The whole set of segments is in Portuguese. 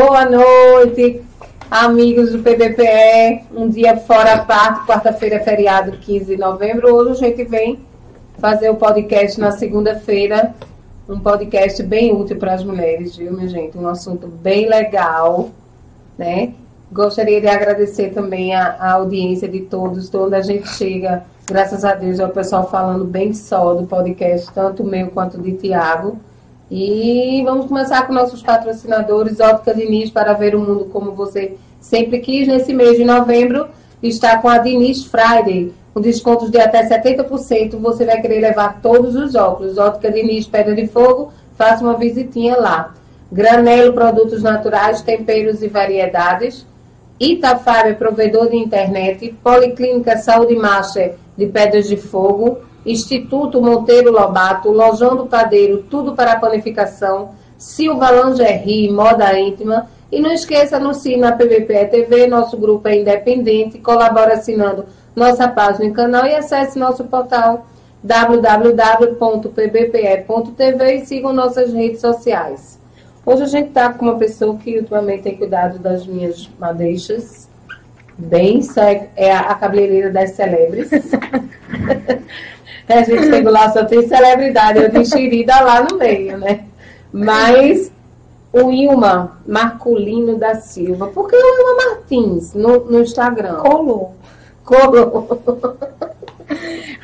Boa noite, amigos do PBPE. Um dia fora a parte, quarta-feira é feriado, 15 de novembro. Hoje a gente vem fazer o podcast na segunda-feira. Um podcast bem útil para as mulheres, viu, minha gente? Um assunto bem legal, né? Gostaria de agradecer também a, a audiência de todos, de onde a gente chega. Graças a Deus, é o pessoal falando bem só do podcast, tanto meu quanto de Tiago. E vamos começar com nossos patrocinadores, Ótica Diniz, para ver o mundo como você sempre quis. Nesse mês de novembro, está com a Diniz Friday, com descontos de até 70%. Você vai querer levar todos os óculos. Ótica Diniz Pedra de Fogo, faça uma visitinha lá. Granelo Produtos Naturais, Temperos e Variedades. Itafábio, provedor de internet. Policlínica Saúde Master de Pedras de Fogo. Instituto Monteiro Lobato, Lojão do Padeiro, tudo para a panificação, Silva Lingerie, moda íntima. E não esqueça, anuncie na PBPE TV, nosso grupo é independente, colabora assinando nossa página e canal e acesse nosso portal www.pbpe.tv e sigam nossas redes sociais. Hoje a gente está com uma pessoa que ultimamente tem cuidado das minhas madeixas, bem, é a cabeleireira das celebres. A gente só tem celebridade, eu enxerida lá no meio, né? Mas o Ilma Marculino da Silva. Por que o Ilma Martins no, no Instagram? Colou. Colou.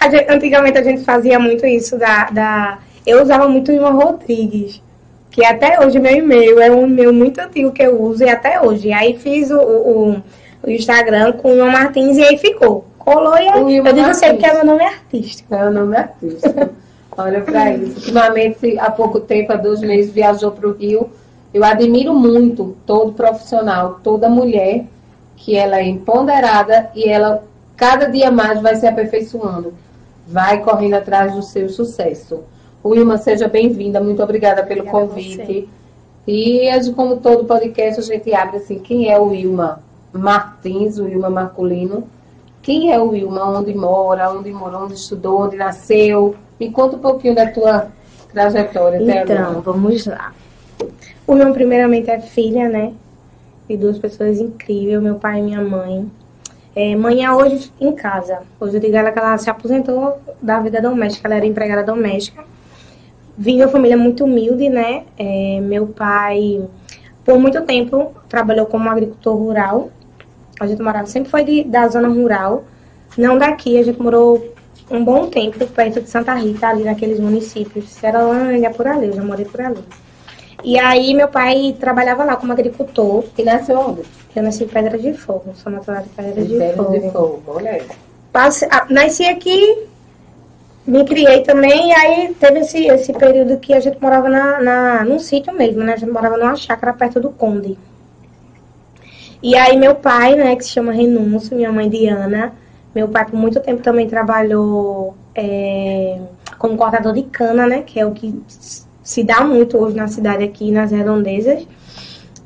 A gente, antigamente a gente fazia muito isso da, da. Eu usava muito o Ilma Rodrigues. Que até hoje meu e-mail é um e-mail muito antigo que eu uso e até hoje. Aí fiz o, o, o Instagram com o Ilma Martins e aí ficou. Colou e eu, eu digo sempre que é meu nome é artístico. É o nome artístico. Olha para isso. Ultimamente, há pouco tempo, há dois meses, viajou para o Rio. Eu admiro muito todo profissional, toda mulher que ela é empoderada e ela cada dia mais vai se aperfeiçoando. Vai correndo atrás do seu sucesso. Wilma, seja bem-vinda. Muito obrigada pelo obrigada convite. E como todo podcast, a gente abre assim, quem é o Wilma Martins, o Wilma Marculino? Quem é o Wilma? Onde mora? Onde morou? Onde estudou? Onde nasceu? Me conta um pouquinho da tua trajetória. Então, vamos lá. O Wilma, primeiramente, é filha, né? De duas pessoas incríveis, meu pai e minha mãe. É, mãe é hoje em casa. Hoje eu digo ela que ela se aposentou da vida doméstica, ela era empregada doméstica. Vim de uma família muito humilde, né? É, meu pai, por muito tempo, trabalhou como agricultor rural a gente morava, sempre foi de, da zona rural, não daqui. A gente morou um bom tempo perto de Santa Rita, ali naqueles municípios, Serolândia, por ali, eu já morei por ali. E aí meu pai trabalhava lá como agricultor. E nasceu onde? Eu nasci em Pedra de Fogo, sou natural de Pedra de, Pedra Fogo. de Fogo, olha Passe, ah, nasci aqui, me criei também, e aí teve esse, esse período que a gente morava na, na, num sítio mesmo, né? A gente morava numa chácara perto do Conde. E aí meu pai, né, que se chama Renúncio, minha mãe Diana, meu pai por muito tempo também trabalhou é, como cortador de cana, né, que é o que se dá muito hoje na cidade aqui, nas redondezas.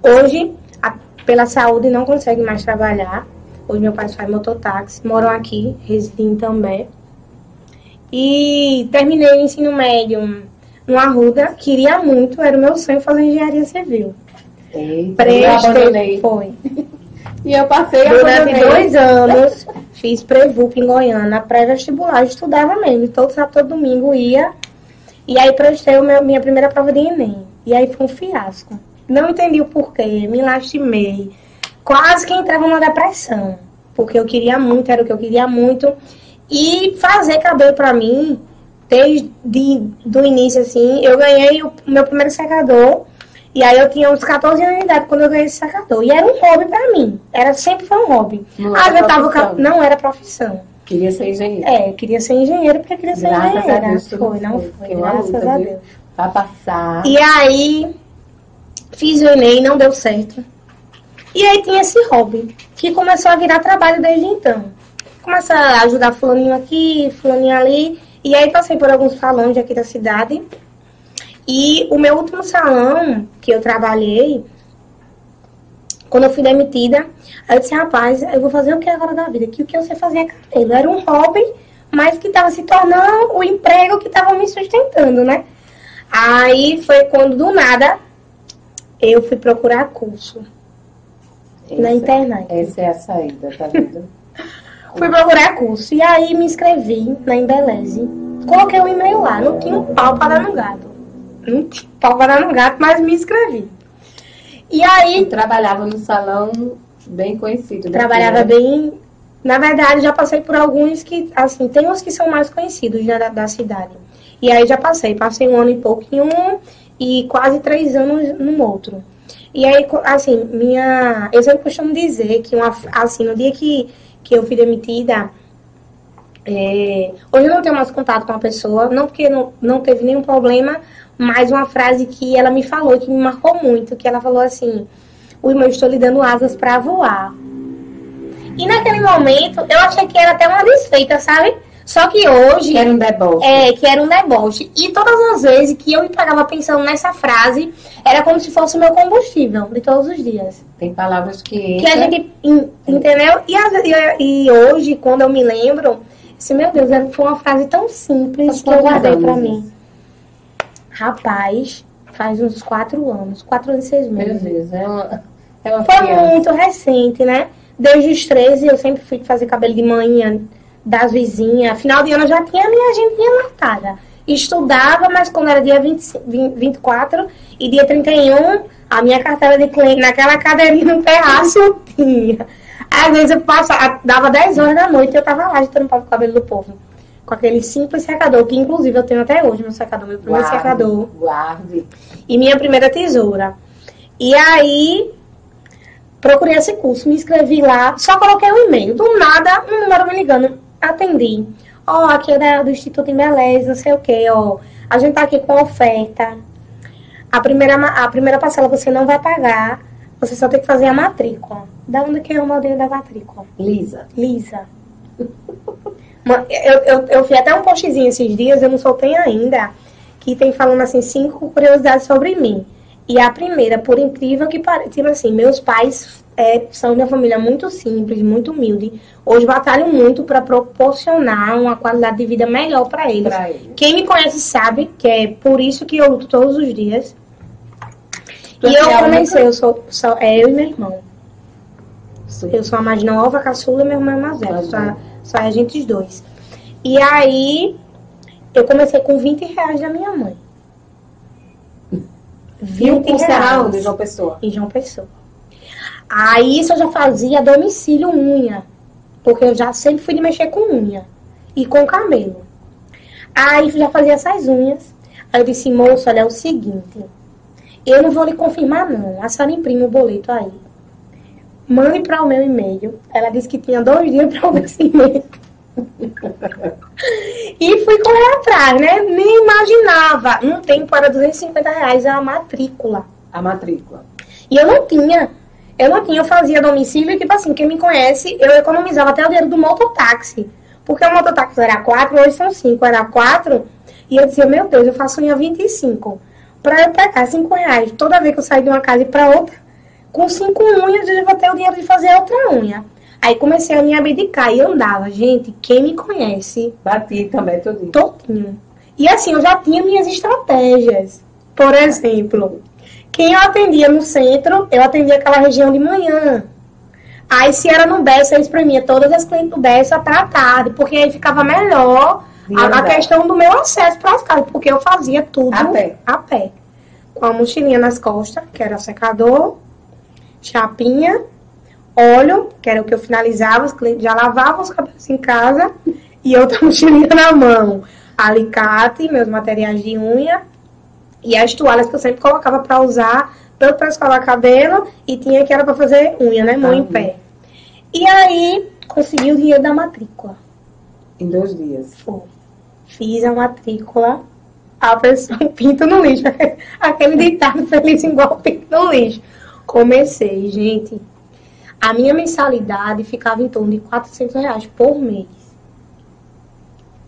Hoje, a, pela saúde, não consegue mais trabalhar. Hoje meu pai faz mototáxi, moram aqui, residem também. E terminei o ensino médio no Arruda, queria muito, era o meu sonho fazer engenharia civil. Eita, Prestei, foi. E eu passei Durante dois anos, fiz pré-VUP em Goiânia, pré-vestibular, estudava mesmo. Todo sábado, todo domingo ia. E aí prestei a minha primeira prova de Enem. E aí foi um fiasco. Não entendi o porquê, me lastimei. Quase que entrava numa depressão. Porque eu queria muito, era o que eu queria muito. E fazer cabelo pra mim, desde do início, assim, eu ganhei o meu primeiro secador e aí eu tinha uns 14 anos de idade quando eu ganhei esse sacador. E era um hobby pra mim. Era, sempre foi um hobby. Não ah, era, tava, não era profissão. Queria ser engenheiro. É, queria ser engenheiro porque queria ser graças engenheiro. A Deus, foi, não foi. foi graças luta, a Deus. Pra passar. E aí, fiz o Enem, não deu certo. E aí tinha esse hobby, que começou a virar trabalho desde então. Começa a ajudar fulaninho aqui, fulaninho ali. E aí passei por alguns salões aqui da cidade e o meu último salão que eu trabalhei, quando eu fui demitida, eu disse, rapaz, eu vou fazer o que agora da vida? Que o que eu sei fazer é cabelo. Era um hobby, mas que estava se tornando o emprego que estava me sustentando, né? Aí foi quando, do nada, eu fui procurar curso na Essa- internet. Essa é a saída, tá vendo? Fui procurar curso. E aí me inscrevi na Embeleze. Coloquei o e-mail lá. Não tinha um pau para dar no gato. Não tinha dar no gato, mas me inscrevi. E aí trabalhava no salão bem conhecido. daqui, trabalhava né? bem. Na verdade, já passei por alguns que, assim, tem uns que são mais conhecidos né, da, da cidade. E aí já passei. Passei um ano e pouco em um e quase três anos no outro. E aí, assim, minha. Eu sempre costumo dizer que, uma, assim, no dia que, que eu fui demitida, é, hoje eu não tenho mais contato com a pessoa, não porque não, não teve nenhum problema, mas uma frase que ela me falou que me marcou muito, que ela falou assim, o irmão, estou lhe dando asas para voar. E naquele momento, eu achei que era até uma desfeita, sabe? Só que hoje, Que era um deboche. é, que era um deboche. E todas as vezes que eu me pegava pensando nessa frase, era como se fosse o meu combustível de todos os dias. Tem palavras que Que a gente, en- entendeu? E, e- e hoje, quando eu me lembro, assim, meu Deus, foi uma frase tão simples que eu guardei pra anos mim. Rapaz, faz uns quatro anos, quatro anos e seis Meu meses. Deus, é uma, é uma Foi criança. muito recente, né? Desde os 13 eu sempre fui fazer cabelo de manhã das vizinhas. Final de ano eu já tinha a minha agendinha marcada. Estudava, mas quando era dia 20, 20, 24 e dia 31, a minha cartela de cliente naquela cadeirinha no terraço eu tinha. Às vezes eu passava, dava 10 horas da noite e eu tava lá agitando o cabelo do povo. Com aquele simples secador, que inclusive eu tenho até hoje, meu secador, meu primeiro Guarde, secador Guarde. e minha primeira tesoura. E aí, procurei esse curso, me inscrevi lá, só coloquei o e-mail. Do nada, um número me ligando, atendi. Ó, aqui é da- do Instituto em Beleza, não sei o quê, ó. A gente tá aqui com oferta. A primeira, a primeira parcela você não vai pagar, você só tem que fazer a matrícula. Da onde que é o modelo da matrícula? Lisa. Lisa. Ma- Eu, eu, eu fiz até um postzinho esses dias, eu não soltei ainda, que tem falando assim, cinco curiosidades sobre mim. E a primeira, por incrível que pareça, tipo assim, meus pais é, são de uma família muito simples, muito humilde. Hoje batalham muito para proporcionar uma qualidade de vida melhor para eles. Quem me conhece sabe que é por isso que eu luto todos os dias. Tu e é eu filha comecei, eu sou, sou é eu e meu irmão. Eu sou a mais nova, caçula e meu irmão é mais velho. Só, só a gente dois. E aí, eu comecei com 20 reais da minha mãe. E o curso era onde, João Pessoa? Em João Pessoa. Aí, isso eu já fazia domicílio unha. Porque eu já sempre fui de mexer com unha. E com cabelo. Aí, já fazia essas unhas. Aí eu disse, moço, olha, é o seguinte. Eu não vou lhe confirmar, não. A senhora imprime o boleto aí. Mande para o meu e-mail. Ela disse que tinha dois dias para o vencimento. e fui correr atrás, né? Nem imaginava. Um tempo era 250 reais a matrícula. A matrícula. E eu não tinha. Eu não tinha, eu fazia domicílio e, tipo assim, quem me conhece, eu economizava até o dinheiro do mototáxi. Porque o mototáxi era 4, hoje são 5, era 4. E eu dizia, meu Deus, eu faço unha 25. Pra eu pegar 5 reais toda vez que eu saio de uma casa e pra outra, com 5 unhas eu já vou ter o dinheiro de fazer outra unha. Aí comecei a me abdicar e andava. Gente, quem me conhece, Bati também, tudo. todinho. E assim, eu já tinha minhas estratégias. Por exemplo, quem eu atendia no centro, eu atendia aquela região de manhã. Aí, se era no Bessa, eu espremia todas as clientes do Bessa pra tarde, porque aí ficava melhor a, a questão do meu acesso para as casas, porque eu fazia tudo A pé. a pé. Com a mochilinha nas costas, que era secador, chapinha, óleo, que era o que eu finalizava, os clientes já lavavam os cabelos em casa, e outra mochilinha na mão. Alicate, meus materiais de unha, e as toalhas que eu sempre colocava para usar, tanto para escovar cabelo, e tinha que era para fazer unha, né? Mão em Uhum. pé. E aí, consegui o dinheiro da matrícula. Em dois dias. Foi. Fiz a matrícula, a pessoa pinto no lixo. Aquele ditado feliz igual pinto no lixo. Comecei, gente. A minha mensalidade ficava em torno de 400 reais por mês.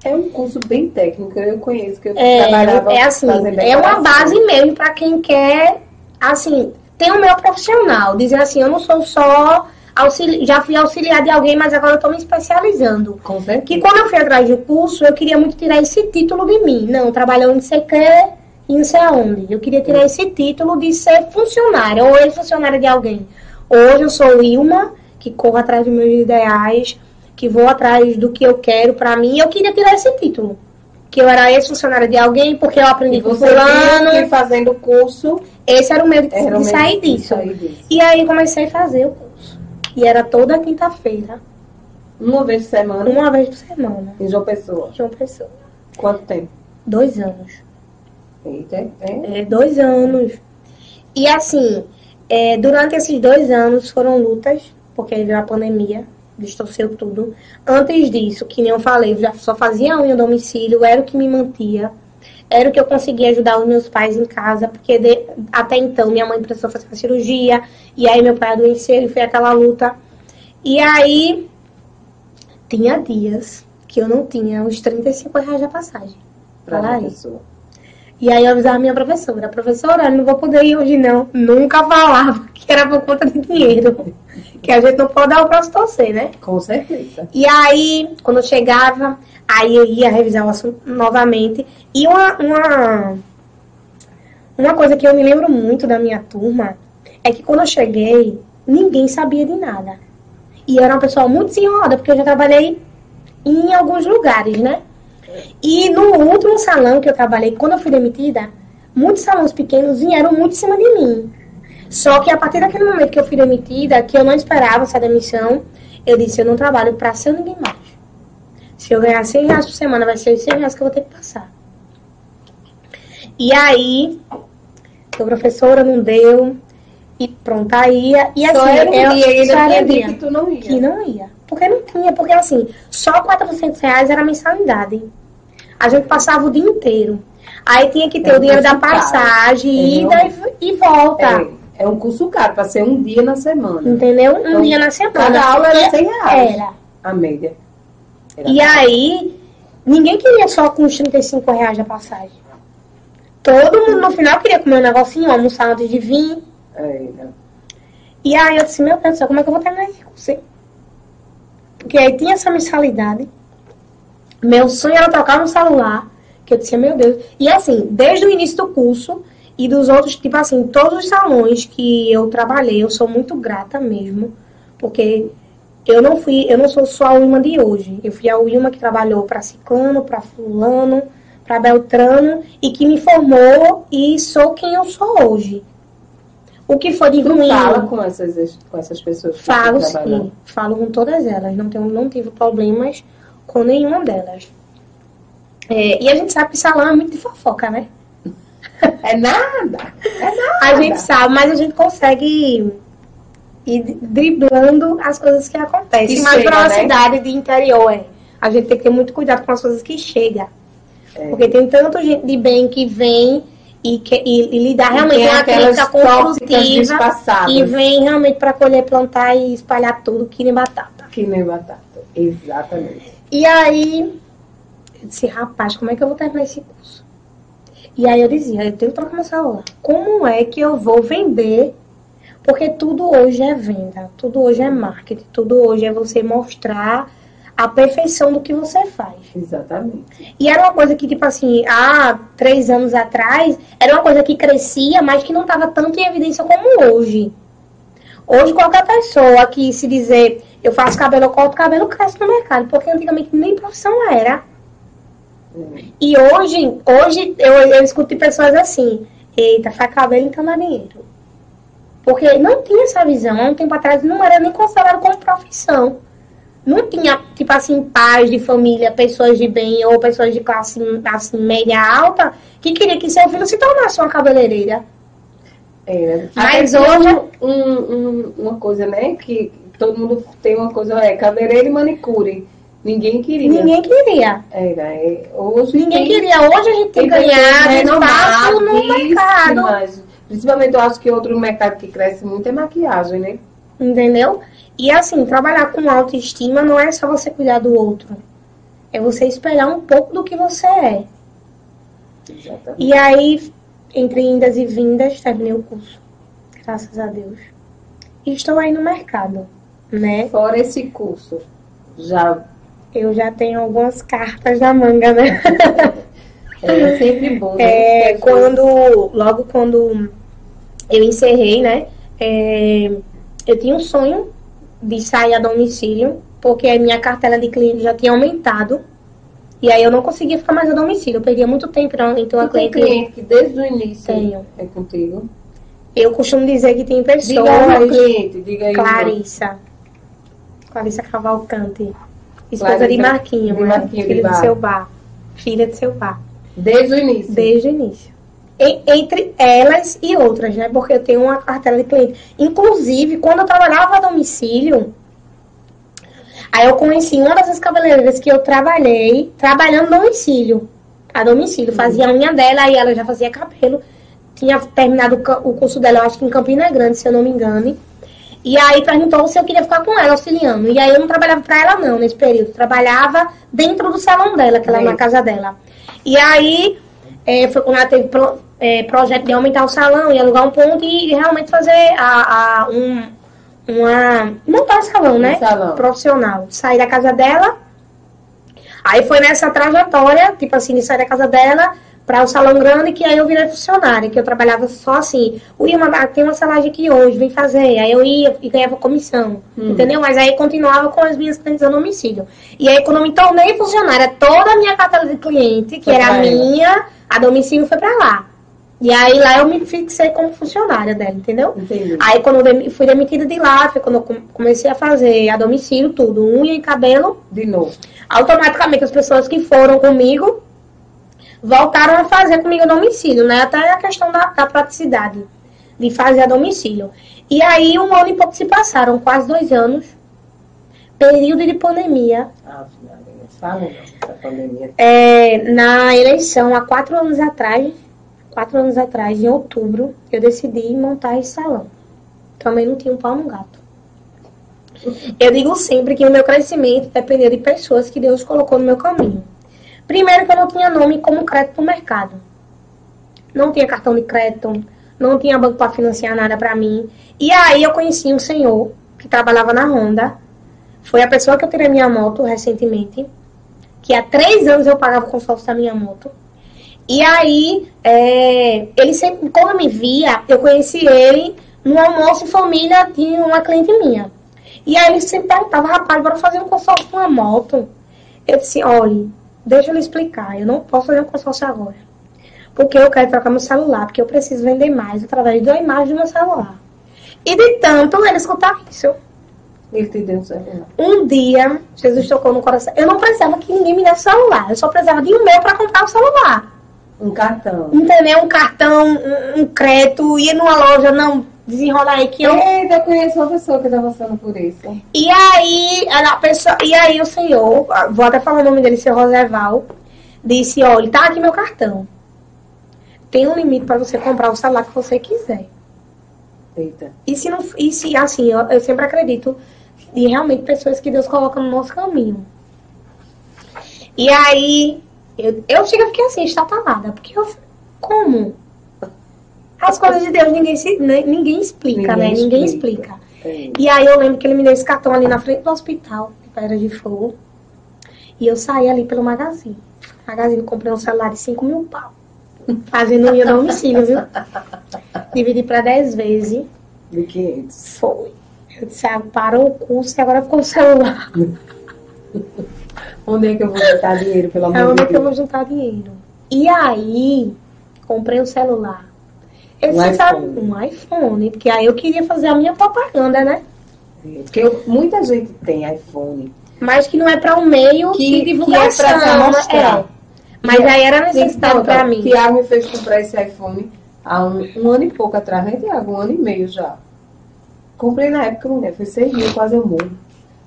É um curso bem técnico, eu conheço, que eu É, trabalhava é assim, é uma base mesmo para quem quer, assim, ter o meu profissional. Dizer assim, eu não sou só auxili já fui auxiliar de alguém, mas agora eu tô me especializando. Com certeza. Que quando eu fui atrás do curso, eu queria muito tirar esse título de mim. Não, trabalhando o quê, e não sei aonde. Eu queria tirar esse título de ser funcionária, ou ex-funcionária de alguém. Hoje eu sou Ilma, que corro atrás dos meus ideais, que vou atrás do que eu quero pra mim. Eu queria tirar esse título. Que eu era ex-funcionária de alguém, porque eu aprendi E com fulano. que fazendo o curso Esse era o medo de, era de sair de disso. sair disso. E aí comecei a fazer o curso. E era toda quinta-feira, Uma vez por semana uma vez por semana. em João Pessoa. Uma pessoa. Quanto tempo? Dois anos. Eita, é? É, dois anos. E assim, é, durante esses dois anos foram lutas, porque aí veio a pandemia, distorceu tudo. Antes disso, que nem eu falei, eu já só fazia unha domicílio, era o que me mantia. Era o que eu conseguia ajudar os meus pais em casa, porque de- até então minha mãe precisou fazer uma cirurgia, e aí meu pai adoeceu e foi aquela luta. E aí, tinha dias que eu não tinha os 35 reais da passagem. Pra Fala uma pessoa. E aí eu avisava a minha professora, professora, eu não vou poder ir hoje não. Nunca falava que era por conta de dinheiro. Que a gente não pode dar o braço torcer, né? Com certeza. E aí, quando eu chegava, aí eu ia revisar o assunto novamente. E uma, uma, uma coisa que eu me lembro muito da minha turma é que quando eu cheguei, ninguém sabia de nada. E eu era uma pessoa muito desenrolada, porque eu já trabalhei em alguns lugares, né? E no último salão que eu trabalhei, quando eu fui demitida, muitos salões pequenos vieram muito em cima de mim. Só que a partir daquele momento que eu fui demitida, que eu não esperava essa demissão, eu disse, eu não trabalho pra ser ninguém mais. Se eu ganhar 100 reais por semana, vai ser os 100 reais que eu vou ter que passar. E aí, a professora não deu, e pronto, aí, e assim, só era um eu, dia, ainda só era um dia que tu não ia. que não ia. Porque não tinha, porque assim, só 400 reais era mensalidade. A gente passava o dia inteiro. Aí tinha que ter É o dinheiro da muito caro. passagem, É, ida e, e volta. É, é um curso caro, pra ser um dia na semana. Entendeu? Um Então, dia na semana. Cada aula era E- 100 reais. Era. A média. Era E aí, ninguém queria só com os 35 reais da passagem. Todo mundo no final queria comer um negocinho, almoçar antes de vir. Era. E aí eu disse, meu Deus do céu, como é que eu vou terminar esse curso? Porque aí tinha essa mensalidade. Meu sonho era trocar no celular. Que eu disse, meu Deus. E assim, desde o início do curso e dos outros, tipo assim, todos os salões que eu trabalhei, eu sou muito grata mesmo. Porque eu não fui, eu não sou só a Wilma de hoje. Eu fui a Wilma que trabalhou para Ciclano, para Fulano, para Beltrano e que me formou e sou quem eu sou hoje. O que foi de Tu ruim? fala com essas, com essas pessoas Falo sim, falo com todas elas. Não, tenho, não tive problemas com nenhuma delas. É, e a gente sabe que salão é muito de fofoca, né? É nada. É nada. A gente sabe, mas a gente consegue ir driblando as coisas que acontecem. Que mas para uma né? cidade de interior, é. A gente tem que ter muito cuidado com as coisas que chegam. É. Porque tem tanta gente de bem que vem e, que, e, e lidar realmente com aquelas crítica construtiva e vem realmente para colher, plantar e espalhar tudo que nem batata. Que nem batata. Exatamente. E aí, eu disse, rapaz, como é que eu vou terminar esse curso? E aí eu dizia, eu tenho que meu celular. Como é que eu vou vender? Porque tudo hoje é venda, tudo hoje é marketing, tudo hoje é você mostrar a perfeição do que você faz. Exatamente. E era uma coisa que, tipo assim, há três anos atrás, era uma coisa que crescia, mas que não estava tanto em evidência como hoje. Hoje, qualquer pessoa que se dizer eu faço cabelo, eu corto cabelo, cresce no mercado, porque antigamente nem profissão era. E hoje, hoje eu, eu escuto de pessoas assim, eita, faz cabelo então dá dinheiro. Porque não tinha essa visão, há um tempo atrás não era nem considerado como profissão. Não tinha, tipo assim, pais de família, pessoas de bem ou pessoas de classe assim, média alta que queria que seu filho se tornasse uma cabeleireira. É. Mas Até hoje- um, um- uma coisa, né? Que todo mundo tem uma coisa, é cabeleireiro e manicure. Ninguém queria. Ninguém queria. Era, é, hoje Ninguém tem, queria. Hoje a gente tem, ganhado espaço no mercado. renomadíssimas. Principalmente eu acho que outro mercado que cresce muito é maquiagem, né? Entendeu? E assim, trabalhar com autoestima não é só você cuidar do outro. É você esperar um pouco do que você é. Exatamente. E aí, entre indas e vindas, terminei o curso. Graças a Deus. E estou aí no mercado, né? Fora esse curso, já Eu já tenho algumas cartas na manga, né? É sempre bom. né? É, quando, logo quando eu encerrei, né? é, eu tinha um sonho de sair a domicílio, porque a minha cartela de cliente já tinha aumentado. E aí eu não conseguia ficar mais a domicílio. Eu perdia muito tempo pra então a Tu tem cliente. cliente que desde o início Tenho. é contigo. Eu costumo dizer que tem pessoas. Diga aí cliente, diga aí. Clarissa. Clarissa Cavalcante. Esposa Clarissa de Marquinho, de né? Marquinho de filha do seu bar. Filha do seu bar. Desde o início. Desde o início. E- entre elas e outras, né? Porque eu tenho uma cartela de cliente. Inclusive, quando eu trabalhava a domicílio, aí eu conheci uma dessas cabeleireiras que eu trabalhei trabalhando no domicílio. A domicílio. Fazia a unha dela, aí ela já fazia cabelo. Tinha terminado o curso dela, eu acho que em Campina Grande, se eu não me engano. E aí perguntou se eu queria ficar com ela, auxiliando. E aí eu não trabalhava pra ela, não, nesse período. Trabalhava dentro do salão dela, que ela na Sim. casa dela. E aí é, foi quando ela teve pro- é, projeto de aumentar o salão e alugar um ponto e realmente fazer a, a- um, uma. montar um salão, né? salão. Profissional. Sair da casa dela. Aí foi nessa trajetória, tipo assim, de sair da casa dela para o salão grande, que aí eu virei funcionária, que eu trabalhava só assim. Eu ia mandar, tem uma salagem aqui hoje, vem fazer. Aí eu ia e ganhava comissão. Hum. Entendeu? Mas aí continuava com as minhas clientes no domicílio. E aí quando eu me tornei funcionária, toda a minha cartela de cliente, que Foi era minha, a domicílio foi pra lá. E aí lá eu me fixei como funcionária dela, entendeu? Entendi. Aí quando eu fui demitida de lá, foi quando eu com- comecei a fazer a domicílio tudo, unha e cabelo. De novo. Automaticamente as pessoas que foram comigo voltaram a fazer comigo a domicílio, né? Até a questão da, da praticidade de fazer a domicílio. E aí um ano e pouco se passaram, quase dois anos. Período de pandemia. Ah, fala não, essa pandemia. É, na eleição, há quatro anos atrás, quatro anos atrás, em outubro, eu decidi montar esse salão. Também não tinha um pau no gato. Eu digo sempre que o meu crescimento dependia de pessoas que Deus colocou no meu caminho. Primeiro que eu não tinha nome como crédito no mercado. Não tinha cartão de crédito, não tinha banco para financiar nada para mim. E aí eu conheci um senhor que trabalhava na Honda. Foi a pessoa que eu tirei minha moto recentemente que há três anos eu pagava o consórcio da minha moto. E aí, é, ele sempre, quando me via, eu conheci ele no almoço em família de uma cliente minha. E aí ele sempre perguntava, rapaz, bora fazer um consórcio com uma moto. Eu disse, olha, deixa eu lhe explicar, eu não posso fazer um consórcio agora. Porque eu quero trocar meu celular, porque eu preciso vender mais através da imagem do meu celular. E de tanto ele escutar isso, Ele te deu um celular. um dia, Jesus tocou no coração. Eu não precisava que ninguém me desse celular. Eu só precisava de um meu para comprar o celular. Um cartão. Entendeu? Um cartão, um, um crédito, ir numa loja, não desenrolar aí que eu. Eita, eu conheço uma pessoa que tá passando por isso. E aí, a pessoa, e aí o senhor, vou até falar o nome dele, seu Roseval, disse, olha, tá aqui meu cartão. Tem um limite para você comprar o celular que você quiser. Eita. E se não, e se assim, eu, eu sempre acredito em realmente pessoas que Deus coloca no nosso caminho. E aí, eu, eu chego e fiquei assim, estatalada, porque eu, como? As coisas de Deus ninguém, se, né, ninguém explica, Ninguém né? Ninguém explica. explica. É. E aí eu lembro que ele me deu esse cartão ali na frente do hospital, de Pedra de Fogo. E eu saí ali pelo magazine. Magazine, comprei um celular de 5 mil pau. Fazendo unha no domicílio, viu? Dividi pra 10 vezes. De 500. Foi. Eu disse, ah, parou o curso e agora ficou o celular. Onde é que eu vou botar dinheiro, pelo É amor onde de é que eu Deus? vou juntar dinheiro. E aí, comprei o celular. Eu Um sabe, iPhone. um iPhone, porque aí eu queria fazer a minha propaganda, né? É, Porque eu- muita gente tem iPhone. Mas que não é para um meio Que- de que é divulgação. pra amostrar. é. Mas E- aí era necessidade Então, para mim. Tiago me fez comprar esse iPhone há um, um ano e pouco atrás, né, Tiago? Um ano e meio já. Comprei na época, mulher, foi seis mil, quase eu morro.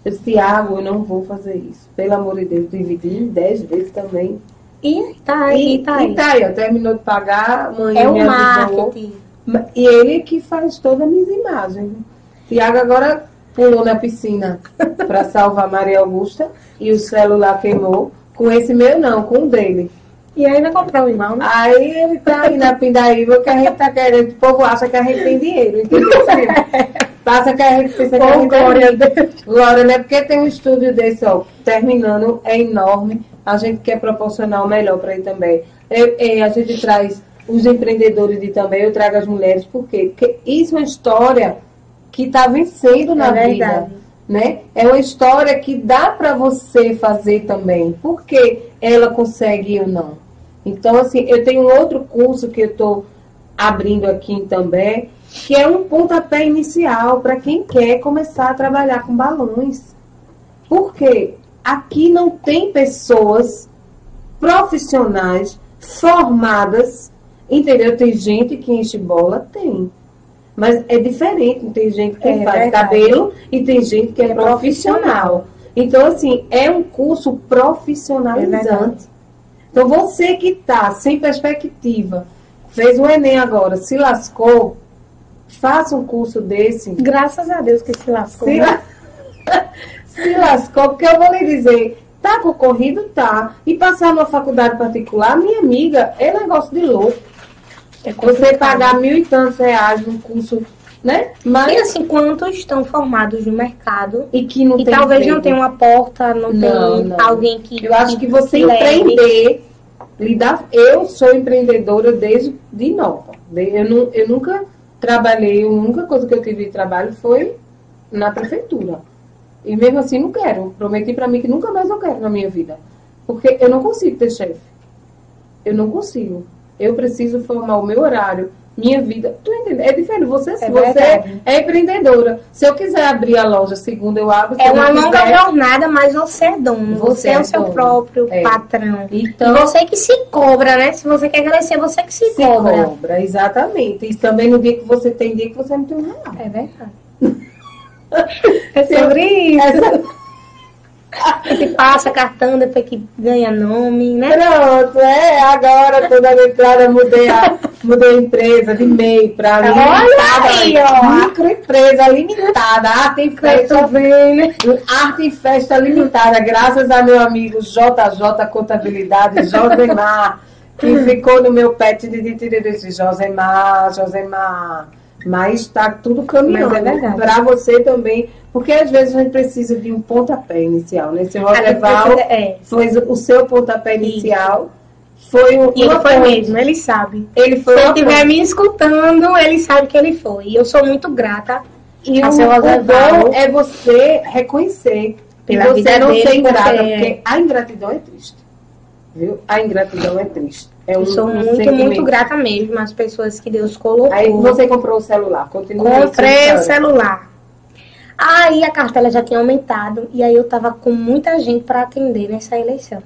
Eu disse, Tiago, eu não vou fazer isso. Pelo amor de Deus, dividi em dez vezes também. E tá aí, e, tá aí. e tá aí, ó, terminou de pagar, mãe É o marketing. Ma- E ele que faz todas as minhas imagens. Tiago agora pulou na piscina para salvar Maria Augusta e o celular queimou. Com esse meu não, com o dele. E aí vai comprar o irmão, né? Aí ele tá aí na pindaíba que a gente tá querendo. O povo acha que a gente tem dinheiro, entendeu? Passa que a gente pensa que a gente glória tem Glória, né? Porque tem um estúdio desse, ó, terminando, é enorme. a gente quer proporcionar o melhor para ele também. É, a gente traz os empreendedores de também, eu trago as mulheres, por quê? Porque isso é uma história que está vencendo na É vida. verdade. Né? É uma história que dá para você fazer também. Por que ela consegue eu não? Então, assim, eu tenho um outro curso que eu estou abrindo aqui em També, que é um pontapé inicial para quem quer começar a trabalhar com balões. Porque aqui não tem pessoas profissionais formadas, entendeu? Tem gente que enche bola, tem. Mas é diferente, tem gente que É faz verdade. cabelo e tem gente que é, É profissional. Então, assim, é um curso É profissionalizante. verdade. Então, você que está sem perspectiva, fez o Enem agora, se lascou, faça um curso desse. Graças a Deus que se lascou. Se, né? la- se lascou, porque eu vou lhe dizer, tá concorrido? Tá. E passar numa faculdade particular, minha amiga, é negócio de louco. É Você pagar mil e tantos reais num curso, né? E Mas, assim, quantos estão formados no mercado e que não e tem talvez emprego. não tenha uma porta, não, Não, tem não. alguém que. Eu acho que você que empreender, lidar. Eu sou empreendedora desde de nova. Eu, nu- eu nunca trabalhei, a única coisa que eu tive de trabalho foi na prefeitura. E mesmo assim não quero. Prometi pra mim que nunca mais eu quero na minha vida. Porque eu não consigo ter chefe. Eu não consigo. Eu preciso formar o meu horário, minha vida. Tu entende? É diferente. Você, você verdade. é empreendedora. Se eu quiser abrir a loja segunda, eu abro. É eu uma longa quiser- jornada, mas você é dono. Você Você, é é o seu dono. próprio É. patrão. Então, e você que se cobra, né? Se você quer crescer, você que se, Se cobra. cobra, exatamente. E também no dia que você tem dia que você não tem real. É verdade. é sobre isso. Essa- Que passa cartão, depois que ganha nome, né? Pronto, é, agora toda a entrada mudei a, mudei a empresa de MEI para limitada. aí, ó. Microempresa limitada, arte e festa, tô vendo. arte e festa limitada, graças a meu amigo JJ Contabilidade, Josemar, que ficou no meu pet de- Josemar, Josemar. Mas está tudo caminhando é para você também, porque às vezes a gente precisa de um pontapé inicial, né? Seu Rodeval é. foi o seu pontapé inicial. Foi um, E ele foi ponte. mesmo, ele sabe. Ele foi Se ele estiver me escutando, ele sabe que ele foi. E eu sou muito grata E a o, seu o Rodeval. é você reconhecer Pela e você vida não dele, ser ingrata, porque- porque a ingratidão é triste. Viu? A ingratidão é triste. É um, Eu sou muito, sentimento. muito grata mesmo às pessoas que Deus colocou. Aí você comprou o celular, continua Comprei o celular. Aí a cartela já tinha aumentado e aí eu tava com muita gente para atender nessa eleição.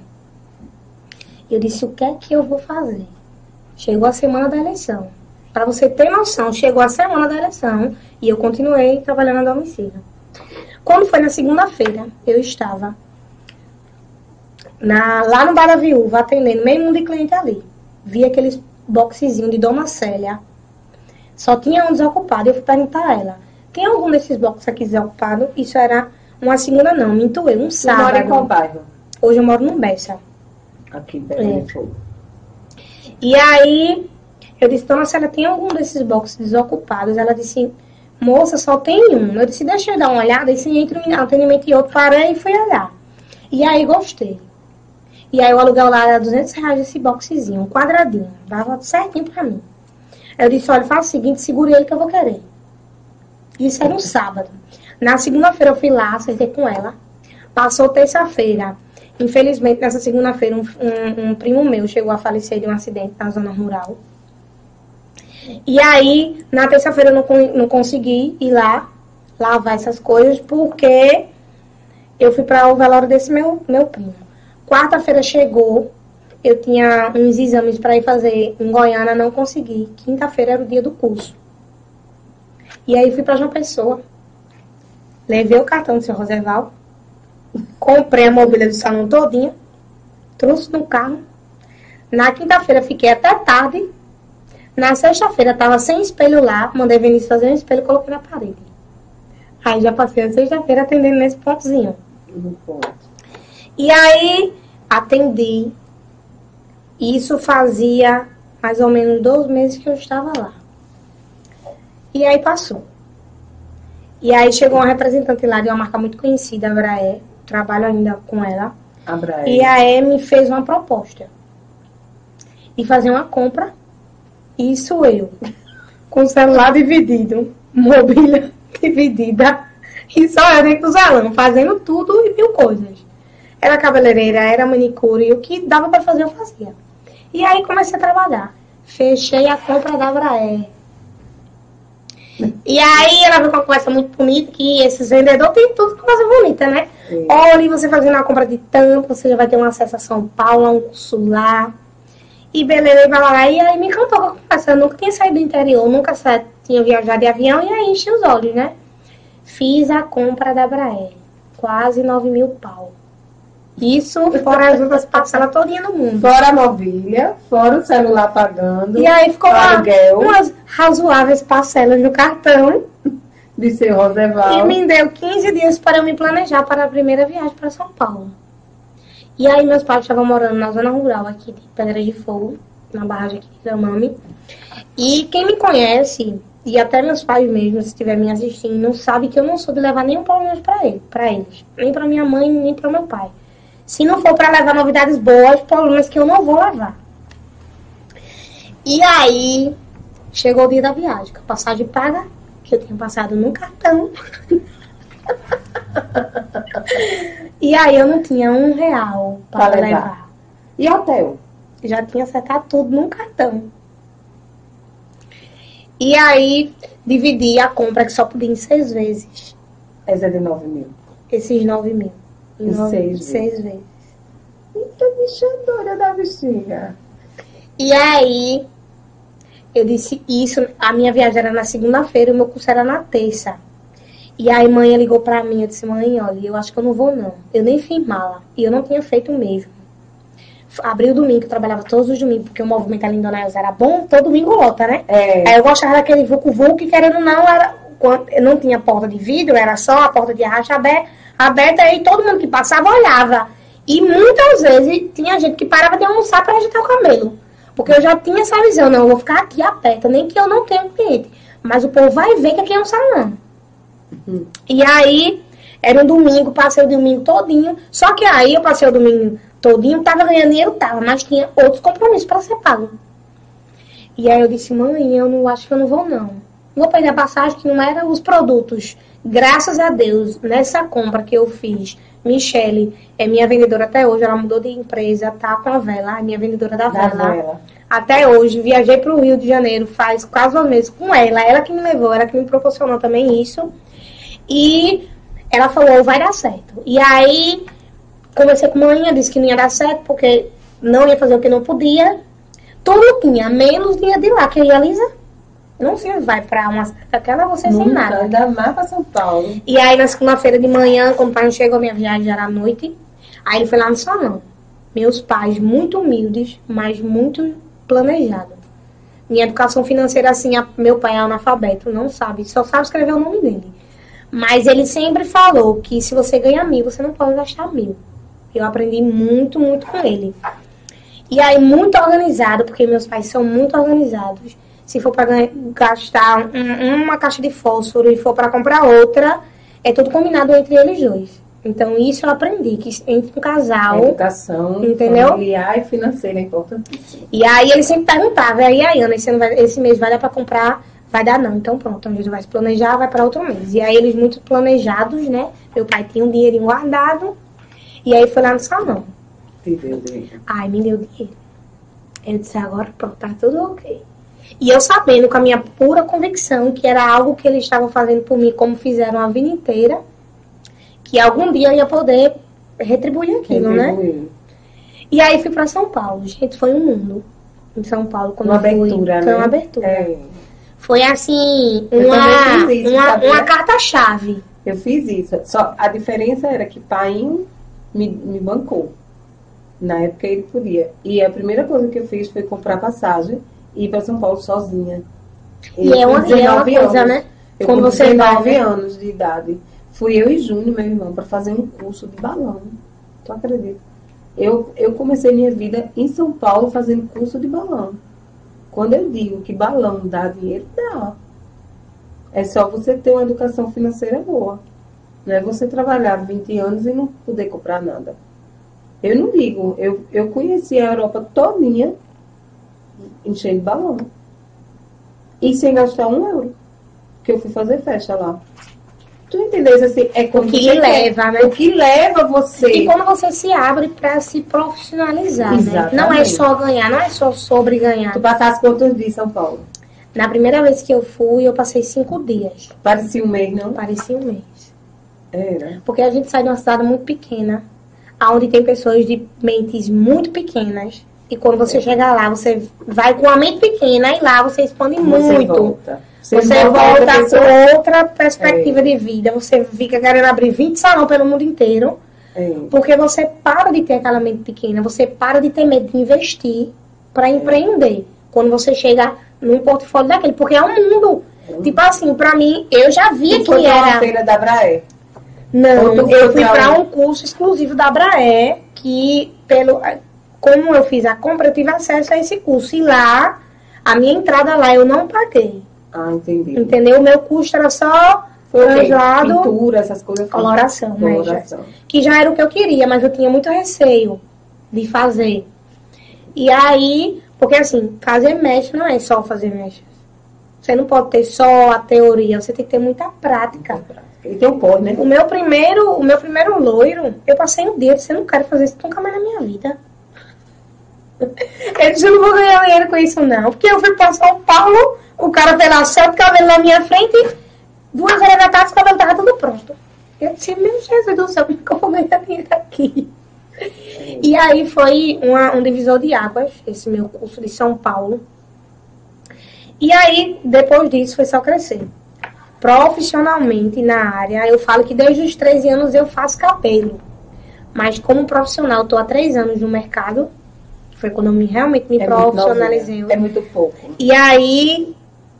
E eu disse, o que é que eu vou fazer? Chegou a semana da eleição. Para você ter noção, chegou a semana da eleição e eu continuei trabalhando a domicílio. Quando foi na segunda-feira, eu estava na, lá no Bar da Viúva, atendendo meio mundo de cliente ali. Vi aqueles boxezinhos de Dona Célia. Só tinha um desocupado. Eu fui perguntar a ela: tem algum desses boxes aqui desocupado? Isso era uma segunda, não, minto eu, um Você mora em qual sábado. bairro? Hoje eu moro no Bessa. Aqui, Belém É. E aí eu disse: Dona Célia, tem algum desses boxes desocupados? Ela disse: Moça, só tem um. Eu disse: Deixa eu dar uma olhada. E se entre um atendimento e outro, parei e fui olhar. E aí gostei. E aí o aluguel lá era 200 reais esse boxezinho, um quadradinho. Dava certinho pra mim. Eu disse, olha, faz o seguinte, segure ele que eu vou querer. Isso era um sábado. Na segunda-feira eu fui lá, acertei com ela. Passou terça-feira. Infelizmente, nessa segunda-feira, um, um- um primo meu chegou a falecer de um acidente na zona rural. E aí, na terça-feira eu não, não consegui ir lá lavar essas coisas, porque eu fui para o velório desse meu, meu primo. Quarta-feira chegou, eu tinha uns exames para ir fazer em Goiânia, não consegui. Quinta-feira era o dia do curso. E aí fui para João Pessoa. Levei o cartão do seu Roseval, comprei a mobília do salão todinha, trouxe no carro. Na quinta-feira fiquei até tarde. Na sexta-feira tava sem espelho lá, mandei Vinícius fazer um espelho e coloquei na parede. Aí já passei a sexta-feira atendendo nesse pontozinho. Ponto. E aí atendi. Isso fazia mais ou menos dois meses que eu estava lá. E aí passou. E aí chegou uma representante lá de uma marca muito conhecida, a Braé. Trabalho ainda com ela. Abraer. E a M fez uma proposta de fazer uma compra. Isso eu, com o celular dividido, mobília dividida, e só eu dentro do salão, fazendo tudo e mil coisas. Era cabeleireira, era manicure, o que dava para fazer eu fazia. E aí comecei a trabalhar. Fechei a compra da Abraer. E aí ela veio com uma conversa muito bonita, que esses vendedores têm tudo com coisa bonita, né? Sim. Olha, você fazendo uma compra de tanto, você já vai ter um acesso a São Paulo, a um curso lá. E beleza, e lá. E aí me encantou com a conversa. Eu nunca tinha saído do interior, nunca sa- tinha viajado de avião, e aí enchi os olhos, né? Fiz a compra da Braer. Quase 9 mil pau. Isso fora as outras parcelas todinha no mundo. Fora a mobília, fora o celular pagando. E aí ficou lá aluguel umas razoáveis parcelas no cartão. de seu E Roseval. me deu 15 dias para eu me planejar para a primeira viagem para São Paulo. E aí meus pais estavam morando na zona rural aqui de Pedra de Fogo, na barragem aqui de Gramame. E quem me conhece, e até meus pais mesmo, se estiver me assistindo, sabe que eu não sou de levar nenhum problema para ele, para eles. Nem para minha mãe, nem para meu pai. Se não for para levar novidades boas, problemas que eu não vou levar. E aí, chegou o dia da viagem, com a passagem paga, que eu tinha passado no cartão. E aí eu não tinha um real para levar. levar. E hotel? Já tinha acertado tudo num cartão. E aí dividi a compra que só podia em seis vezes. Essa é de 9 mil. Esses nove mil. Nove- seis seis vezes. Eita, bicha doida da bexiga. E aí eu disse isso, a minha viagem era na segunda-feira, o meu curso era na terça. E aí mãe ligou pra mim, eu disse, mãe, olha, eu acho que eu não vou não. Eu nem fiz mala. E eu não tinha feito mesmo. Abri o domingo, eu trabalhava todos os domingos, porque o movimento ali em Dona Elza era bom, todo domingo lota, né? É. Aí eu gostava daquele vucu que querendo não, era, não tinha porta de vidro, era só a porta de arracha aberta, e todo mundo que passava olhava. E muitas vezes tinha gente que parava de almoçar para ajeitar o cabelo. Porque eu já tinha essa visão, não, eu vou ficar aqui aperta, nem que eu não tenha cliente. Mas o povo vai ver que aqui é um salão. E aí, era um domingo, passei o domingo todinho. Só que aí eu passei o domingo todinho, tava ganhando dinheiro, tava, mas tinha outros compromissos para ser pago. E aí eu disse, mãe, eu não acho que eu não vou não. Vou perder a passagem que não era os produtos. Graças a Deus, nessa compra que eu fiz, Michele é minha vendedora até hoje, ela mudou de empresa, tá com a vela, é minha vendedora da Da vela. vela. Até hoje, viajei para o Rio de Janeiro faz quase um mês com ela. Ela que me levou, ela que me proporcionou também isso. E ela falou, vai dar certo. E aí, conversei com a mãe, disse que não ia dar certo, porque não ia fazer o que não podia. Tudo tinha, menos dinheiro de lá, que aí a Lisa não se vai para uma cidade daquela, você sem Nunca, nada. ainda mais pra São Paulo. E aí, na segunda-feira de manhã, quando o pai chegou, minha viagem já era à noite. Aí ele foi lá no salão. Meus pais, muito humildes, mas muito planejados. Minha educação financeira, assim, a- meu pai é analfabeto, não sabe, só sabe escrever o nome dele. Mas ele sempre falou que se você ganha mil, você não pode gastar mil. Eu aprendi muito, muito com ele. E aí, muito organizado, porque meus pais são muito organizados. Se for para gastar um- uma caixa de fósforo e for para comprar outra, é tudo combinado entre eles dois. Então, isso eu aprendi, que entre um casal. educação Entendeu? familiar e financeira é importantíssima. E aí, ele sempre perguntava, e aí, Ana, esse, vai- esse mês vai dar para comprar? Vai dar não. Então, pronto, a gente vai se planejar, vai para outro mês. E aí, eles muito planejados, né? Meu pai tinha um dinheirinho guardado. E aí, foi lá no salão. Te deu dinheiro. Ai, me deu dinheiro. Eu disse, agora pronto, tá tudo ok. E eu sabendo com a minha pura convicção que era algo que eles estavam fazendo por mim, como fizeram a vida inteira, que algum dia eu ia poder retribuir aquilo, né? Retribuir. E aí fui pra São Paulo. Gente, foi um mundo. Em São Paulo, quando Uma eu fui. abertura, foi né? uma abertura. É. Foi assim, uma, isso, uma, uma carta-chave. Eu fiz isso. Só a diferença era que pai me, me bancou. Na época ele podia. E a primeira coisa que eu fiz foi comprar passagem ir para São Paulo sozinha. E Eu é uma, e é uma 19 coisa, anos. né? Eu Quando com você vai, 19 né? anos de idade. Fui eu e Júnior, meu irmão, para fazer um curso de balão. Tu acredita? Eu, eu comecei minha vida em São Paulo fazendo curso de balão. Quando eu digo que balão dá dinheiro, dá. É só você ter uma educação financeira boa. Não é você trabalhar 20 anos e não poder comprar nada. Eu não digo, eu, eu conheci a Europa todinha enchendo balão. E sem gastar um euro. Que eu fui fazer festa lá. Tu entendeu? Assim, é o que leva, né? O que leva você. E quando você se abre para se profissionalizar, né? Não é só ganhar, não é só sobre ganhar. Tu passaste quantos dias em São Paulo? Na primeira vez que eu fui, eu passei cinco dias. Parecia um mês, não? Parecia um mês. Era. Porque a gente sai de uma cidade muito pequena, onde tem pessoas de mentes muito pequenas. E quando você é. chega lá, você vai com a mente pequena e lá você expande você muito. Volta. Você, você volta com outra perspectiva é. de vida. Você fica querendo abrir 20 salão pelo mundo inteiro. É. Porque você para de ter aquela mente pequena. Você para de ter medo de investir para empreender. Quando você chega num portfólio daquele. Porque é um mundo. É. Tipo assim, pra mim, eu já via que era. a feira da Braé? Não, eu fui para um curso exclusivo da Braé, que pelo como eu fiz a compra, eu tive acesso a esse curso. E lá, a minha entrada lá eu não paguei. Ah, entendi. Entendeu? O meu custo era só translado, pintura, essas coisas. Coloração, né? Que já era o que eu queria, mas eu tinha muito receio de fazer. E aí, porque assim, fazer mecha não é só fazer mecha. Você não pode ter só a teoria, você tem que ter muita prática. Muita prática. E tem um pó, né? O meu primeiro, o meu primeiro loiro, eu passei um dia, eu não quero fazer isso nunca mais na minha vida. Eu disse, eu não vou ganhar dinheiro com isso, não. Porque eu fui para São Paulo, o cara fez lá sete cabelos na minha frente, duas horas da tarde, o cabelo tava tudo pronto. Eu disse, meu Jesus do céu, como eu vou ganhar dinheiro aqui? E aí foi uma, um divisor de águas, esse meu curso de São Paulo. E aí, depois disso, foi só crescer. Profissionalmente na área, eu falo que desde os 13 anos eu faço cabelo. Mas como profissional, estou há três anos no mercado foi quando eu me, realmente me é profissionalizei. Muito é muito pouco. E aí,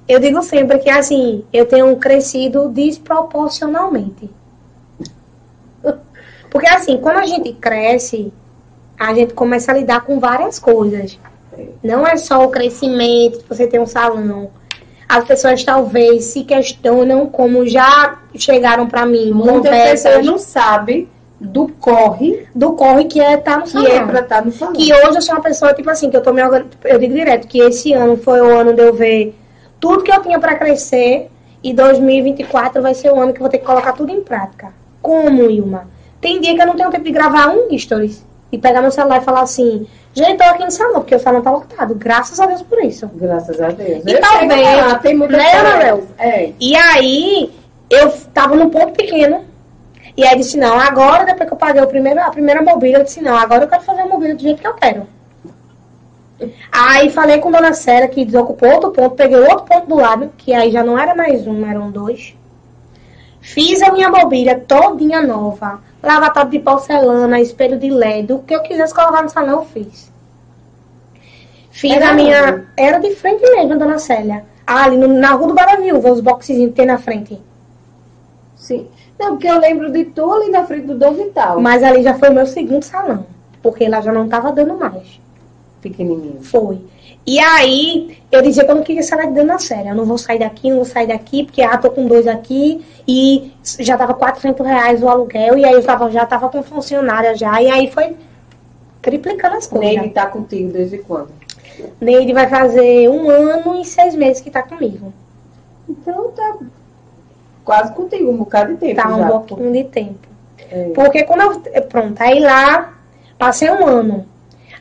eu digo sempre que, assim, eu tenho crescido desproporcionalmente. Porque, assim, quando a gente cresce, a gente começa a lidar com várias coisas. Não é só o crescimento, você tem um salão. As pessoas talvez se questionam como já chegaram para mim. Muitas pessoas não sabem do corre. Do corre que é estar tá no salão. Que é pra estar tá no salão. Que hoje eu sou uma pessoa, tipo assim, que eu tô me Eu digo direto que esse ano foi o ano de eu ver tudo que eu tinha para crescer. E 2024 vai ser o ano que eu vou ter que colocar tudo em prática. Como, Ilma? Tem dia que eu não tenho tempo de gravar um stories. E pegar meu celular e falar assim, gente, tô aqui no salão, porque o salão tá lotado. Graças a Deus por isso. Graças a Deus. E eu talvez. Lá, tem muita né, É. E aí, eu tava num ponto pequeno e aí disse, não, agora, depois que eu paguei o primeiro, a primeira mobília, eu disse, não, agora eu quero fazer a mobília do jeito que eu quero. Aí falei com Dona Sera que desocupou outro ponto, peguei outro ponto do lado, que aí já não era mais um, eram dois. Fiz a minha mobília todinha nova. Lavatório de porcelana, espelho de LED, o que eu quisesse colocar no salão, eu fiz. Fiz era a minha. Era de frente mesmo, Dona Célia. Ah, ali no, na Rua do Baraviúva, os boxezinhos que tem na frente. Sim. Não, porque eu lembro de tu ali na frente do Dom Vital. Mas ali já foi o meu segundo salão. Porque lá já não tava dando mais. Pequenininho. Foi. E aí, eu dizia que eu não queria sair de dentro da série. Eu não vou sair daqui, não vou sair daqui, porque ah, tô com dois aqui e já tava 400 reais o aluguel. E aí eu tava, já tava com funcionária já. E aí foi triplicando as coisas. Neide tá contigo desde quando? Neide vai fazer um ano e seis meses que tá comigo. Então tá quase contigo, um bocado de tempo. Tá, um pouquinho de tempo. É. Porque quando eu. É, pronto, aí lá passei um ano.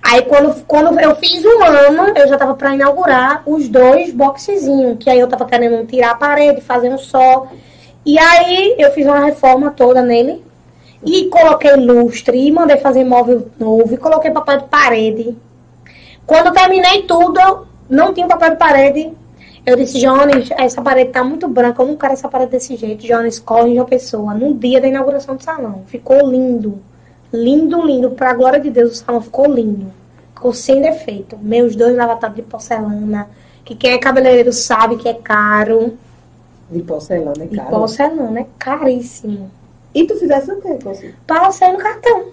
Aí quando, quando eu fiz um ano, eu já tava para inaugurar os dois boxezinhos, que aí eu tava querendo tirar a parede, fazer um só. E aí eu fiz uma reforma toda nele. E coloquei lustre, e mandei fazer móvel novo, e coloquei papel de parede. Quando terminei tudo, não tinha papel de parede, eu disse, Jones, essa parede tá muito branca, eu não quero essa parede desse jeito. Jones, corre de uma pessoa, no dia da inauguração do salão. Ficou lindo. Lindo, lindo. Pra glória de Deus, o salão ficou lindo. Ficou sem defeito. Meus dois lavatórios de porcelana. Que quem é cabeleireiro sabe que é caro. De porcelana é caro? De porcelana, é caríssimo. E tu fizesse o quê, Consi? Passei no cartão.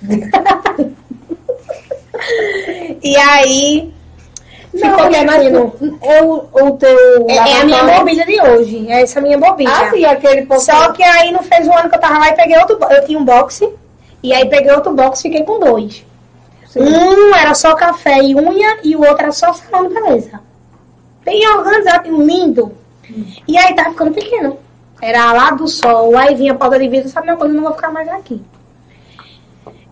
e aí, não, Ficou é mais é o, o teu. É, é, a minha mobília de hoje. É essa minha mobília. Ah, sim, aquele Só que aí não fez um ano que eu tava lá e peguei outro. Eu tinha um boxe E aí peguei outro box e fiquei com dois. Sim. Um era só café e unha e o outro era só salão de beleza. Bem organizado, lindo. Hum. E aí tava ficando pequeno. Era lá do sol, aí vinha a pauta de vidro, sabe uma coisa, não vou ficar mais aqui.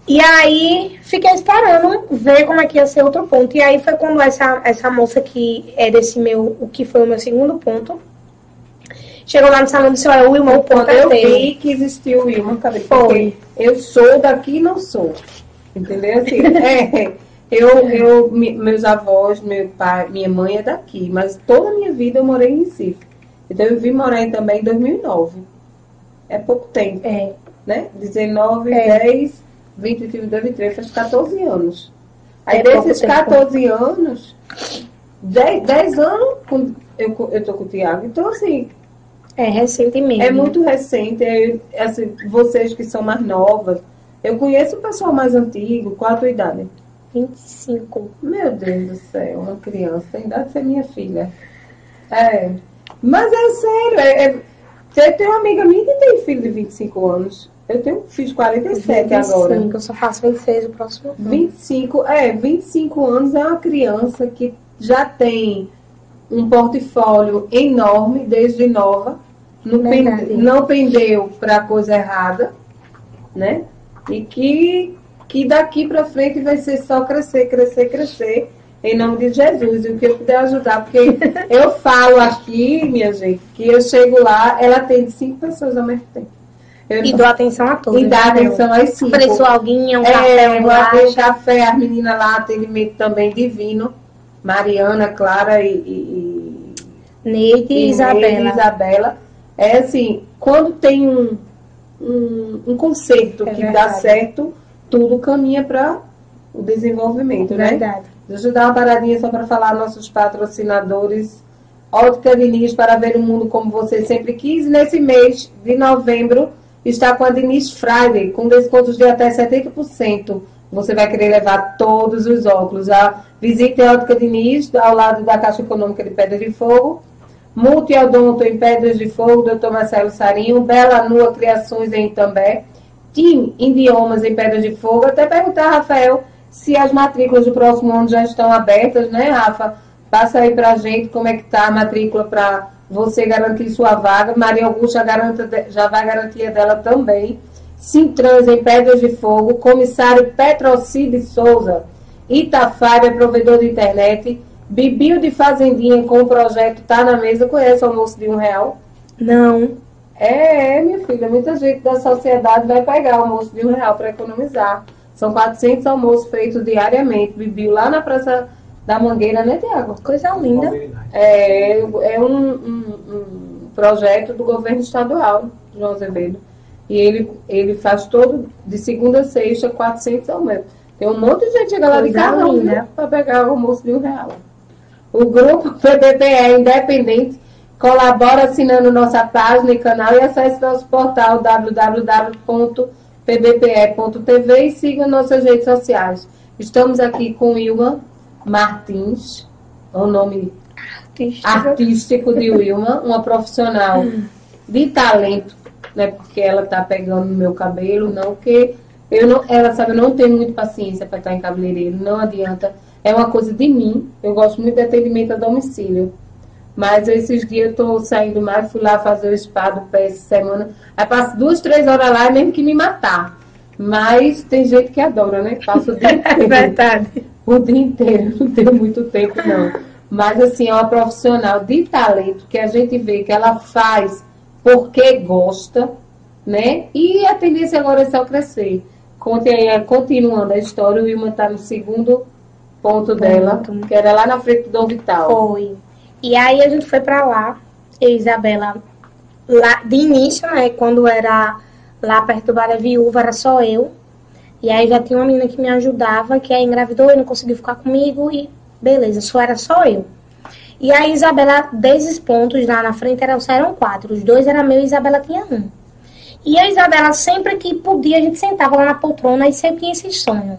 E aí fiquei esperando ver como é que ia ser outro ponto. E aí foi quando essa, essa moça que é desse meu, o que foi o meu segundo ponto, chegou lá no salão e disse, olha, o Wilma, o ponto é eu vi que existiu o Wilma, cadê? Foi. Eu sou daqui e não sou. Entendeu? Assim, é, eu, eu, meus avós, meu pai, minha mãe é daqui, mas toda a minha vida eu morei em Recife. Então eu vim morar também em 2009. É pouco tempo. É. Né? 19, é. 10, 20, 21, 23, faz 14 anos. Aí é desses 14 anos, 10, 10 anos eu, eu tô com o Tiago. Então, assim. É recente mesmo. É muito recente. É, assim, vocês que são mais novas. Eu conheço o pessoal mais antigo. Qual a tua idade? 25. Meu Deus do céu, uma criança. Tem idade de ser minha filha. É. Mas é sério. É, é, tem uma amiga minha que tem filho de 25 anos. Eu tenho, fiz 47 25, agora. eu só faço 26 o próximo ano. 25, é, 25 anos é uma criança que já tem um portfólio enorme desde nova. Não, pende, não pendeu para coisa errada, né? E que, que daqui para frente vai ser só crescer, crescer, crescer. Em nome de Jesus, e o que eu puder ajudar, porque eu falo aqui, minha gente, que eu chego lá, ela tem cinco pessoas ao mesmo tempo. Eu e dou atenção a todos. E dá atenção às cinco. Ofereço alguém, um é, café, um lá. café, as meninas lá, atendimento também divino. Mariana, Clara e... e Neide e, Isabela. Isabela. É assim, quando tem um, um, um conceito é que verdade. dá certo, tudo caminha para o desenvolvimento, né? Verdade. Deixa eu dar uma paradinha só para falar nossos patrocinadores. Ótica Diniz para ver o mundo como você sempre quis. Nesse mês de novembro está com a Diniz Friday, com descontos de até 70%. Você vai querer levar todos os óculos. A visite a Ótica Diniz, ao lado da Caixa Econômica de Pedra de Fogo. Multiodonto em Pedras de Fogo, Dr. Marcelo Sarinho. Bela Nua Criações em Itambé. Team Idiomas em Pedras de Fogo. Até perguntar, Rafael, se as matrículas do próximo ano já estão abertas, né, Rafa? Passa aí pra gente como é que tá a matrícula para você garantir sua vaga. Maria Augusta garanta, já vai garantir a dela também. Sintrans em Pedras de Fogo, comissário Petrocide Souza, Itafária, provedor de internet, Bibio de Fazendinha com o projeto Tá na Mesa, conhece o almoço de um real? Não. É, é, minha filha, muita gente da sociedade vai pegar o almoço de um real para economizar. São 400 almoços feitos diariamente. Bibio lá na Praça da Mangueira, né, Tiago? Coisa linda. É, é um, um, um, projeto do governo estadual, João Azevedo. E ele, ele faz todo, de segunda a sexta, 400 ao mês. Tem um monte de gente chegando lá de carro para pegar o almoço de um real. O grupo PBPE é independente colabora assinando nossa página e canal e acesse nosso portal www.pbpe.tv e siga nossas redes sociais. Estamos aqui com Ilma Martins, é o nome artístico, artístico de Wilma, uma profissional de talento, né? Porque ela tá pegando no meu cabelo, não que eu não, ela sabe, eu não tenho muito paciência para estar em cabeleireiro, não adianta. É uma coisa de mim. Eu gosto muito de atendimento a domicílio. Mas esses dias eu tô saindo mais, fui lá fazer o spa do pé essa semana. Aí passo duas, três horas lá, mesmo que me matar. Mas tem gente que adora, né? Passo o dia inteiro. É verdade o dia inteiro, não tenho muito tempo não. Mas assim, é uma profissional de talento que a gente vê que ela faz porque gosta, né? E a tendência agora é só crescer. Conte aí, continuando a história, o Wilma está no segundo ponto dela, que era lá na frente do Vital. Foi. E aí a gente foi para lá, e Isabela, lá de início, né, quando era lá perto do Bar Viúva, era só eu, e aí já tinha uma menina que me ajudava, que aí engravidou e não conseguiu ficar comigo e beleza, só era só eu. E a Isabela, desses pontos lá na frente, eram, eram quatro. Os dois eram meu e a Isabela tinha um. E a Isabela, sempre que podia, a gente sentava lá na poltrona e sempre tinha esse sonho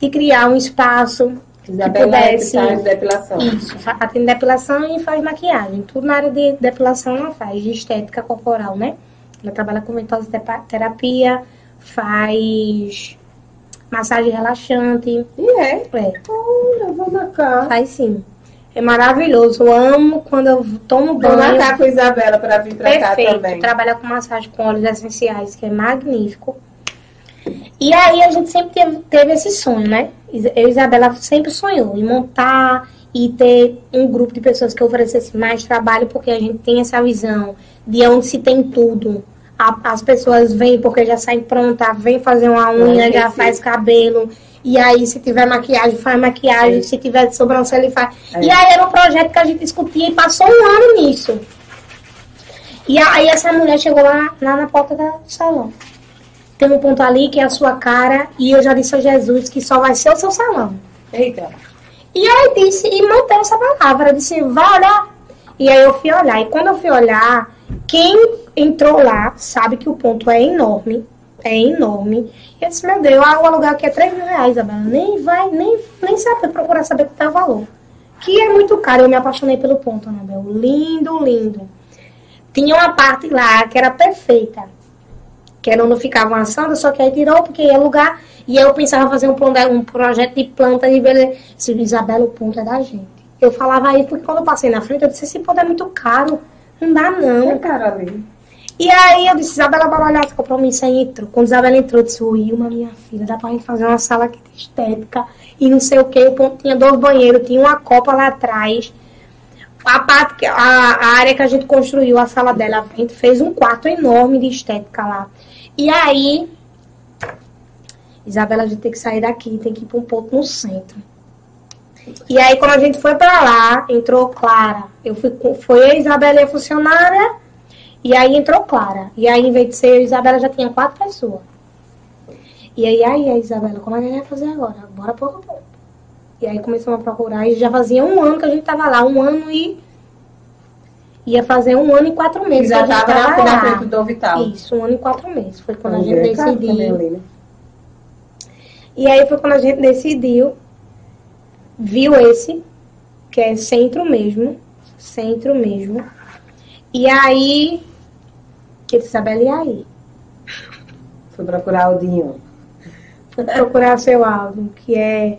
de criar um espaço Isabela que pudesse... faz depilação. Isso, atende depilação e faz maquiagem. Tudo na área de depilação ela faz, de estética corporal, né? Ela trabalha com ventosa terapia, faz massagem relaxante. E é? É, Olha, vou marcar. faz sim. É maravilhoso. Eu amo quando eu tomo Vou banho. marcar com a Isabela para vir pra cá Perfeito. também. Trabalhar com massagem com óleos essenciais, que é magnífico. E aí a gente sempre teve, teve esse sonho, né? Eu e Isabela sempre sonhou em montar e ter um grupo de pessoas que oferecesse mais trabalho, porque a gente tem essa visão de onde se tem tudo. A- as pessoas vêm porque já saem pronta, vem fazer uma unha, já sim. faz cabelo. E aí, se tiver maquiagem, faz maquiagem. Se tiver sobrancelha, faz. É. E aí era um projeto que a gente discutia e passou um ano nisso. E aí essa mulher chegou lá, lá na porta do salão. Tem um ponto ali que é a sua cara, e eu já disse a Jesus que só vai ser o seu salão. Eita. E aí disse, e manteve essa palavra, disse, vai olhar. E aí eu fui olhar, e quando eu fui olhar, quem entrou lá sabe que o ponto é enorme, é enorme. E eu disse, meu Deus, o aluguel aqui é 3 mil reais, Isabela. Nem vai, nem, nem sabe, procurar saber quanto é o valor. Que é muito caro, eu me apaixonei pelo ponto, Anabel. Lindo, lindo. Tinha uma parte lá que era perfeita. Que era onde ficavam assando, só que aí tirou porque ia alugar. E eu pensava fazer um, plano- um projeto de planta de beleza. Se Isabela, o ponto é da gente. Eu falava isso porque quando eu passei na frente, eu disse, esse ponto é muito caro. Não dá, não. Cara ali. E aí eu disse, Isabela, bora olhar esse compromisso aí entrou. Quando Isabela entrou, eu disse, o Ilma, minha filha, dá pra gente fazer uma sala aqui de estética e não sei o ponto tinha dois banheiros, tinha uma copa lá atrás. A, parte, a, a área que a gente construiu, a sala dela, a gente fez um quarto enorme de estética lá. E aí, Isabela, a gente tem que sair daqui, tem que ir para um ponto no centro. E aí, quando a gente foi para lá, entrou Clara. Eu fui, foi a Isabela e a funcionária, e aí entrou Clara. E aí, em vez de ser e Isabela, já tinha quatro pessoas. E aí, aí, a Isabela, como é que a gente vai fazer agora? Bora para outro ponto. E aí começamos a procurar, e já fazia um ano que a gente tava lá, um ano e. Ia fazer um ano e quatro E meses. já que a gente tava na, tava na lá. frente do Vital. Isso, um ano e quatro meses. Foi quando a Então, gente também decidiu. ali, né? E aí foi quando a gente decidiu, viu esse, que é centro mesmo, centro mesmo. E aí, que Isabela, e aí? Fui procurar o Dinho. Fui procurar seu álbum, que é,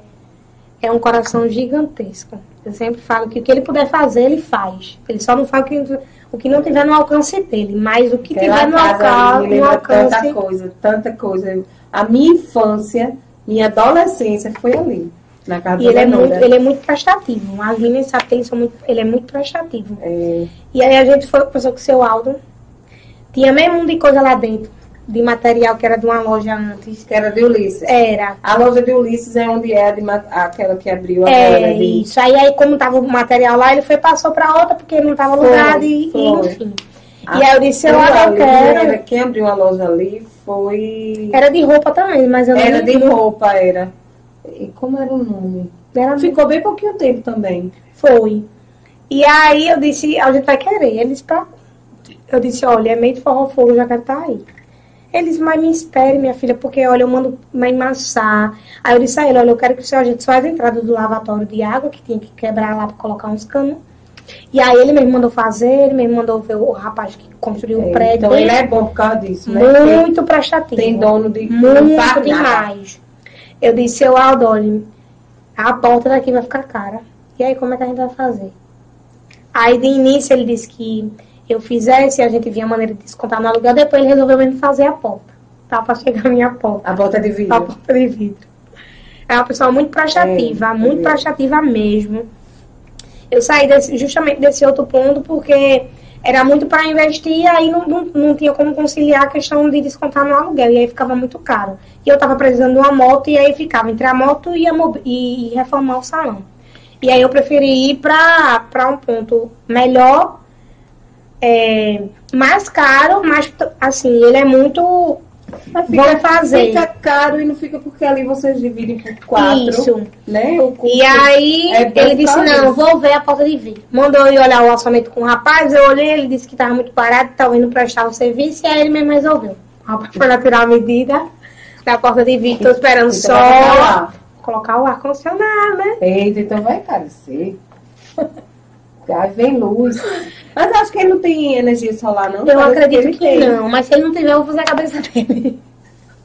é um coração gigantesco. Eu sempre falo que o que ele puder fazer, ele faz. Ele só não faz o que, o que não tiver no alcance dele, mas o que Aquela tiver no ali alcance, no alcance tanta coisa, tanta coisa. A minha infância, minha adolescência foi ali. Na casa E ele é, muito, ele é muito prestativo. O Aline sabe que eles são muito, ele é muito prestativo. É, E aí a gente foi, começou com o seu Aldo. Tinha mesmo um de coisa lá dentro. De material que era de uma loja antes. que era de Ulisses. Era. A loja de Ulisses é onde é a de aquela que abriu agora. É, de... isso. Aí, aí como tava o material lá, ele foi passou pra outra porque não tava alugado e, e, enfim. A- e aí eu disse, eu, eu quero. Era, quem abriu a loja ali foi. Era de roupa também, mas eu Era não de roupa, era. Como era o nome? Era Ficou bem pouquinho tempo também. Foi. E aí eu disse, a gente vai querer. Eles pra. Eu disse, olha, é meio de forró fogo, já quero estar aí. Eles, mas me espere, minha filha, porque olha, eu mando emassar. Aí eu disse a ele, olha, eu quero que o senhor ajeite só as entradas do lavatório de água, que tinha que quebrar lá para colocar uns canos. E aí ele mesmo mandou fazer, ele mesmo mandou ver o rapaz que construiu o É, prédio. então ele é bom por causa disso, né? muito prestativo. Tem dono de Muito demais. Eu disse, seu Aldo, olha, a porta daqui vai ficar cara. E aí, como é que a gente vai fazer? Aí, de início, ele disse que eu fizesse, a gente via a maneira de descontar no aluguel. Depois, ele resolveu mesmo fazer a porta. Tá? Pra chegar a minha porta. A porta de A vidro. porta de vidro. É uma pessoa muito prestativa, É, muito é. prestativa mesmo. Eu saí desse- justamente desse outro ponto porque era muito para investir, aí não, não, não tinha como conciliar a questão de descontar no aluguel, e aí ficava muito caro. E eu tava precisando de uma moto, e aí ficava entre a moto e, a e, e reformar o salão. E aí eu preferi ir para um ponto melhor, é, mais caro, mas assim, ele é muito. Mas Vamos fazer. Fica caro e não fica porque ali vocês dividem por quatro. Isso. Né? E aí É ele disse, não, vou ver a porta de vidro. Mandou eu ir olhar o orçamento com o rapaz, eu olhei, ele disse que estava muito barato, estava indo prestar o serviço, e aí ele mesmo resolveu. O rapaz foi lá tirar a medida da porta de vidro, tô esperando Então só colocar o ar-condicionado, né? Eita, então vai encarecer. Aí vem luz. Mas acho que ele não tem energia solar, não. Eu Parece acredito que tem. não, mas se ele não tiver, eu vou fazer a cabeça dele.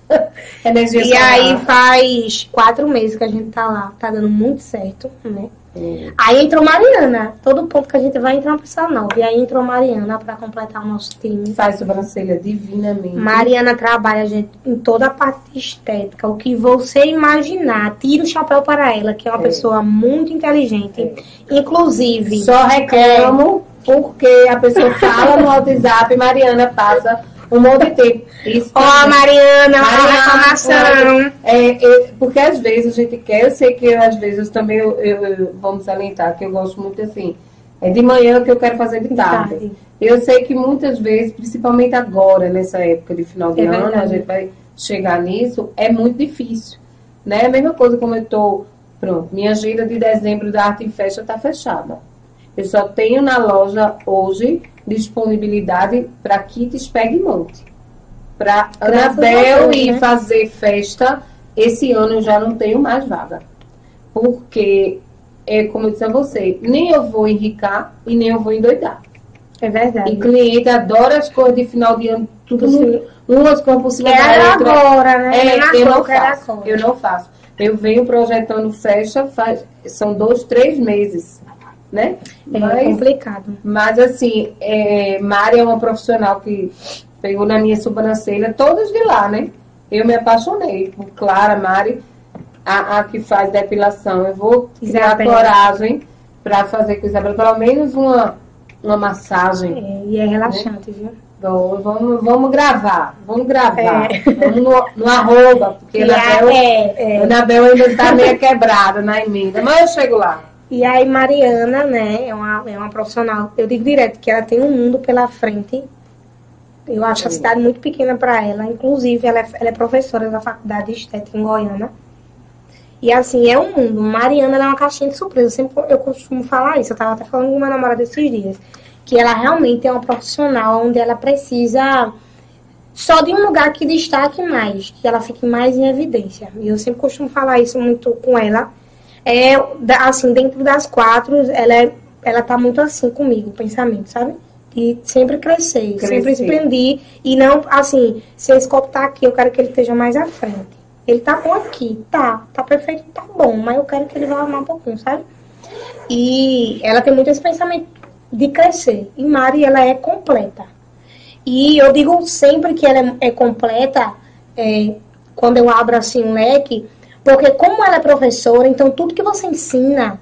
Energia E solar. aí faz quatro meses que a gente tá lá, tá dando muito certo, né? É. Aí entrou Mariana. Todo ponto que a gente vai entrar uma pessoa nova. E aí entrou Mariana pra completar o nosso time. Faz sobrancelha divinamente. Mariana trabalha, gente, em toda a parte estética. O que você imaginar, tira o chapéu para ela, que é uma É. pessoa muito inteligente. Inclusive, Só reclamo porque a pessoa fala no WhatsApp, Mariana passa um monte de tempo. Isso ó, também. Mariana, uma Mariana, reclamação. É, eu- porque às vezes a gente quer, eu sei que às vezes também eu, eu- eu- vamos salientar que eu gosto muito assim. É de manhã que eu quero fazer de tarde. Tarde. Eu sei que muitas vezes, principalmente agora, nessa época de final de É ano, a verdade. gente vai chegar nisso, é muito difícil. Né? A mesma coisa como eu estou, pronto, minha agenda de dezembro da Arte em Festa está fechada. Eu só tenho na loja hoje disponibilidade para kits Peg Monte. Para Anabel ir né? fazer festa, esse ano eu já não tenho mais vaga. Porque, é, como eu disse a você, nem eu vou enricar e nem eu vou endoidar. É verdade. E cliente adora as coisas de final de ano, tudo Sim. umas coisas por cima da outra. agora, né? É, Na eu não faço. Eu não faço. Eu venho projetando festa, faz, são dois, três meses, né? É Mas, complicado. mas assim, é, Mari é uma profissional que pegou na minha sobrancelha, todas de lá, né? Eu me apaixonei por Clara, Mari, a, a que faz depilação. Eu vou criar Isabela. coragem para fazer com Isabela, pelo menos uma, uma massagem. É, e é relaxante, viu? Então, vamos, vamos gravar, vamos gravar. É. Vamos no, no arroba, porque Anabel, é, é. Anabel ainda está meio quebrada na emenda, mas eu chego lá. E aí, Mariana, né, é uma, é uma profissional. Eu digo direto que ela tem um mundo pela frente. Eu acho a Sim. cidade muito pequena para ela. Inclusive, ela é, ela é professora da Faculdade de Estética em Goiânia. E assim, é um mundo. Mariana é uma caixinha de surpresa. Eu sempre eu costumo falar isso. Eu tava até falando com uma namorada esses dias. Que ela realmente é uma profissional onde ela precisa só de um lugar que destaque mais, que ela fique mais em evidência. E eu sempre costumo falar isso muito com ela. É, assim, dentro das quatro, ela, é, ela tá muito assim comigo, o pensamento, sabe? E sempre crescer, Crescer. sempre expandir. E não, assim, se esse copo tá aqui, eu quero que ele esteja mais à frente. Ele tá bom aqui, tá, tá perfeito, tá bom, mas eu quero que ele vá arrumar um pouquinho, sabe? E ela tem muito esse pensamento de crescer. E Mari, ela é completa. E eu digo sempre que ela é, é completa é, quando eu abro assim um leque, porque como ela é professora, então tudo que você ensina,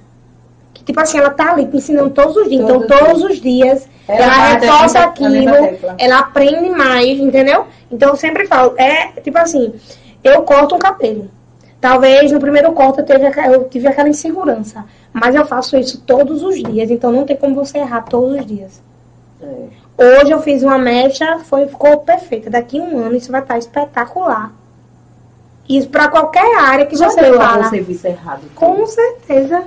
que tipo assim, ela tá ali te ensinando todos os dias, Todos então os todos os dias Ela ela reforça aquilo, ela aprende mais, entendeu? Então eu sempre falo, é tipo assim, eu corto um cabelo. Talvez no primeiro corte eu, teve, eu tive aquela insegurança. Mas eu faço isso todos os dias, então não tem como você errar todos os dias. É. Hoje eu fiz uma mecha, foi, ficou perfeita. Daqui a um ano isso vai estar espetacular. Isso para qualquer área que Já você deu fala. serviço errado? Com certeza.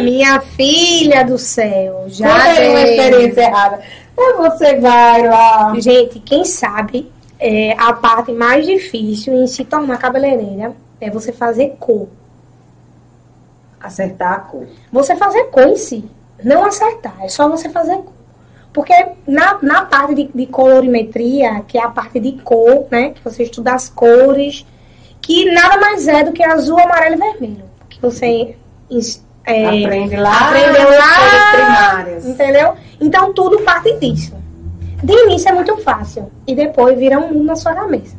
Minha filha do céu, já tem uma experiência errada. Aí você vai lá. Gente, quem sabe é, a parte mais difícil em se tornar cabeleireira é você fazer cor. Acertar a cor. Você fazer cor em si. Não acertar, é só você fazer cor. Porque na, na parte de, de colorimetria, que é a parte de cor, né? Que você estuda as cores, que nada mais é do que azul, amarelo e vermelho. Que você é, Aprende lá. aprendeu nas lá. cores primárias. Entendeu? Então tudo parte disso. De início é muito fácil. E depois vira um mundo na sua cabeça.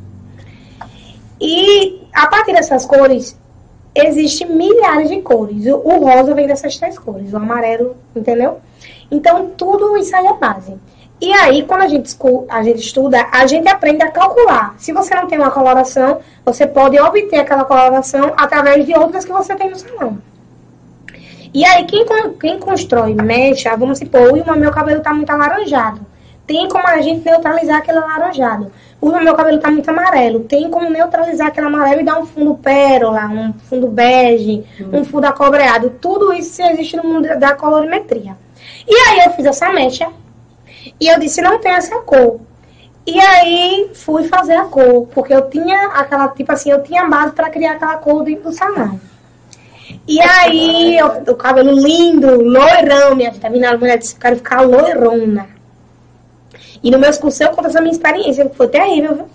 E a partir dessas cores, existem milhares de cores. O, o rosa vem dessas três cores, o amarelo, entendeu? Então tudo isso aí é base. E aí, quando a gente, a gente estuda, a gente aprende a calcular. Se você não tem uma coloração, você pode obter aquela coloração através de outras que você tem no salão. E aí, quem, quem constrói mecha, vamos supor, o meu cabelo tá muito alaranjado. Tem como a gente neutralizar aquele alaranjado. O meu cabelo tá muito amarelo. Tem como neutralizar aquele amarelo e dar um fundo pérola, um fundo bege, um fundo acobreado. Tudo isso existe no mundo da colorimetria. E aí eu fiz essa mecha e eu disse, não tem essa cor. E aí fui fazer a cor, porque eu tinha aquela, tipo assim, eu tinha base para criar aquela cor dentro do salão. E aí, eu, o cabelo lindo, loirão, minha vitamina, a mulher disse, eu quero ficar loirona. E no meus cursos eu conto essa minha experiência, que foi terrível, viu?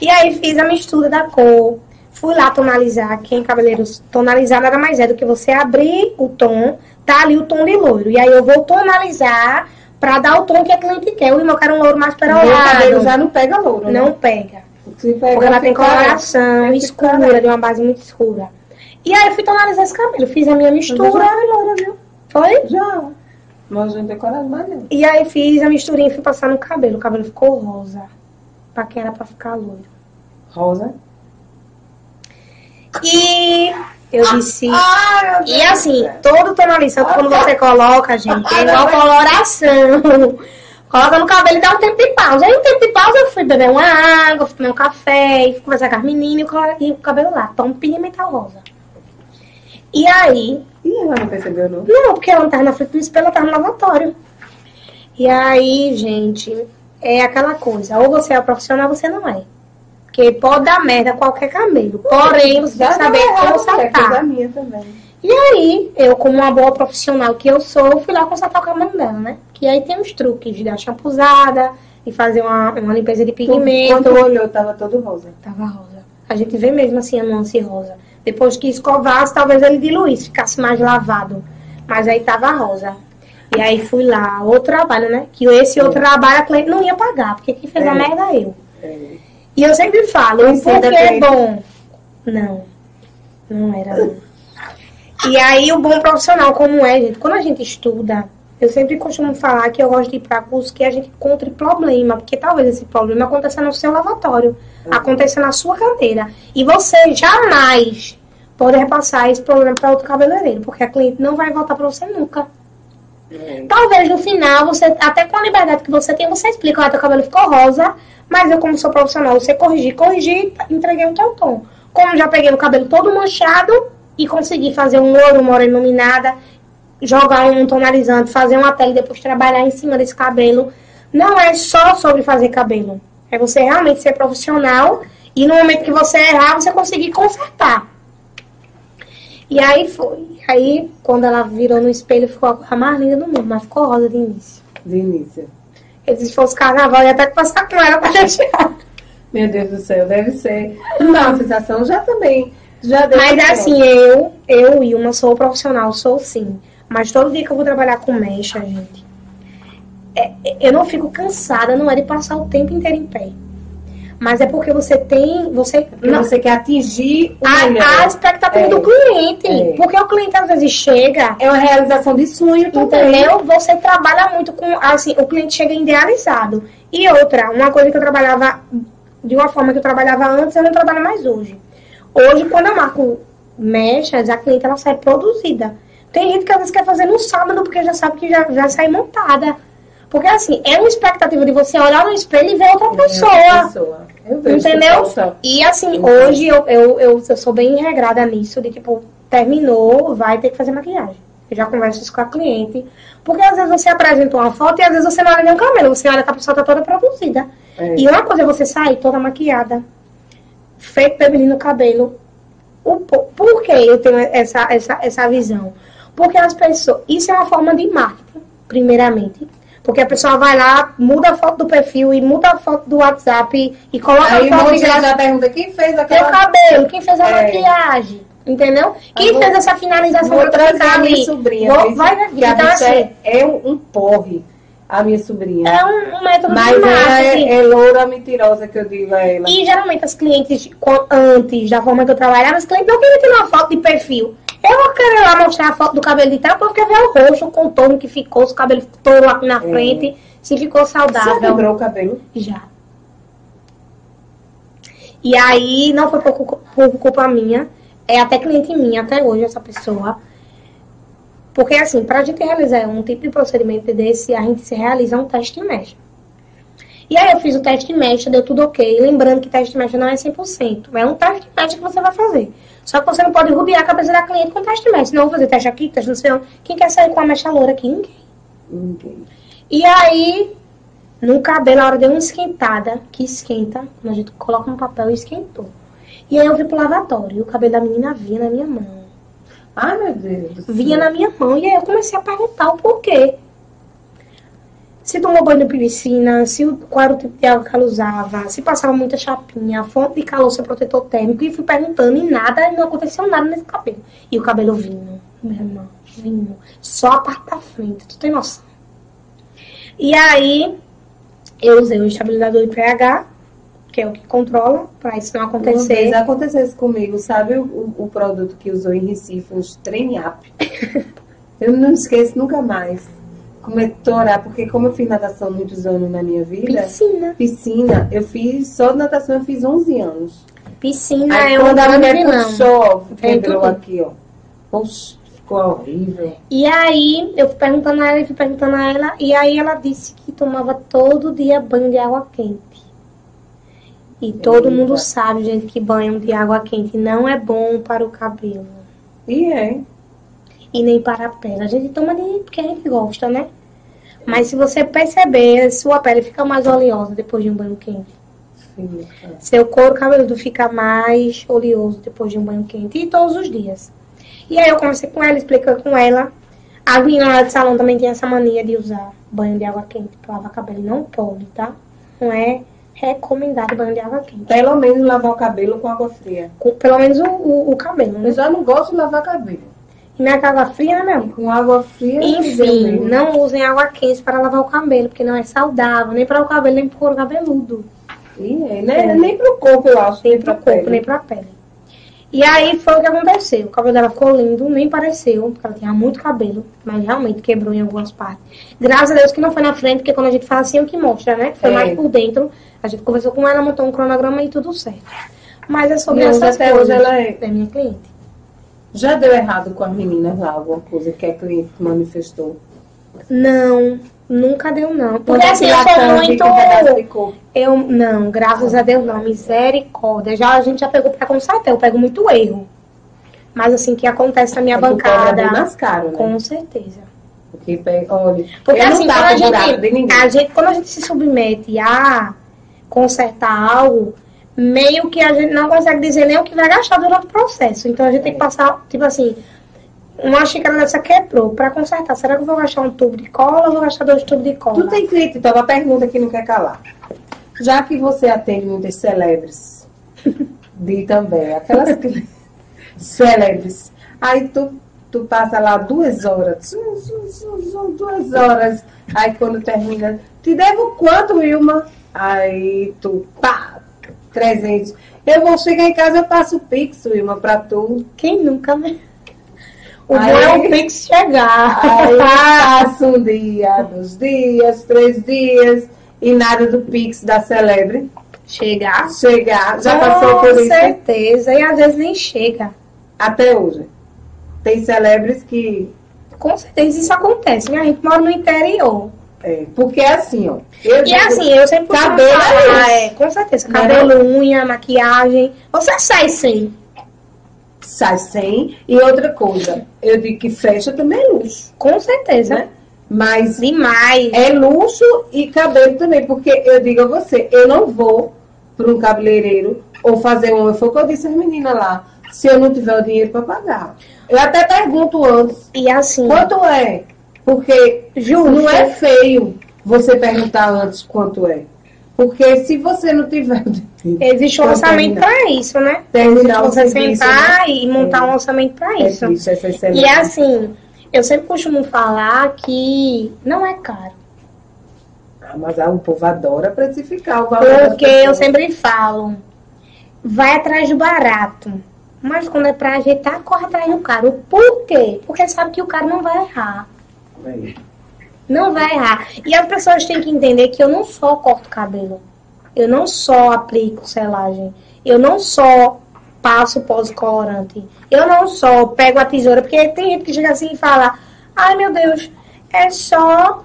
E aí fiz a mistura da cor, fui lá tonalizar, quem é cabeleiro tonalizar nada mais é do que você abrir o tom, tá ali o tom de loiro. E aí eu vou tonalizar pra dar o tom que a cliente quer. O irmão quer um louro mais perolado. já não pega louro, né? Não pega. Se pega, Porque ela tem coloração fica escura, careca. de uma base muito escura. E aí eu fui tonalizar esse cabelo, fiz a minha mistura. já foi loura, viu? Foi? Já. Mas não tem coragem mais não. E aí fiz a misturinha e fui passar no cabelo. O cabelo ficou rosa. Pra quem era pra ficar loiro. Rosa. E eu disse. Ai, meu Deus E assim, todo tonalizante, quando você coloca, gente, é igual coloração. Coloca no cabelo e dá um tempo de pausa. Aí, um tempo de pausa, eu fui beber uma água, fui tomar um café, e fui conversar com as meninas e o e cabelo lá. Tom pimental rosa. E aí, Ih, ela não percebeu, não. não, porque ela não tava na frente do espelho, ela tava no lavatório. E aí, gente, é aquela coisa. Ou você é profissional, ou você não é. Porque pode dar merda qualquer cabelo. Porém, você tem que saber consertar. É. E aí, eu, como uma boa profissional que eu sou, fui lá consertar o cabelo dela, né? Que aí tem os truques de dar shampuzada e fazer uma, uma limpeza de pigmento. Quando olhou, tava todo rosa. Tava rosa. A gente vê mesmo assim a nuance rosa. Depois que escovasse, talvez ele diluísse, ficasse mais lavado. Mas aí tava rosa. E aí fui lá, outro trabalho, né? Que esse outro trabalho a cliente não ia pagar, porque quem fez a É. merda é eu. É. E eu sempre falo, o que ser porquê é bom. Não, não era não. E aí o bom profissional como é, gente, quando a gente estuda, eu sempre costumo falar que eu gosto de ir para curso que a gente encontre problema, porque talvez esse problema aconteça no seu lavatório, aconteça na sua cadeira. E você jamais pode repassar esse problema para outro cabeleireiro, porque a cliente não vai voltar para você nunca. Talvez no final, você, até com a liberdade que você tem, você explica, ah, teu cabelo ficou rosa, mas eu, como sou profissional, você corrigir, corrigir, entreguei o teu tom. Como já peguei o cabelo todo manchado e consegui fazer um ouro, uma hora iluminada, jogar um tonalizante, fazer uma tela e depois trabalhar em cima desse cabelo. Não é só sobre fazer cabelo. É você realmente ser profissional e no momento que você errar, você conseguir consertar. E aí foi. Aí, quando ela virou no espelho, ficou a mais linda do mundo, mas ficou rosa de início. De início. Eu disse, se fosse carnaval, ia até que passar com ela pra deixar. Meu Deus do céu, deve ser. Não, a sensação já também. Já deu Mas assim, eu, eu, Ilma, sou profissional, sou sim. Mas todo dia que eu vou trabalhar com mecha, gente, é- é- eu não fico cansada, não é de passar o tempo inteiro em pé. Mas é porque você tem. Você, não, você quer atingir o a, a expectativa É. do cliente. É. Porque o cliente às vezes chega É uma realização de sonho também. Entendeu? Você trabalha muito com, assim, o cliente chega idealizado. E outra, uma coisa que eu trabalhava, de uma forma que eu trabalhava antes, eu não trabalho mais hoje. Hoje, quando eu marco mechas, a cliente, ela sai produzida. Tem gente que às vezes quer fazer no sábado, porque já sabe que já vai sair montada. Porque, assim, é uma expectativa de você olhar no espelho e ver outra pessoa. Outra pessoa. Entendeu? E assim, hoje eu, eu, eu, eu sou bem regrada nisso, de tipo, terminou, vai ter que fazer maquiagem. Eu já converso isso com a cliente. Porque às vezes você apresenta uma foto e às vezes você não olha nem o cabelo, você olha que a pessoa tá toda produzida. É. E uma coisa é você sair toda maquiada, feito babyliss no cabelo. O, po- por que eu tenho essa, essa, essa visão? Porque as pessoas. Isso é uma forma de marketing, primeiramente. Porque a pessoa vai lá, muda a foto do perfil e muda a foto do WhatsApp e coloca Aí a foto gente já pergunta quem fez teu aquela. cabelo, quem fez a É. maquiagem, entendeu? Quem fez essa finalização Vou pra ficar a minha ali? sobrinha. Vou- vai, que a então assim, é, é um, porre, a minha sobrinha. é um, um método Mas de marketing. é, é loura mentirosa que eu digo a ela. E geralmente as clientes, antes da forma que eu trabalhava, as clientes não queriam tirar uma foto de perfil. Eu querer lá mostrar a foto do cabelo de trás, porque ver o rosto, o contorno que ficou, se o cabelo todo aqui na frente, se ficou Você saudável. quebrou o cabelo? Já. E aí, não foi por, por culpa minha, é até cliente minha, até hoje, essa pessoa. Porque, assim, pra gente realizar um tipo de procedimento desse, a gente se realiza um teste de mecha. E aí, eu fiz o teste de mecha, deu tudo ok. Lembrando que teste de mecha não é 100%. É um teste de mecha que você vai fazer. Só que você não pode rubiar a cabeça da cliente com teste. Senão, eu vou fazer teste aqui, teste não sei onde. Quem quer sair com a mecha loura aqui? Ninguém. Ninguém. E aí, no cabelo, a hora deu uma esquentada, que esquenta, quando a gente coloca no papel e esquentou. E aí eu fui pro lavatório, e o cabelo da menina vinha na minha mão. Ai, meu Deus. Vinha na minha mão, e aí eu comecei a perguntar o porquê. Se tomou banho de piscina, se qual era o tipo de água que ela usava, se passava muita chapinha, fonte de calor sem protetor térmico, e fui perguntando e nada, e não aconteceu nada nesse cabelo. E o cabelo vinho, meu irmão, vinho, só a parte da frente, tu tem noção. E aí, eu usei o estabilizador de pH, que é o que controla, para isso não Uma acontecer. vez acontecesse comigo, sabe o, o- o produto que usou em Recife, uns Treniap. eu não esqueço nunca mais. Começou a orar, porque como eu fiz natação muitos anos na minha vida, Piscina. piscina, eu fiz, só natação eu fiz 11 anos. Piscina Aí é quando a mulher puxou, quebrou tudo. aqui, ó. Poxa, ficou horrível. E aí, eu fui perguntando a ela, e fui perguntando a ela, e aí ela disse que tomava todo dia banho de água quente. E todo Eita. mundo sabe, gente, que banho de água quente não é bom para o cabelo. E é. E nem para a pele. A gente toma de porque a gente gosta, né? Mas se você perceber, sua pele fica mais oleosa depois de um banho quente. Fica. Seu couro cabeludo fica mais oleoso depois de um banho quente. E todos os dias. E aí eu conversei com ela, expliquei com ela. A menina lá de salão também tem essa mania de usar banho de água quente pra lavar cabelo. Não pode, tá? Não é recomendado banho de água quente. Pelo menos lavar o cabelo com água fria. Com- pelo menos o, o, o cabelo, né? Eu já não gosto de lavar cabelo. É com água fria, né, meu amor? Com água fria, Enfim, mesmo. não usem água quente para lavar o cabelo, porque não é saudável, nem para o cabelo, nem para o couro cabeludo. E é, né? Nem pro corpo, eu acho. Nem para o corpo, nem para a pele. E aí foi o que aconteceu. O cabelo dela ficou lindo, nem pareceu, porque ela tinha muito cabelo, mas realmente quebrou em algumas partes. Graças a Deus que não foi na frente, porque quando a gente fala assim é o que mostra, né? Foi É. mais por dentro. A gente conversou com ela, montou um cronograma e tudo certo. Mas é sobre essas até coisas. hoje ela é- é minha cliente. Já deu errado com as meninas lá, alguma coisa que a cliente manifestou. Não, nunca deu não. Porque assim, eu sou muito. Eu não, graças a Deus não, misericórdia. Já a gente já pegou pra consertar, eu pego muito erro. Mas assim, que acontece na minha É é bancada. mais caro, né? Com certeza. Porque, pega- olha, Porque assim, não quando a, gente, a gente, quando a gente se submete a consertar algo, meio que a gente não consegue dizer nem o que vai gastar durante o processo. Então a gente tem que passar, tipo assim, uma xícara dessa quebrou pra consertar. Será que eu vou gastar um tubo de cola ou vou gastar dois tubos de cola? Tu tem cliente, então, uma pergunta que não quer calar. Já que você atende muitas celebres, de também, aquelas clientes célebres, aí tu, tu passa lá duas horas, duas horas, aí quando termina, te devo quanto, Wilma? Aí tu, pá, 300. Eu vou chegar em casa, eu passo o Pix, Wilma, pra tu. Quem nunca, né? O Aí- bom é o Pix chegar. Aí passa um dia, dois dias, três dias, e nada do Pix da Celebre chegar. chegar. Já passou por Com isso certeza. E às vezes nem chega. até hoje. Tem celebres que. Com certeza isso acontece. né? A gente mora no interior. É, porque é assim, ó. Eu E digo- assim, eu sempre Cabelo é falar, isso. é, com certeza. Não é Cabelo, unha, maquiagem. Você sai sem. sai sem. E outra coisa, eu digo que fecha também é luxo, Com certeza. né? Mas Demais. é luxo e cabelo também, porque eu digo a você, eu não vou para um cabeleireiro ou fazer um. Foi o que eu disse às meninas lá. Se eu não tiver o dinheiro para pagar. Eu até pergunto antes, E assim, quanto é? Porque Ju, não é feio você perguntar antes quanto é. Porque se você não tiver existe um orçamento pra isso, né? terminar Você serviço, sentar né? e montar um orçamento pra É isso. triste essa E é assim, eu sempre costumo falar que não é caro. Ah, mas ah, o povo adora precificar o valor. Porque eu sempre falo, vai atrás do barato. Mas quando é pra ajeitar, corre atrás do caro. Por quê? Porque sabe que o cara não vai errar. Não vai errar. E as pessoas têm que entender que eu não só corto cabelo. Eu não só aplico selagem. Eu não só passo pós-colorante. Eu não só pego a tesoura. Porque tem gente que chega assim e fala: Ai meu Deus, é só.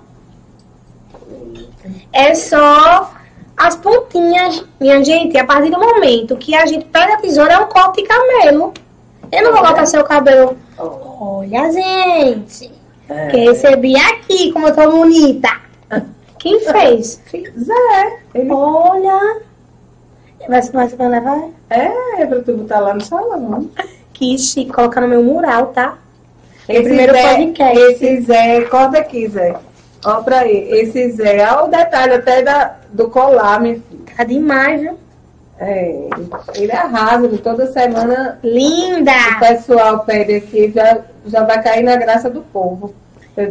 É só as pontinhas. Minha gente, a partir do momento que a gente pega a tesoura, é um corte de cabelo. Eu não vou cortar seu cabelo. Olha, gente. É. Que recebi aqui, como eu tô bonita. Quem fez? Zé, ele Olha. Vai, vai, vai levar? é pra tu botar lá no salão. Que chique, colocar no meu mural, tá? Esse primeiro Zé, podcast. Esse Zé, corta aqui, Zé. Ó pra aí, esse Zé, olha o detalhe até da, do colar, minha filha. Tá demais, viu? É, ele arrasa, toda semana Linda! o pessoal pede aqui, já, já vai cair na graça do povo.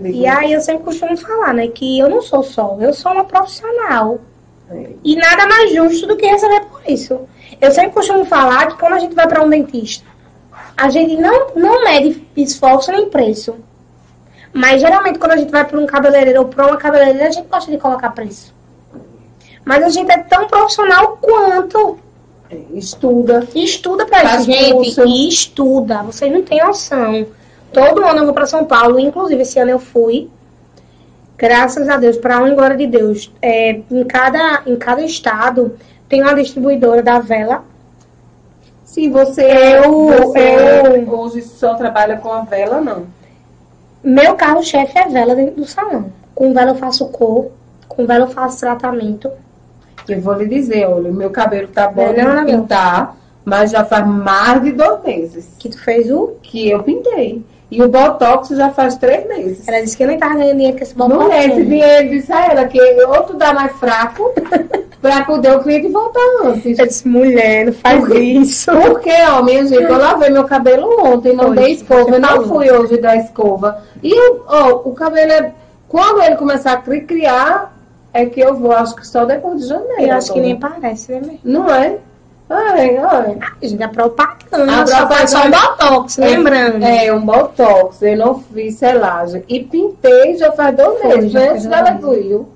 E aí eu sempre costumo falar, né, que eu não sou só, eu sou uma profissional. é, E nada mais justo do que receber por isso. Eu sempre costumo falar que quando a gente vai para um dentista, a gente não, não mede esforço nem preço. Mas geralmente quando a gente vai para um cabeleireiro ou para uma cabeleireira, a gente gosta de colocar preço. Mas a gente é tão profissional quanto. é, estuda. Estuda pra Faz gente. curso. E estuda. Vocês não têm noção. Todo ano eu vou pra São Paulo. Inclusive, esse ano eu fui. Graças a Deus, para honra e glória de Deus. É, em, cada, em cada estado tem uma distribuidora da vela. Sim, você, Eu- você eu- hoje só trabalha com a vela, não. Meu carro-chefe é vela dentro do salão. Com vela eu faço cor. Com vela eu faço tratamento. Eu vou lhe dizer, olha, o meu cabelo tá bom Não, de não, não. pintar, mas já faz mais de dois meses Que tu fez o. que eu pintei. E o Botox já faz três meses. Ela disse que nem tava ganhando dinheiro com esse Não botox. é esse dinheiro, disse a ela, que ou tu dá mais fraco pra poder o cliente voltar antes. Eu disse, mulher, não faz Por quê? isso. Porque, ó, minha gente, eu lavei meu cabelo ontem, não dei escova, eu não fui hoje dar escova. E, ó, o cabelo é... Quando ele começar a cri- criar, é que eu vou, acho que só depois de janeiro. Eu acho que nem parece, né, mesmo? Não é? Ai, ai. A gente é propaganda. A só faz só um propaganda- botox, lembrando. É, um botox, eu não fiz selagem. E pintei já faz dois meses, já foi antes dela do.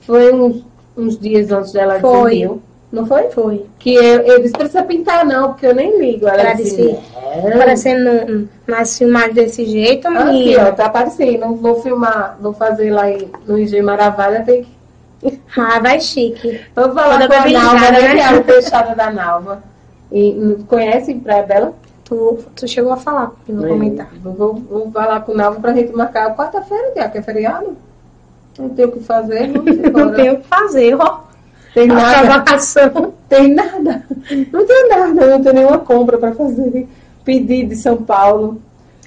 Foi uns, uns dias antes dela Foi. do. Não foi? Foi. Que eu, eu disse, precisa pintar não, porque eu nem ligo. Ela, Ela disse, disse, "É." Parecendo nas filmagens desse jeito, Aqui, ó, menina. tá aparecendo. Vou filmar, vou fazer lá em- no IG Maravilha, tem que... Ah, vai chique. Vou falar com a Nalva, né? né? Que é a fechada da Nalva. E, conhece Praia Bela? Tu, tu chegou a falar comigo no comentário. Vou, vou, vou falar com o Nalva pra gente marcar quarta-feira, dia que é feriado. Não tem o que fazer, vamos embora. Não tem o que fazer, ó. Tem A nada. provocação. Tem nada. Não tem nada. Não tem nenhuma compra para fazer. Pedido de São Paulo.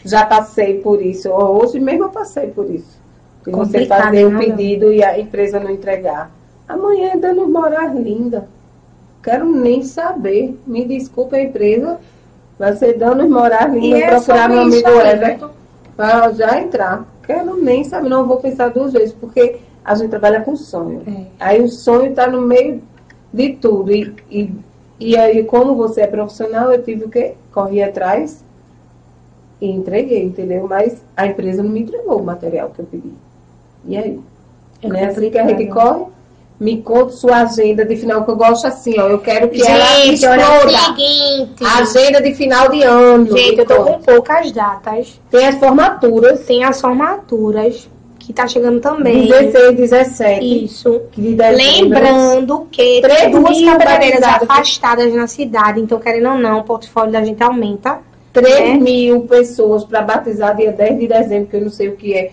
Já passei por isso. Hoje mesmo eu passei por isso. Você fazer o né, pedido e a empresa não entregar. Amanhã é dando morar linda. Quero nem saber. Me desculpa a empresa. Vai ser dando morar linda. é procurar meu amigo? Everton. Para já entrar. Quero nem saber. Não vou pensar duas vezes. Porque a gente trabalha com sonho. É. Aí o sonho está no meio de tudo. E, e, e aí, como você é profissional, eu tive o quê? Corri atrás e entreguei, entendeu? Mas a empresa não me entregou o material que eu pedi. E aí? É? Assim que a gente complicado. corre, me conta sua agenda de final, que eu gosto assim, ó. Eu quero que ela Gente, olha o exploda. seguinte. Agenda de final de ano. Gente, eu tô com poucas datas. Tem as formaturas, Tem as formaturas, que tá chegando também. 16, 17 Isso. de dezembro. Lembrando que Três tem duas cabeleireiras afastadas na cidade, então querendo ou não, o portfólio da gente aumenta. 3 né? mil pessoas para batizar dia 10 de dezembro, que eu não sei o que é.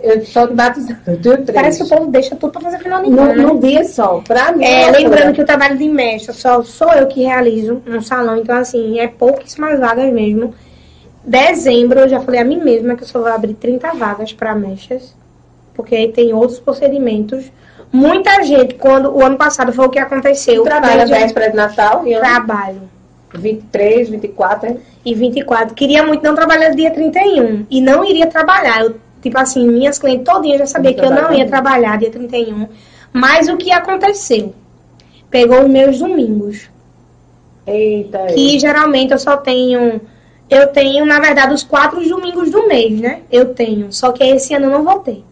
Eu só de batizar, eu tenho três. Parece que o povo deixa tudo pra fazer final de né? num dia só. Pra mim, É, uma lembrando que o trabalho de mestre só sou eu que realizo no salão, então assim, é pouquíssimas vagas mesmo. Dezembro eu já falei a mim mesma que eu só vou abrir 30 vagas para mechas, porque aí tem outros procedimentos. Muita gente, quando o ano passado foi o que aconteceu, trabalha véspera de Natal e trabalho 23, 24. hein? e 24. Queria muito não trabalhar dia 31 e não iria trabalhar. Eu, tipo assim, minhas clientes todinhas já sabiam Não que eu não ia trabalhar dia 31. Mas o que aconteceu? Pegou os meus domingos. Eita, que geralmente eu só tenho. Eu tenho, na verdade, os quatro domingos do mês, né? Eu tenho. Só que esse ano eu não vou ter.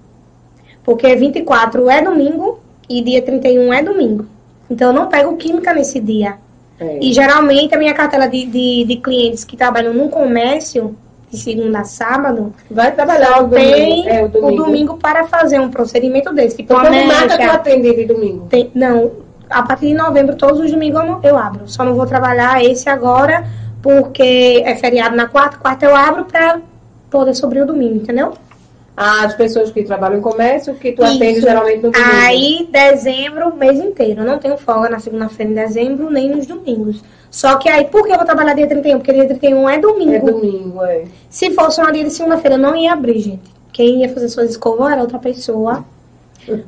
Porque 24 é domingo e dia 31 é domingo. Então eu não pego química nesse dia. é. E geralmente a minha cartela de, de, de clientes que trabalham no comércio, de segunda a sábado, Vai trabalhar só o domingo. tem é, o domingo. o domingo para fazer um procedimento desse. Tipo, Então, quando marca tu mecha. atende de domingo? Tem- não, a partir de novembro, todos os domingos eu, eu abro. Só não vou trabalhar esse agora, porque é feriado na quarta. Quarta eu abro pra poder sobrir o domingo, entendeu? As pessoas que trabalham em comércio, que tu atende Isso. geralmente no domingo. Aí, dezembro, o mês inteiro. Eu não tenho folga na segunda-feira em dezembro, nem nos domingos. Só que aí, por que eu vou trabalhar dia 31? Porque dia 31 é domingo. É domingo, é. Se fosse uma dia de segunda-feira, eu não ia abrir, gente. quem ia fazer suas escovas era outra pessoa,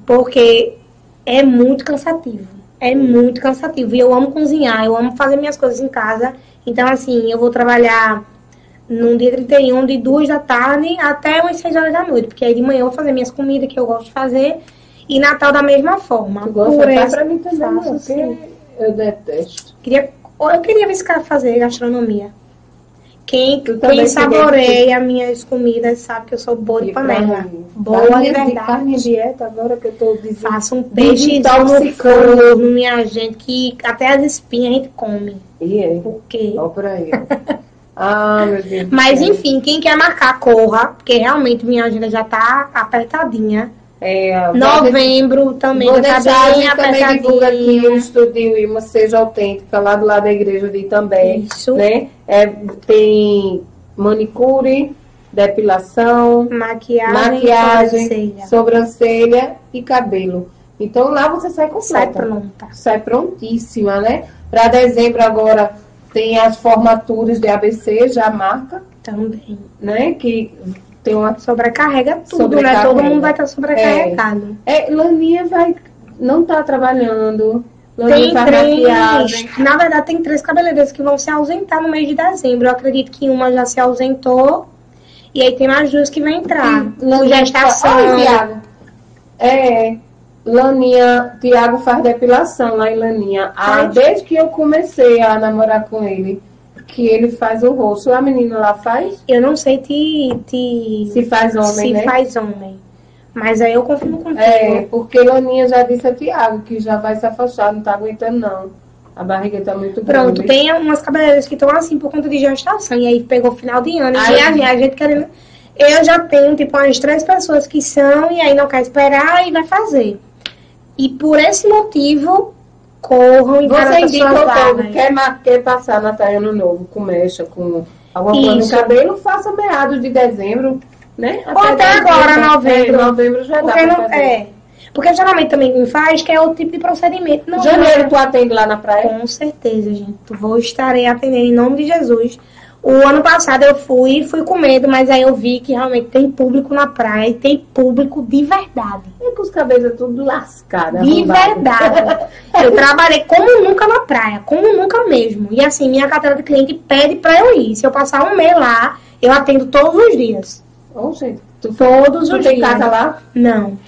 porque é muito cansativo. É muito cansativo. E eu amo cozinhar, eu amo fazer minhas coisas em casa. Então, assim, eu vou trabalhar num dia 31, de duas da tarde até umas 6 horas da noite. Porque aí de manhã eu vou fazer minhas comidas que eu gosto de fazer. E Natal da mesma forma. Tu gosta? Faz pra mim também, faço, porque sim. eu detesto. Queria, eu queria ver esse cara fazer gastronomia. Quem, quem saboreia minhas comidas sabe que eu sou boa de panela. Boa de verdade. Faz minha dieta agora que eu tô dizendo. Faço um peixe no forno, minha gente, que até as espinhas a gente come. E aí? Por quê? Olha por aí. ah, meu Deus. Mas enfim, quem quer marcar, corra, porque realmente minha agenda já tá apertadinha. É, Novembro também Vou já deixar, tá a bem gente também divulga aqui o. Estúdio Ilma Seja Autêntica, lá do lado da igreja de Itambé. Isso. Né? É, tem manicure, depilação, Maquiagem, maquiagem, sobrancelha. sobrancelha e cabelo. Então lá você sai Sai completa. pronta. Sai prontíssima, né? Para dezembro agora tem as formaturas de ABC, já marca, Também. né? Que tem uma Sobrecarrega tudo, né? Sobrecarrega. Todo mundo vai estar sobrecarregado. É, Laninha vai. Não tá trabalhando. Tem maquiagem. três. Na verdade, tem três cabeleireiros que vão se ausentar no mês de dezembro. Eu acredito que uma já se ausentou. E aí tem mais duas que vão entrar. Laninha Gestação. Ai, Tiago. É. Laninha, Tiago faz depilação lá em Laninha. Ah, desde que eu comecei a namorar com ele, que ele faz o rosto. A menina lá faz? Eu não sei te, te Se faz homem, se né? faz homem. Mas aí eu confirmo contigo. É, porque Laninha já disse a Tiago que já vai se afastar, não tá aguentando não. A barriga tá muito Pronto, grande. tem umas cabeleireiras que estão assim por conta de gestação. E aí pegou final de ano. Ai, e a, gente- a gente querendo. Eu já tenho, tipo, umas três pessoas que são e aí não quer esperar e vai fazer. E por esse motivo, corram e Você indica o povo, quer, quer passar Natal Ano Novo com mecha, com alguma coisa no cabelo, faça meados de dezembro, né? Ou até agora, novembro. novembro já dá Porque pra não, é. Porque geralmente também me faz, que é o tipo de procedimento. Não, Janeiro tu atende lá na praia? Com certeza, gente. Vou estarei atendendo em nome de Jesus. O ano passado eu fui, fui com medo, mas aí eu vi que realmente tem público na praia e tem público de verdade. E com os cabelos tudo lascados. De arrombado. verdade. Eu trabalhei como nunca na praia, como nunca mesmo. E assim, minha carteira de cliente pede pra eu ir. Se eu passar um mês lá, eu atendo todos os dias. Ô, gente, tu, Todos tu os tem dias. casa lá? Não.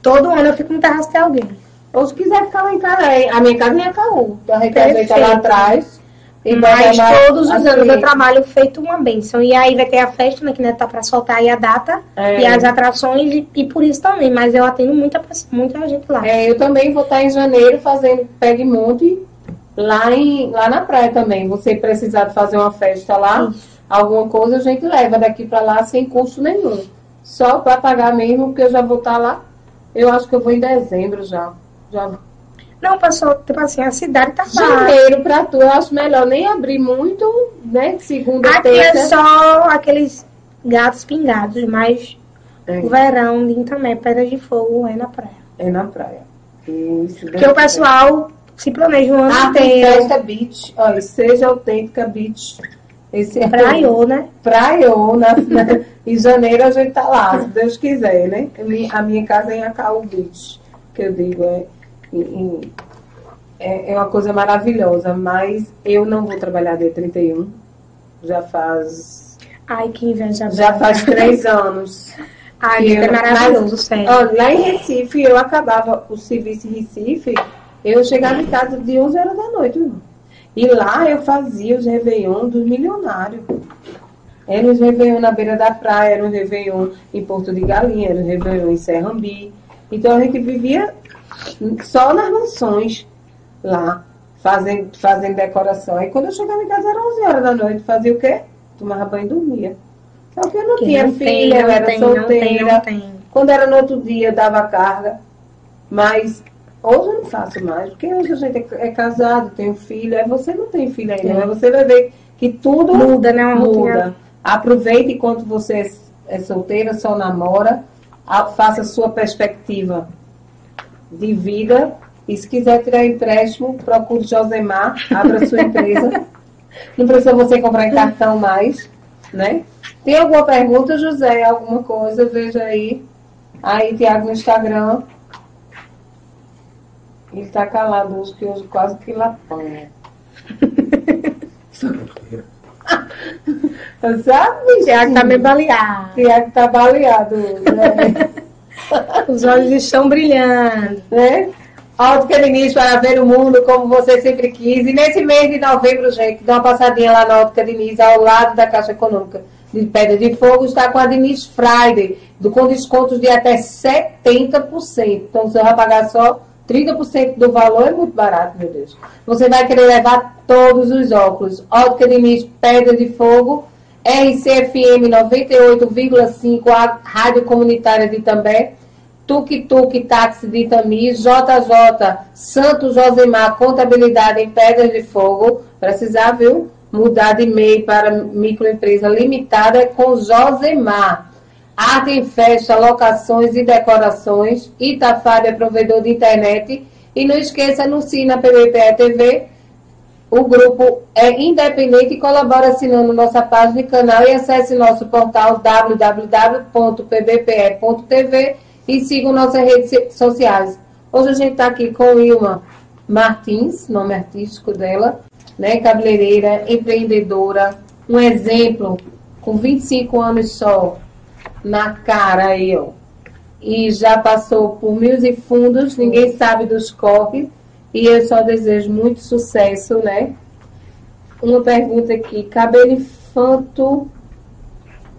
Todo ano eu fico no terraço de alguém. Ou se quiser ficar lá em casa, é, a minha casa é em Acaú. Então a ajeita lá atrás. Mas todos os anos eu trabalho feito uma bênção. E aí vai ter a festa, né? Que né, tá pra soltar aí a data. É. E as atrações, e, e por isso também. Mas eu atendo muita, muita gente lá. É, eu também vou estar em janeiro fazendo pegue monte lá, em, lá na praia também. Você precisar de fazer uma festa lá, Isso. alguma coisa a gente leva daqui para lá sem custo nenhum. Só para pagar mesmo, porque eu já vou estar lá. Eu acho que eu vou em dezembro já. já. Não, pessoal, tipo assim, a cidade tá lá. Janeiro para tu, eu acho melhor nem abrir muito, né? Segunda, Aqui é terça. só aqueles gatos pingados, mas É, o verão de também, Pedra de Fogo é na praia. é na praia. Isso, Porque o pessoal se planeja o ano Ah, inteiro. festa beach. Olha, seja autêntica beach. Esse é Praiô, né? Praiô, na, na- em janeiro a gente tá lá, se Deus quiser, né? A minha, casa é em Acaú Beach, que eu digo, é, é, é uma coisa maravilhosa, mas eu não vou trabalhar dia 31, já faz, Ai, que inveja. já faz três anos. Ai, que é maravilhoso, sério. lá em Recife, eu acabava o serviço em Recife, eu chegava em casa de 11 horas da noite, irmão. E lá eu fazia os Réveillon dos milionários. Era os Réveillon na beira da praia, era um Réveillon em Porto de Galinha, era um Réveillon em Serrambi. Então a gente vivia só nas mansões lá, fazendo, fazendo decoração. Aí quando eu chegava em casa era 11 horas da noite, fazia o quê? Tomava banho e dormia. Só que eu não Que tinha não filha, tem, eu era tem, solteira. não tem, não. Quando era no outro dia, eu dava carga. Mas hoje eu não faço mais, porque hoje a gente é, é casado, tem um filho. Aí você não tem filho ainda, É. mas você vai ver que tudo Muda, né? Uma rotina. muda. Aproveite enquanto você é, é solteira, só namora. a- faça sua perspectiva de vida. E se quiser tirar empréstimo, procure Josemar, abra sua empresa. Não precisa você comprar em cartão mais, né? Tem alguma pergunta, José? Alguma coisa? Veja aí. Aí, Tiago, no Instagram. Ele tá calado hoje, que hoje quase que lapanha. Sabe? Tiago tá meio baleado. Tiago tá baleado hoje, né? Os olhos estão brilhando. né? Diniz para ver o mundo como você sempre quis. E nesse mês de novembro, gente, dá uma passadinha lá na Ótica Diniz, ao lado da Caixa Econômica de Pedra de Fogo, está com a Diniz Friday, com descontos de até 70%. Então você vai pagar só 30% do valor, é muito barato, meu Deus. Você vai querer levar todos os óculos. Ótica Diniz Pedra de Fogo, RCFM 98,5, a rádio comunitária de També. Tuk Tuk Táxi de Itami, JJ Santo Josemar Contabilidade em Pedras de Fogo. Precisar, viu? Mudar de MEI para microempresa limitada é com Josemar. Arte em festa, locações e decorações. Itafab é provedor de internet. E não esqueça, anuncie na PBPE TV. O grupo é independente e colabora assinando nossa página e canal e acesse nosso portal www.pbpe.tv e sigam nossas redes sociais. Hoje a gente está aqui com Ilma Martins, nome artístico dela, né? Cabeleireira, empreendedora, um exemplo, com 25 anos só, na cara aí, ó. E já passou por mil e fundos, ninguém sabe dos corres. E eu só desejo muito sucesso, né? Uma pergunta aqui, cabelo infanto.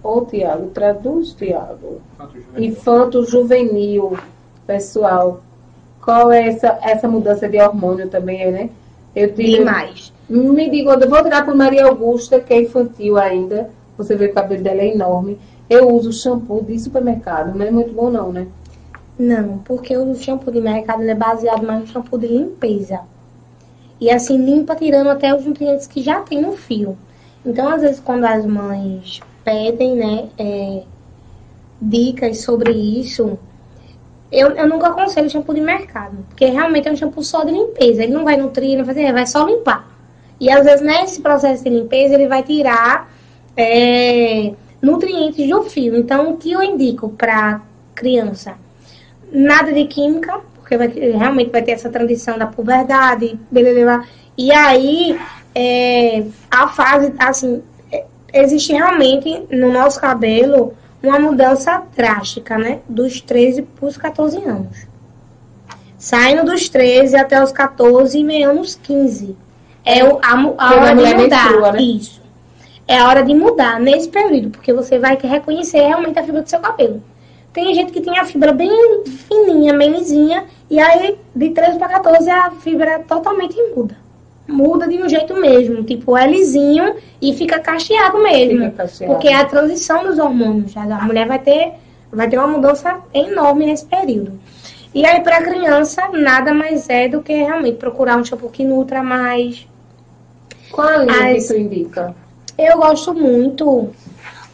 Ô, Tiago, traduz, Tiago. Infanto juvenil, pessoal. Qual é essa, essa mudança de hormônio também, né? Eu digo, Demais. me diga, eu vou tirar para Maria Augusta, que é infantil ainda. Você vê que o cabelo dela é enorme. Eu uso shampoo de supermercado, não é muito bom não, né? Não, porque o shampoo de mercado é baseado mais no shampoo de limpeza. E assim, limpa tirando até os nutrientes que já tem no fio. Então, às vezes, quando as mães pedem, né, é, dicas sobre isso, eu, eu nunca aconselho shampoo de mercado. Porque realmente é um shampoo só de limpeza. Ele não vai nutrir, ele vai fazer, vai só limpar. E às vezes, nesse processo de limpeza, ele vai tirar é, nutrientes do fio. Então, o que eu indico para criança? Nada de química, porque vai, realmente vai ter essa transição da puberdade, beleza. E aí, é, a fase, assim, é, existe realmente no nosso cabelo uma mudança drástica, né? Dos 13 para os 14 anos. Saindo dos 13 até os 14 e meio nos 15. É o, a, a hora de mulher mudar. menstrua, né? Isso. É a hora de mudar nesse período, porque você vai reconhecer realmente a fibra do seu cabelo. Tem gente que tem a fibra bem fininha, bem lisinha, e aí de 13 para 14 a fibra totalmente muda. Muda de um jeito mesmo, tipo é lisinho e fica cacheado mesmo. Fica cacheado. Porque é a transição dos hormônios. A mulher vai ter, vai ter uma mudança enorme nesse período. E aí, para criança, nada mais é do que realmente procurar um shampoo que nutra mais. Qual a linha As- que tu indica? Eu gosto muito.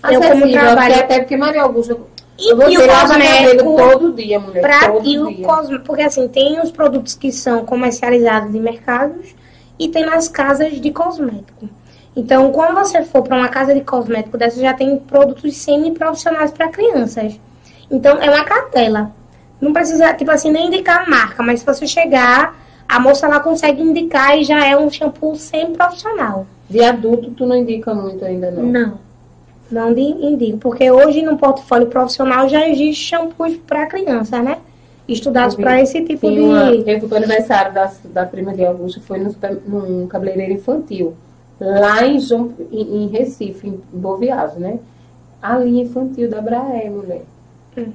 eu, como Acessível, trabalho. até porque Maria Augusta... E, eu vou e o cosmético. todo dia, mulher, Pra, todo e o dia. cosme- porque assim, tem os produtos que são comercializados em mercados e tem nas casas de cosmético. Então, quando você for para uma casa de cosmético dessa, já tem produtos semi-profissionais para crianças. Então, é uma cartela. Não precisa, tipo assim, nem indicar a marca, mas se você chegar, a moça lá consegue indicar e já é um shampoo semi-profissional. De adulto, tu não indica muito ainda, não. Não. Não de- indico, porque hoje no portfólio profissional já existe shampoos para criança, né? Estudados para esse tipo uma, de. eu fui aniversário da, da prima de Augusto, foi no, num cabeleireiro infantil, lá em, João- em, em Recife, em Boa Viagem, né? A linha infantil da Braé, mulher. Hum.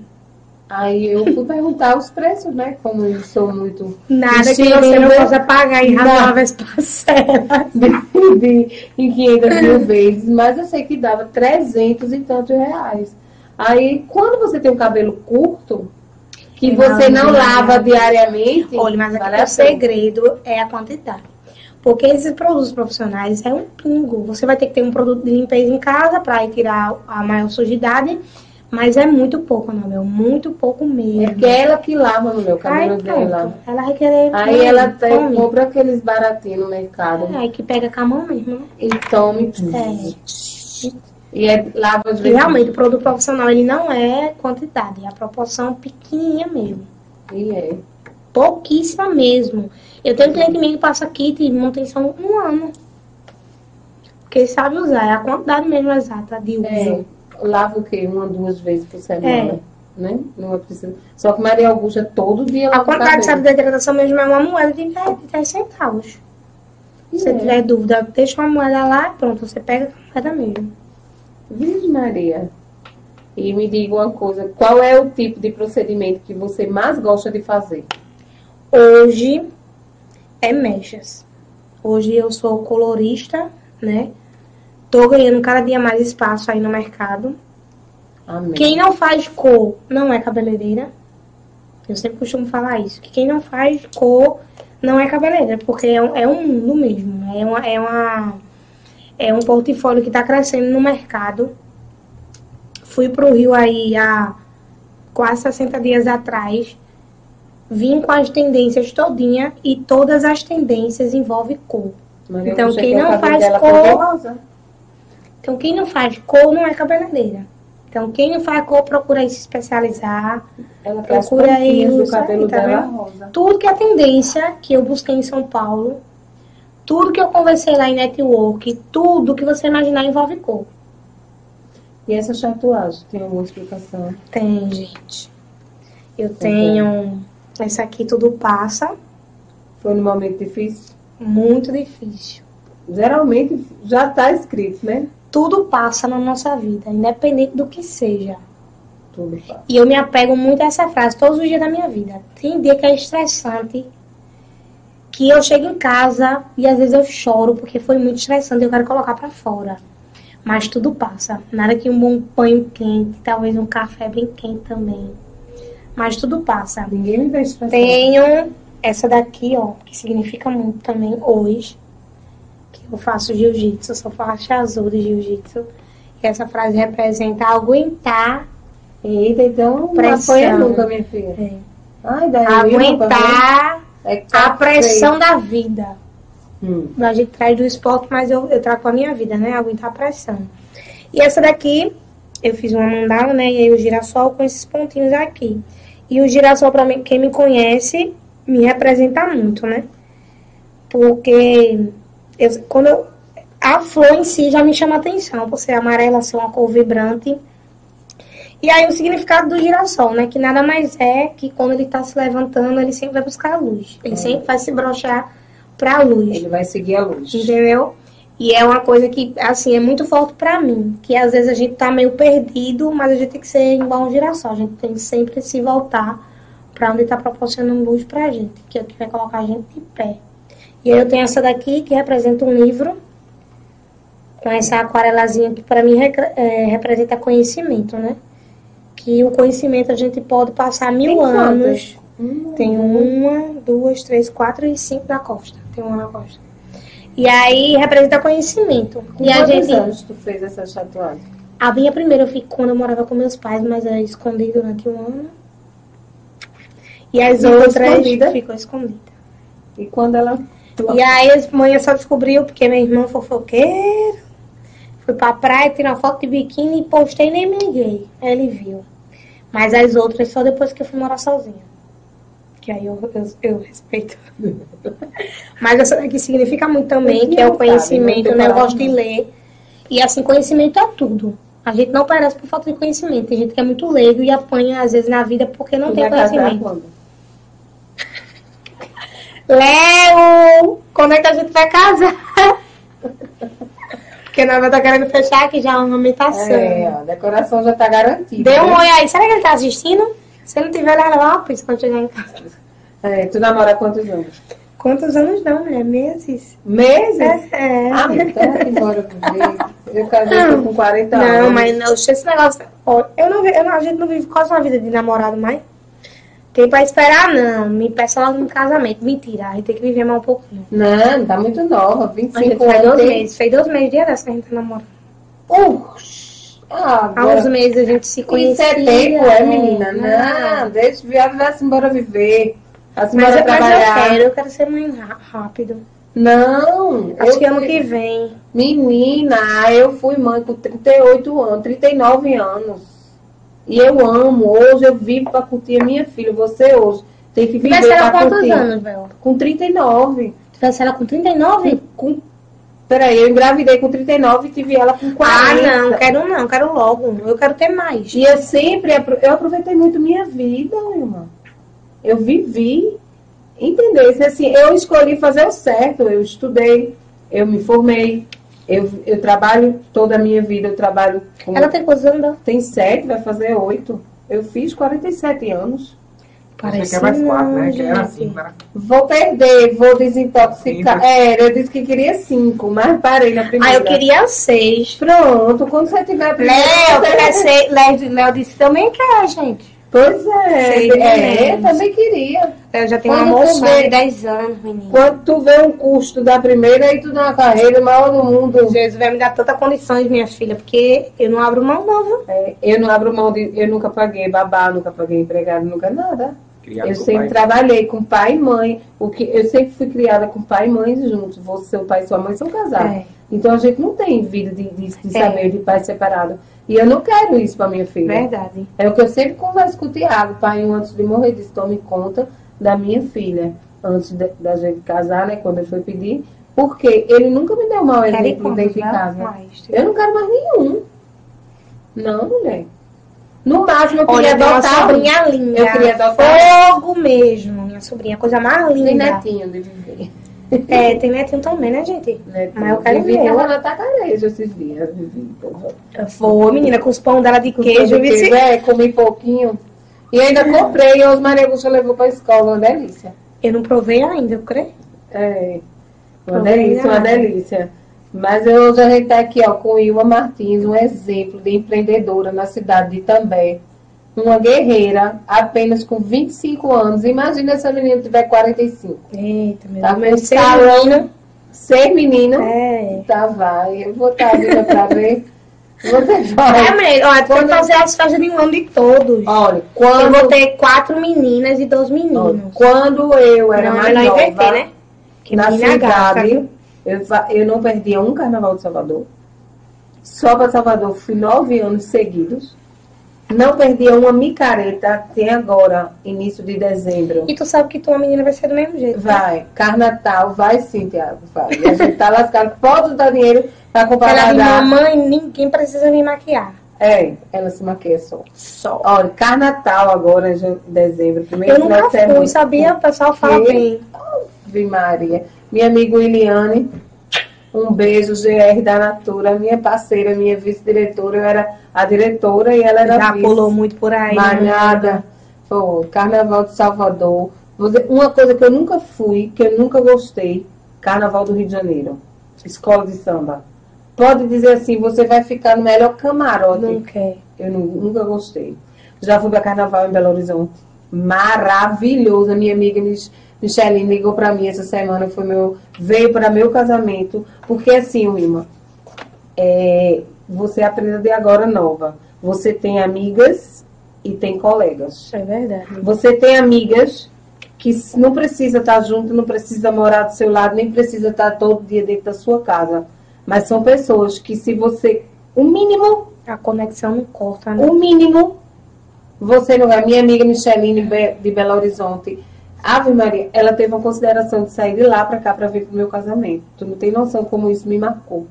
Aí eu fui perguntar os preços, né? Como eu sou muito Nada que você não possa pagar em razoáveis parcelas. em 500 mil vezes, mas eu sei que dava 300 e tantos reais. Aí, quando você tem um cabelo curto, que Não, você não não. lava diariamente, Olha, mas aqui o segredo é a quantidade. Porque esses produtos profissionais é um pingo. Você vai ter que ter um produto de limpeza em casa para ir tirar a maior sujidade, mas é muito pouco, não, meu. Muito pouco É mesmo. porque é ela que lava no meu cabelo pronto. dela. Ela vai querer. Aí ela tem, come. compra aqueles baratinhos no mercado É, que pega com a mão mesmo, né? e tome. É. E é, lava as E vezes. realmente, o produto profissional, ele não é quantidade, é a proporção pequenininha mesmo. E é. Pouquíssima mesmo. Eu tenho um cliente meu que passa kit de manutenção um ano. Porque ele sabe usar, é a quantidade mesmo exata de uso. É, lava o quê? Uma, duas vezes por semana. É. Né? Não é preciso. Só que Maria Augusta todo dia A lava o quantidade de hidratação mesmo é uma moeda de 10, de 10 centavos. Se É. tiver dúvida, deixa uma moeda lá e pronto, você pega a moeda mesmo. Virgem Maria. E me diga uma coisa, qual é o tipo de procedimento que você mais gosta de fazer? Hoje é mechas. Hoje eu sou colorista, né? Tô ganhando cada dia mais espaço aí no mercado. Amém. Quem não faz cor não é cabeleireira. Eu sempre costumo falar isso. Que quem não faz cor não é cabeleireira, porque é um, é um mundo mesmo. É, uma, é, uma, é um portfólio que está crescendo no mercado. Fui pro Rio aí há quase 60 dias atrás. Vim com as tendências todinha e todas as tendências envolvem cor. Maria Então, quem o não cabelo faz cor-. Então, quem não faz cor não é cabeleireira. Então, quem não faz cor procura aí se especializar. Ela Procura aí do cabelo tá dela rosa. Tudo que é tendência que eu busquei em São Paulo, tudo que eu conversei lá em network, tudo que você imaginar envolve cor. E essa tatuagem, tem alguma explicação? Tem, gente. Eu tenho. Essa aqui tudo passa. Foi no momento difícil? Muito difícil. Geralmente já está escrito, né? Tudo passa na nossa vida, independente do que seja. Tudo passa. E eu me apego muito a essa frase todos os dias da minha vida. Tem dia que é estressante, que eu chego em casa e às vezes eu choro porque foi muito estressante e eu quero colocar pra fora. Mas tudo passa. Nada que um bom banho quente, talvez um café bem quente também. Mas tudo passa. Ninguém me vê estressado. Tenho essa daqui, ó, que significa muito também hoje. Eu faço jiu-jitsu, eu sou faixa azul de jiu-jitsu. E essa frase representa aguentar, Eita, então não Pressão. apanha nunca, minha filha. é, Ai, daí aguentar. É a pressão da vida. Hum. A gente traz do esporte, mas eu, eu trago a minha vida, né? Aguentar a pressão. E essa daqui, eu fiz uma mandala, né? E aí o girassol com esses pontinhos aqui. E o girassol, pra mim, quem me conhece, me representa muito, né? Porque eu, quando eu, a flor em si já me chama atenção, por ser amarela, ser uma cor vibrante. E aí o significado do girassol, né? Que nada mais é que quando ele tá se levantando, ele sempre vai buscar a luz. Ele É. sempre vai se brochar pra luz. Ele vai seguir a luz. Entendeu? E é uma coisa que, assim, é muito forte pra mim. Que às vezes a gente tá meio perdido, mas a gente tem que ser igual um girassol. A gente tem que sempre se voltar pra onde tá proporcionando luz pra gente. Que é o que vai colocar a gente de pé. E aí eu tenho essa daqui que representa um livro. Com essa aquarelazinha que pra mim é, representa conhecimento, né? Que o conhecimento a gente pode passar mil Tem anos. Hum. Tem uma, duas, três, quatro e cinco na costa. Tem uma na costa. E aí representa conhecimento. Com e a quantos gente. anos tu fez essa tatuagem? A minha primeira eu fiz quando eu morava com meus pais, mas eu escondi durante um ano. E as Ficou outras escondida? ficou escondida. E quando ela... E aí as mães só descobriu porque meu irmão fofoqueiro. Fui pra praia, tirei uma foto de biquíni e postei nem me liguei. Aí ele viu. Mas as outras só depois que eu fui morar sozinha. Que aí eu, eu, eu respeito. Mas essa daqui significa muito também, que é o sabe, conhecimento, né? Eu gosto de ler. E assim, conhecimento é tudo. A gente não parece por falta de conhecimento. Tem gente que é muito leigo e apanha, às vezes, na vida porque não Tu tem conhecimento. Léo! Quando é que a gente vai casar? Porque nós vai estar querendo fechar aqui já uma ornamentação. É, a decoração já tá garantida. Dê um né? oi aí. Será que ele tá assistindo? Se ele não tiver, levar uma pizza quando chegar em casa. É, tu namora há quantos anos? Quantos anos não, né? Meses. Meses? É. Ah, mas então vai embora viver. Eu casei com 40 anos. Não, mas não, esse negócio. ó, eu não, eu não, a gente não vive quase uma vida de namorado mais. Tem pra esperar, não. Me peça logo no casamento. Mentira, a gente tem que viver mais um pouquinho. Não, tá muito nova, A gente 25 faz anos. dois tem- meses. Fez dois meses dia dessa que a gente tá namorando. Ah, Há uns meses a gente se Isso conhecia. é tempo, é, menina? Não, deixa o viado vai-se embora viver. Mas, embora mas eu trabalhar. quero, eu quero ser mãe rápido. Não, Acho eu que ano fui- que vem. Menina, eu fui mãe com 38 anos, 39 anos. E eu amo. Hoje eu vivo pra curtir a minha filha. Você hoje tem que viver ela pra quantos curtir. anos, Bel? Com 39. Tivesse ela com 39? Com... Peraí, eu engravidei com 39 e tive ela com 40. Ah, não, quero não, quero logo. Eu quero ter mais. E eu sempre, eu aproveitei muito minha vida, irmã. Eu vivi, entendeu? Se, Assim, eu escolhi fazer o certo, eu estudei, eu me formei, eu, eu trabalho toda a minha vida, eu trabalho com... Ela tem quantos anos? Tem sete, vai fazer oito. Eu fiz 47 anos. Parece Você quer mais quatro, né? Que era gente. cinco, era Vou perder, vou desintoxicar. Cinco. É, eu disse que queria cinco, mas parei na primeira. Ah, eu queria seis. Pronto, quando você tiver a primeira. Léo, você- Léo disse também quer, gente. Pois é, é, meses. também queria. Eu já tenho Quando uma moça vê- de 10 anos, menino. Quando tu vê um custo da primeira, aí tu dá uma carreira maior do mundo. Jesus vai me dar tantas condições, minha filha, porque eu não abro mão, não, viu? É, eu não abro mão de. Eu nunca paguei babá, nunca paguei empregado, nunca nada. Criado eu com sempre pai. trabalhei com pai e mãe. O que, eu sempre fui criada com pai e mãe juntos. Você, seu pai e sua mãe são casados. É. Então a gente não tem vida de, de, de É. saber de pai separado. E eu não quero isso pra minha filha. Verdade. É o que eu sempre converso com o Tiago. O pai, antes de morrer, disse: tome conta da minha filha. Antes de- da gente casar, né? Quando ele foi pedir. Porque ele nunca me deu mau exemplo dentro de casa. Eu não quero mais nenhum. Não, mulher. No máximo, eu queria Olha, adotar. um. sobrinha linda. Eu queria adotar. Fogo mesmo, minha sobrinha. Coisa mais Tem linda. netinho de viver. É, tem netinho também, né, gente? Netinho. Mas eu quero ver. tava na tacareja esses dias. Foi, menina, com os pão dela de queijo. Queijo, vice- é, comi pouquinho. E ainda comprei, e os Maria Augusta levou pra escola, uma delícia. Eu não provei ainda, eu creio. É, uma Provei delícia, uma delícia. Mas eu, hoje a gente tá aqui, ó, com Ilma Martins, um exemplo de empreendedora na cidade de Itambé. Uma guerreira, apenas com 25 anos. Imagina se a menina tiver 45. Eita, meu Tá Deus. ser salão, menina- Ser menina, É. tá, vai. Eu vou estar vindo pra ver. Você É, vai. mãe, olha, tem Quando- fazer as festas de um ano de todos. Olha, Eu quando, vou ter quatro meninas e dois olha, meninos. quando eu era não, mais não nova, inverter, né? Que na cidade, viu? Eu, eu não perdia um carnaval de Salvador. Só para Salvador fui nove anos seguidos. Não perdia uma micareta, tem agora, início de dezembro. E tu sabe que tua menina vai ser do mesmo jeito. né? Vai, Carnatal, vai sim, Tiago, vai. E a gente tá lascado, pode dar dinheiro para comprar Ela diz, guardar. mamãe, ninguém precisa me maquiar. É, ela se maquia só. Só. Olha, Carnatal agora, em dezembro, primeiro Eu nunca semana. fui, sabia? O pessoal fala bem. Ave Maria. Minha amiga Williane, um beijo, GR da Natura, minha parceira, minha vice-diretora. Eu era a diretora e ela era Já vice. pulou muito por aí. né? Malhada. Foi. Carnaval de Salvador. Uma coisa que eu nunca fui, que eu nunca gostei, Carnaval do Rio de Janeiro. Escola de samba. Pode dizer assim, você vai ficar no melhor camarote. Não quer. Eu nu- nunca gostei. Já fui para carnaval em Belo Horizonte. Maravilhoso. A minha amiga Mich- Micheline ligou para mim essa semana, foi meu, veio para meu casamento. Porque assim, Wilma, é, você aprende de agora nova. Você tem amigas e tem colegas. É verdade. Você tem amigas que não precisa estar junto, não precisa morar do seu lado, nem precisa estar todo dia dentro da sua casa. Mas são pessoas que se você, o mínimo A conexão não corta, né? o mínimo, você não vai. Minha amiga Micheline de Belo Horizonte, Ave Maria, ela teve uma consideração de sair de lá pra cá pra vir pro meu casamento. Tu não tem noção como isso me marcou.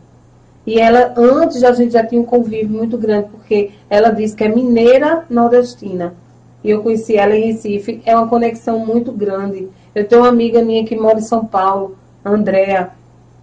E ela, antes a gente já tinha um convívio muito grande, porque ela disse que é mineira nordestina. E eu conheci ela em Recife. É uma conexão muito grande. Eu tenho uma amiga minha que mora em São Paulo, Andréa,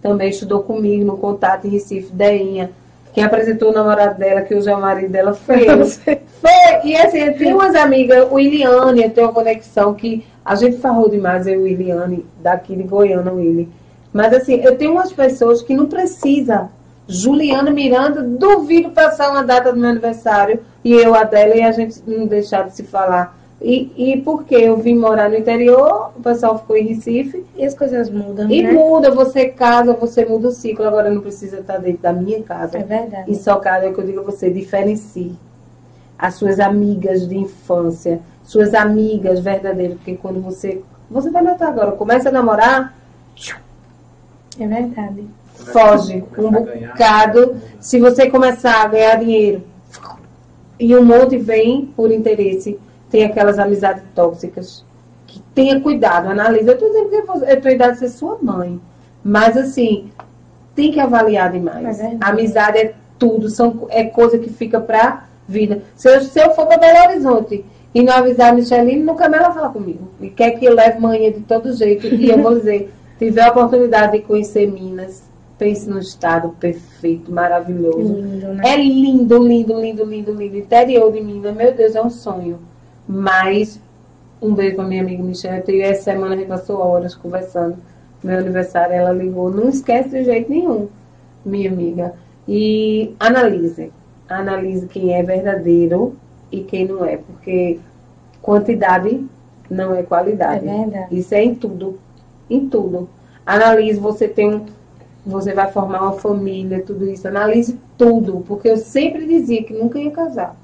também estudou comigo no contato em Recife, Deinha. Quem apresentou o namorado dela, que hoje é o marido dela, foi eu. Foi, e assim, eu tenho umas amigas, o Iliane, eu tenho uma conexão que a gente farrou demais, eu e o Iliane, daqui de Goiânia, o Willi. Mas assim, eu tenho umas pessoas que não precisa. Juliana Miranda, duvido passar uma data do meu aniversário e eu, a dela, e a gente não deixar de se falar. E, e porque eu vim morar no interior, o pessoal ficou em Recife, E as coisas mudam, e né? muda, você casa, você muda o ciclo, agora não precisa estar dentro da minha casa. É verdade. E só cada é o que eu digo a você, diferencie as suas amigas de infância, suas amigas verdadeiras, porque quando você. Você vai notar agora, começa a namorar, É verdade. Foge um bocado. Se você começar a ganhar dinheiro e um monte vem por interesse, tem aquelas amizades tóxicas. Que tenha cuidado, analise. Eu estou dizendo que eu estou idade de ser sua mãe. Mas assim, tem que avaliar demais. É. Amizade é tudo, são, é coisa que fica pra vida. Se eu, se eu for para Belo Horizonte e não avisar a Micheline, nunca mais ela fala comigo. E quer que eu leve manhã de todo jeito. E eu vou dizer, tiver a oportunidade de conhecer Minas, pense no estado perfeito, maravilhoso. lindo, né? É lindo, lindo, lindo, lindo, lindo. Interior de Minas, meu Deus, é um sonho. Mas, um beijo pra minha amiga Michelle. Eu essa semana a gente passou horas conversando. Meu aniversário, ela ligou. Não esquece de jeito nenhum, minha amiga. E analise. Analise quem é verdadeiro e quem não é. Porque quantidade não é É qualidade. verdade. Isso é em tudo. Em tudo. Analise, você tem um. Você vai formar uma família, tudo isso. Analise tudo. Porque eu sempre dizia que nunca ia casar.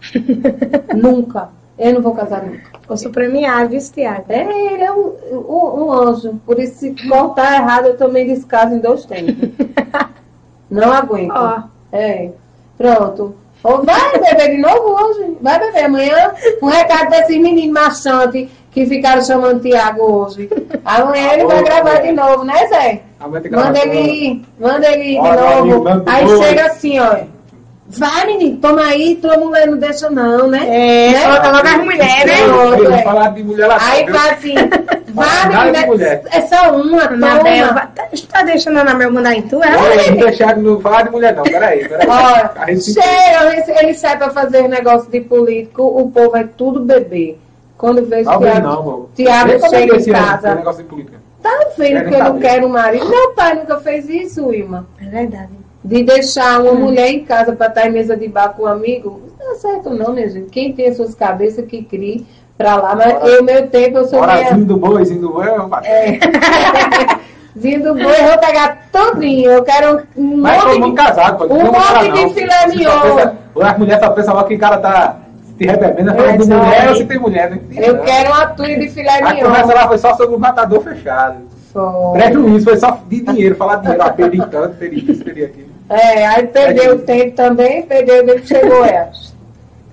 nunca. Eu não vou casar nunca. Ouço premiado, viu, Tiago? É, ele é um, um, um anjo. Por isso, se cortar errado, eu também descaso em dois tempos. Não aguento. Ó, É. Pronto. Ou vai beber de novo hoje? Vai beber amanhã? Um recado desses meninos machantes que ficaram chamando Tiago hoje. Amanhã ele vai gravar de novo, né, Zé? Amanhã tem Manda ele ir, manda ele ir de Olha, novo. Aí chega assim, ó. Vai, menino, toma aí, tua mulher não deixa não, né? é, Né? coloca logo as mulheres, né? É. falar de mulher lá Aí fala assim, vai, Nada de menina, mulher. é só uma, Anabel, toma. vai- tá, tá deixando a Anabel mandar em tu, é? Não deixar falar de mulher, não. Peraí, peraí. Olha, A gente- chega, ele, ele sai pra fazer negócio de político, o povo é tudo bebê. Quando vê o Tiago. Tiago chega em ano, casa. tem negócio de política. tá vendo Querem que eu não quero um marido? Meu pai nunca fez isso, Wilma. É verdade. De deixar Hum. uma mulher em casa pra estar em mesa de bar com um amigo, não dá certo não, minha gente. Quem tem as suas cabeças que crie pra lá. Mas Bora. eu, meu tempo, eu sou meia... Horazinho do boi, zinho do boi, é. Zinho do boi, eu vou pegar tudinho. Eu quero um Mas monte de... casado, pô. um Não monte de não. filé Você mignon. as mulheres só pensam logo que o cara tá se rebebendo, é falando de É, mulher só- ou se tem mulher, né? Eu quero uma tuia de filé A mignon. conversa lá foi só sobre o matador fechado. Foi. Prejuízo, foi só de dinheiro, falar de dinheiro. Ah, perdi tanto, perdi isso, perdi aquilo. É, aí perdeu o tempo também, perdeu o tempo chegou ela.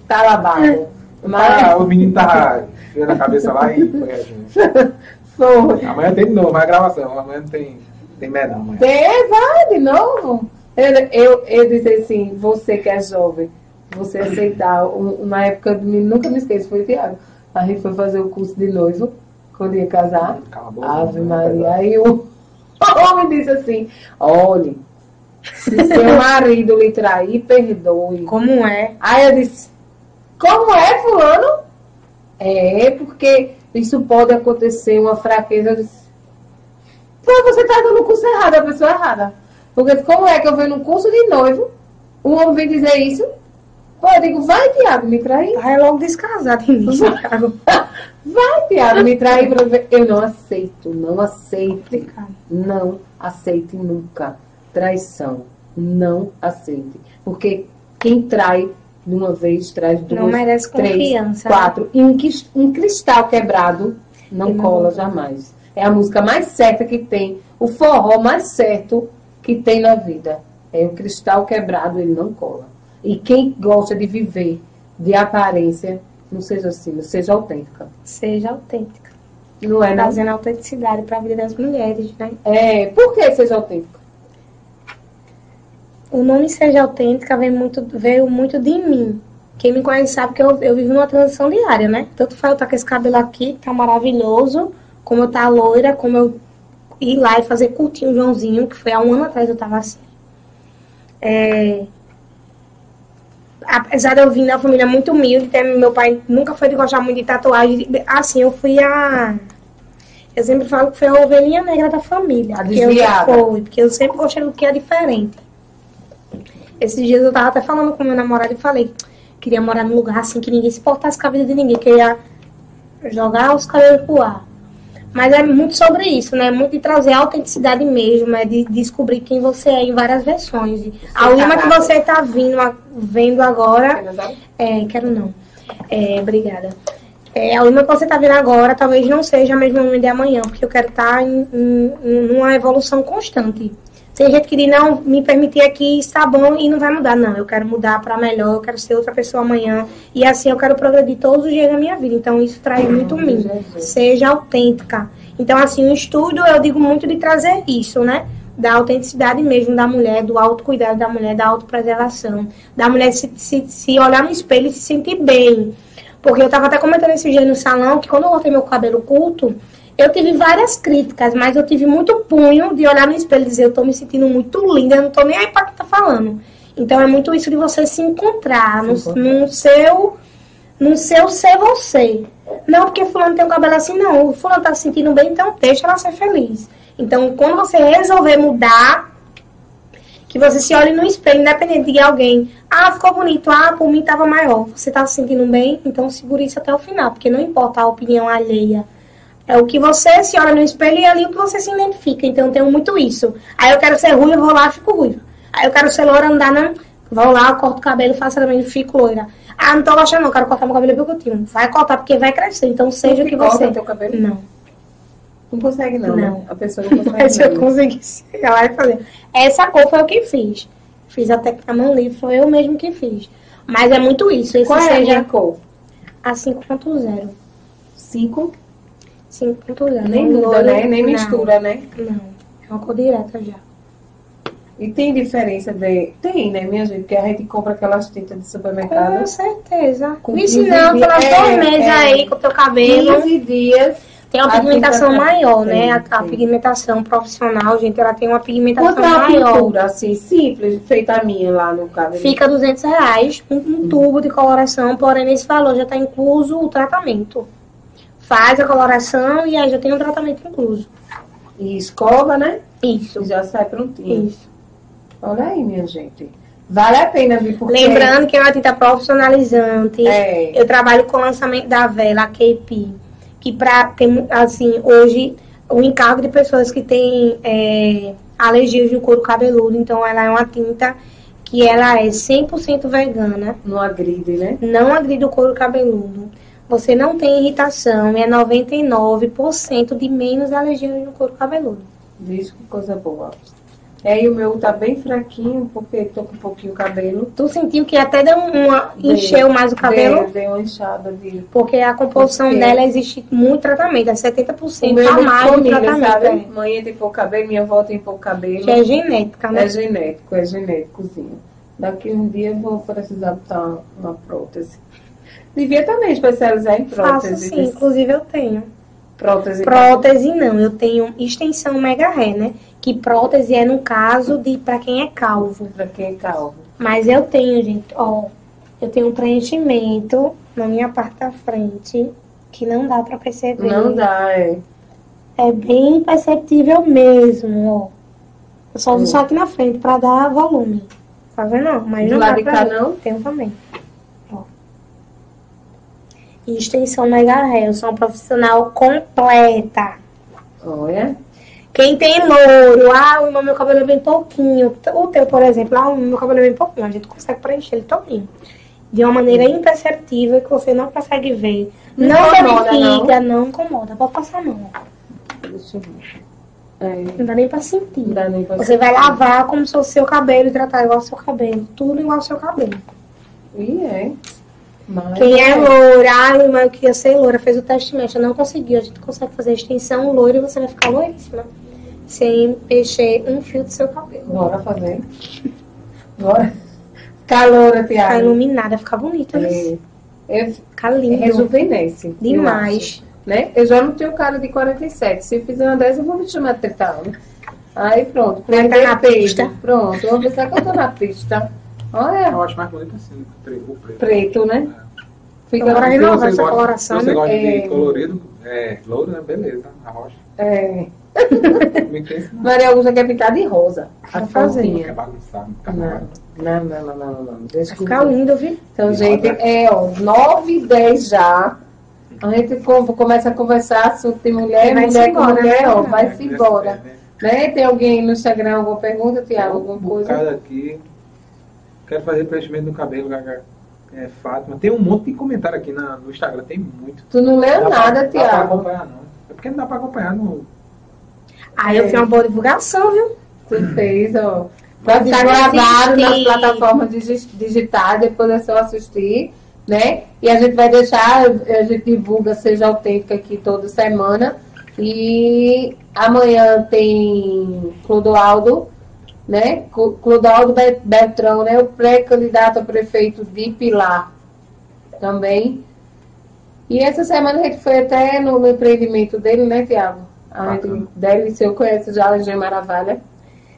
Tá lavado. Ah, Mas o menino tava tirando a cabeça lá e foi reagindo. foi. Amanhã tem de novo, vai a gravação. Amanhã não tem, tem merda não, amanhã. Tem, vai de novo. Eu, eu, eu disse assim, você que é jovem, você aceitar. Um- Uma época, nunca me esqueço, foi Tiago. A gente foi fazer o curso de noivo, quando ia casar. A boca. Ave né? Maria. Aí o homem disse assim: olhe, se seu marido lhe trair, perdoe. Como é? Aí eu disse, como é, fulano? É, porque isso pode acontecer, uma fraqueza. Disse, pô, você tá dando o curso errado, a pessoa errada. Porque como é que eu venho num curso de noivo, o homem vem dizer isso? Pô, eu digo, vai, Tiago, me trair. Tá logo descasado início, Thiago. Vai, Tiago, me trair pra ver. Eu não aceito, não aceito. Não aceite nunca traição. Não aceite. Porque quem trai de uma vez, traz duas, Não merece três, confiança. quatro. E um, um cristal quebrado não E não- cola jamais. É a música mais certa que tem. O forró mais certo que tem na vida. É o cristal quebrado, ele não cola. E quem gosta de viver de aparência, não seja assim, seja autêntica. Seja autêntica. Não é? Trazendo autenticidade para a vida das mulheres, né? É, por que seja autêntica? O nome Seja Autêntica veio muito, veio muito de mim. Quem me conhece sabe que eu, eu vivo numa transição diária, né? Tanto faz eu estar com esse cabelo aqui, que tá maravilhoso, como eu tá loira, como eu ir lá e fazer curtinho o Joãozinho, que foi há um ano atrás eu tava assim. É, apesar de eu vir uma família muito humilde, até meu pai nunca foi de gostar muito de tatuagem. Assim, eu fui a. Eu sempre falo que foi a ovelhinha negra da família. A porque eu desviada. foi, porque eu sempre gostei do que é diferente. Esses dias eu tava até falando com meu namorado e falei, queria morar num lugar assim que ninguém se importasse com a vida de ninguém, que eu ia jogar os cabelos pro ar. Mas é muito sobre isso, né? Muito de trazer a autenticidade mesmo, é de descobrir quem você é em várias versões. A Wilma que caráter. você tá vindo, vendo agora, é, quero não. É, obrigada. É, a Luma que você tá vendo agora talvez não seja a mesma Luma de amanhã, porque eu quero estar em, em, em uma evolução constante. Tem gente que diz, não, me permitir aqui está bom e não vai mudar. Não, eu quero mudar para melhor, eu quero ser outra pessoa amanhã. E assim eu quero progredir todos os dias da minha vida. Então isso traz muito mim. Seja autêntica. Então, assim, o estudo eu digo muito de trazer isso, né? Da autenticidade mesmo da mulher, do autocuidado da mulher, da autopreservação. Da mulher se, se, se olhar no espelho e se sentir bem. Porque eu tava até comentando esse dia no salão que quando eu cortei meu cabelo curto, eu tive várias críticas, mas eu tive muito punho de olhar no espelho e dizer, eu tô me sentindo muito linda, eu não tô nem aí pra que tá falando. Então é muito isso de você se encontrar no, no seu no seu ser você. Não porque fulano tem um cabelo assim, não. O fulano tá se sentindo bem, então deixa ela ser feliz. Então, quando você resolver mudar, que você se olhe no espelho, independente de alguém. Ah, ficou bonito. Ah, por mim tava maior. Você tá se sentindo bem? Então segure isso até o final, porque não importa a opinião alheia. É o que você se olha no espelho e é ali o que você se identifica. Então eu tenho muito isso. Aí eu quero ser ruim, eu vou lá, fico ruim. Aí eu quero ser loira, andar na. Vou lá, corto o cabelo, faço também, fico loira. Ah, não tô gostando, não, quero cortar meu cabelo pequenininho. Vai cortar porque vai crescer. Então seja o que você. teu cabelo? Não. Não consegue, não. Não. né? A pessoa não consegue. Mas se eu conseguisse chegar lá e fazer. Essa cor foi eu que fiz. Fiz até a mão livre, foi eu mesmo que fiz. Mas é muito isso. Esse Qual é a seja cor? a 5.0. 5? 5.0. Nem Não muda, loiro, né? Nem não. mistura, né? Não. É uma cor direta já. E tem diferença de. Tem, né, minha gente? Porque a gente compra aquelas tintas de supermercado. Com certeza. Com 15 ensinando pelas dias. dois É, meses é. aí com o teu cabelo. 15 dias. Tem uma A pigmentação tinta- maior, né? Tem, A, a tem. pigmentação profissional, gente, ela tem uma pigmentação Quanto é a maior. pintura, assim, simples, feita a minha lá no cabelo? Fica 200 reais, um, um tubo de coloração, porém nesse valor já está incluso o tratamento. Faz a coloração e aí já tem um tratamento incluso. E escova, né? Isso. E já sai prontinho. Isso. Olha aí, minha gente. Vale a pena vir porque... Lembrando que é uma tinta profissionalizante. É. Eu trabalho com o lançamento da vela, a KP. Que pra, tem, assim, hoje, o encargo de pessoas que têm é, alergias no couro cabeludo. Então, ela é uma tinta que ela é 100% vegana. Não agride, né? não agride o couro cabeludo. Você não tem irritação e é 99% de menos alergia no couro cabeludo. Diz que coisa boa. É, e o meu tá bem fraquinho, porque tô com um pouquinho cabelo. Tu sentiu que até deu uma, Deu. encheu mais o cabelo? Deu, deu uma inchada de... Porque a composição Porque- dela existe muito tratamento, é O 70% meu é a muito mais tratamento. sabe? é. Mãe tem pouco cabelo, minha avó tem pouco cabelo. Que é genética, né? É genético, é genéticozinho. Daqui um dia eu vou precisar botar uma prótese. Devia também especializar em Faço prótese. sim, inclusive eu tenho. Prótese. Prótese não, eu tenho extensão mega ré, né? Que prótese é no caso de para quem é calvo. Pra quem é calvo. Mas eu tenho, gente, ó, eu tenho um preenchimento na minha parte da frente que não dá pra perceber. Não dá, é. É bem perceptível mesmo, ó. Eu só uso Hum. só aqui na frente pra dar volume. Tá vendo? Não, Mas Do não lado dá de cá, não? Tenho também. Ó. E extensão mega ré, eu sou uma profissional completa. Olha. Quem tem louro, ah, o meu cabelo é bem pouquinho. O teu, por exemplo, ah, o meu cabelo é bem pouquinho. A gente consegue preencher ele todinho. De uma maneira imperceptível que você não consegue ver. Não Não, não. incomoda. Pode passar a mão. Deixa eu ver. É. Não dá nem pra sentir. Não dá nem pra Você vai lavar como se fosse seu cabelo tratar igual ao seu cabelo. Tudo igual ao seu cabelo. E é. Mas Quem é loura, ai, mas eu queria ser loura, fez o teste médico, não conseguiu. A gente consegue fazer extensão loira e você vai ficar loiríssima. Sem mexer um fio do seu cabelo. Bora fazer. Bora. Calor, Ficar Tiago. iluminada, ficar bonita, né? É. Eu, Ficar lindo. rejuvenesce. eu Demais. né? Eu já não tenho cara de 47. Se eu fizer uma dessa, eu vou me chamar de 30 anos. Aí pronto. Vai tá na pista. Pronto. Eu vou pensar que eu tô na pista. Olha, Eu acho mais bonito assim, o preto. o preto. preto, né? Fica renovar você essa gosta- coloração, você né? gosta É. de colorido, é, louro, né? Beleza, a rocha. É. Maria Augusta quer pintar de rosa. A frontinha. bagunçar, não Não, não, não, não, Vai que ficar lindo, viu? Então, gente, é, ó, 9 e 10 já. A gente co- começa a conversar assunto de mulher, mulher com embora, mulher, né? ó, É, vai-se embora. né? Né? Tem alguém no Instagram, alguma pergunta, Tiago, alguma Um coisa? aqui. Quero fazer preenchimento no cabelo, Gaga. É, Fátima. Tem um monte de comentário aqui na- no Instagram, tem muito. Tu não leu Dá pra- nada, Dá pra Tiago. acompanhar, não. É porque não dá pra acompanhar no. Aí eu fiz uma boa divulgação, viu? Tu fez, ó. Pode ficar gravado nas plataformas digi- digitais, depois é só assistir, né? E a gente vai deixar, a gente divulga Seja Autêntica aqui toda semana. E amanhã tem Clodoaldo, né? Clo- Clodoaldo Be- Beltrão, né? O pré-candidato a prefeito de Pilar também. E essa semana a gente foi até no, no empreendimento dele, né, Tiago? A gente deve ser, eu conheço já a Legião Maravilha.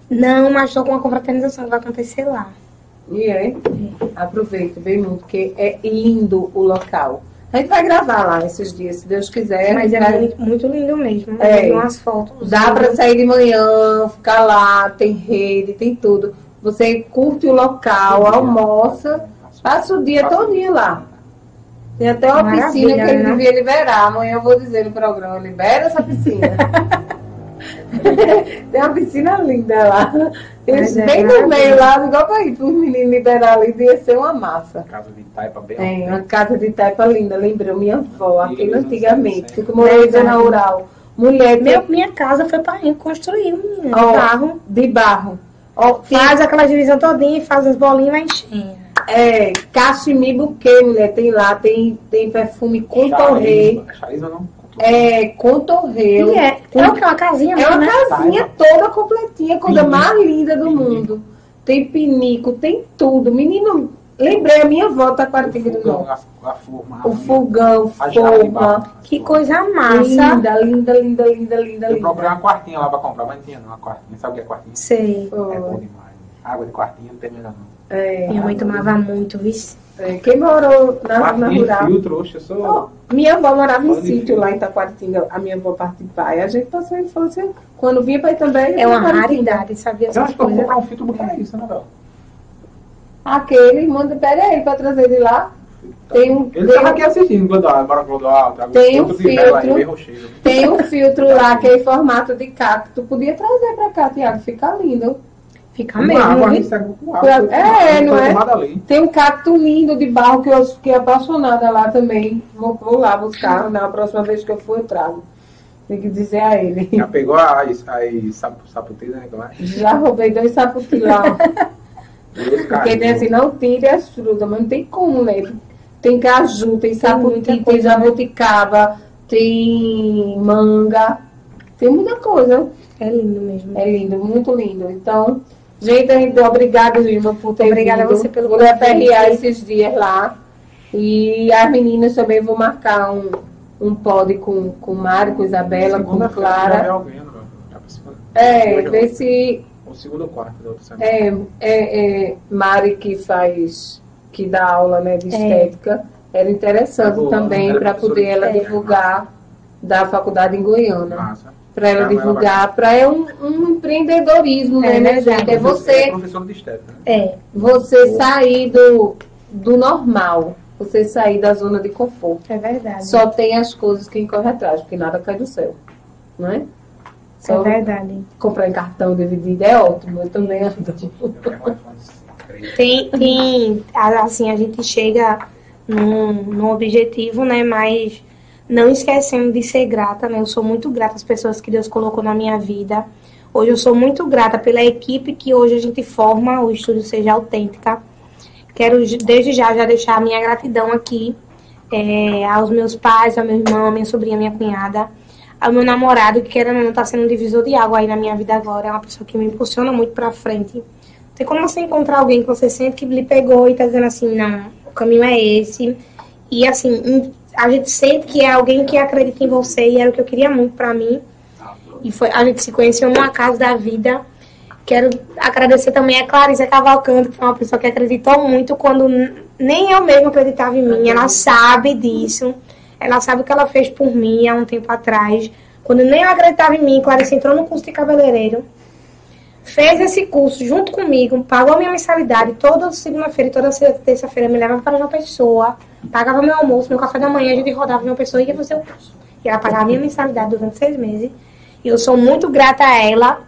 Não, mas estou com uma confraternização que vai acontecer lá. E é, aproveito bem muito, porque é lindo o local. A gente vai gravar lá esses dias, se Deus quiser. Mas é vai- muito, muito lindo mesmo. É. Umas fotos. Dá pra sair de manhã, ficar lá, tem rede, tem tudo. Você curte o local, almoça, passa o dia todo dia lá. Tem até uma Maravilha, piscina que ele né? devia liberar. Amanhã eu vou dizer no programa, libera essa piscina. tem uma piscina linda lá. Mas é bem no meio lá, igual pra ir para os meninos liberar ali, devia ser uma massa. Casa de Taipa bem Tem uma casa de taipa linda, lembrou minha avó, aquele Isso, antigamente, sim. que em Verdade. zona rural. Mulher Meu, minha casa foi para mim construir um Ó, carro. de barro. Ó, Faz aquela divisão todinha e faz as bolinhas e vai enchendo. É, cachemir buquê, mulher, tem lá, tem, tem perfume com torre, Charisma não. É, com torreio. E é, é o que? Uma casinha, É uma né? casinha toda completinha, coisa mais linda do mundo. Tem pinico, tem tudo. Menino, lembrei a minha avó Taquaritinga do Fogão, Norte. a, a forma. O fogão, a forma. Que coisa massa. Linda, linda, linda, linda, linda, Eu procurei linda. uma quartinha lá pra comprar, mas não tinha não, uma quartinha. Sabe o que é quartinha? Sei. É bom demais. Água de quartinha não tem melhor não. É, Minha mãe tomava muito, viu? é, Quem morou na zona rural? filtro, oxe, eu sou... Ó, minha avó morava em sítio lá em Taquaritinga, a minha avó parte de pai. A gente passou a infância, quando vinha para também. É uma raridade, sabia Eu acho que eu vou comprar um filtro bom pra isso, né, velho? Aquele, manda, aí, para trazer de lá. Tem um, Ele tem, tava aqui assistindo, Clodoaldo, bora traga Tem um filtro. rochedo. tem um filtro lá que é em formato de cacto. Podia trazer para cá, Tiago, fica lindo. Fica Com mesmo, água, a serve com água. É, foi não é? ali. Tem um cacto lindo de barro que eu fiquei apaixonada lá também. Vou, vou lá buscar, na próxima vez que eu for eu trago. Tem que dizer a ele. Já pegou as, as sap, né? é? Já roubei dois saputi lá. Dois Porque tem assim, não tire as frutas, mas não tem como, né? Tem caju, tem saputi, tem né? jabuticaba, tem manga, tem muita coisa. É lindo mesmo. É lindo, muito lindo. Então, gente, a gente, obrigada, Gilma, por ter Obrigada a vindo. você pelo Vou aperrear esses dias lá. E as meninas também vou marcar um, um pod com, com Mário, com Isabela, com Clara. alguém, né, É, ver se Ou segunda ou quarta da outra semana. É, é, é Mari que faz, que dá aula né, de É. estética. Era interessante Tá boa, também é para poder de ela estética, divulgar da faculdade em Goiânia. Massa. Para ela Ela divulgar, para é um, um empreendedorismo, É né, né, gente? É É você, professor de estética, né? É. você sair do, do normal, você sair da zona de conforto. É verdade. Só tem as coisas quem corre atrás, porque nada cai do céu, não é? É Só verdade. comprar em cartão dividido é ótimo, eu também 3. Tem, tem, assim, a gente chega num, num objetivo, né? Mas não esquecendo de ser grata, né? Eu sou muito grata às pessoas que Deus colocou na minha vida. Hoje eu sou muito grata pela equipe que hoje a gente forma, o Estúdio Seja Autêntica. Quero desde já já deixar a minha gratidão aqui é, aos meus pais, ao meu irmão, à minha sobrinha, à minha cunhada, ao meu namorado, que querendo ou não tá sendo um divisor de água aí na minha vida agora. É uma pessoa que me impulsiona muito pra frente. Tem como você encontrar alguém que você sente que lhe pegou e tá dizendo assim, não, o caminho é esse. E assim, a gente sente que é alguém que acredita em você e era o que eu queria muito pra mim. E foi, a gente se conheceu numa casa da vida. Quero agradecer também a Clarissa Cavalcante, que foi uma pessoa que acreditou muito quando nem eu mesma acreditava em mim. Ela sabe disso. Ela sabe o que ela fez por mim há um tempo atrás. Quando nem eu acreditava em mim, Clarissa entrou no curso de cabeleireiro fez esse curso junto comigo, pagou minha mensalidade toda segunda-feira e toda terça-feira me levava para uma pessoa, pagava meu almoço, meu café da manhã, a gente rodava uma pessoa e ia fazer o curso. E ela pagava minha mensalidade durante seis meses. E eu sou muito grata a ela,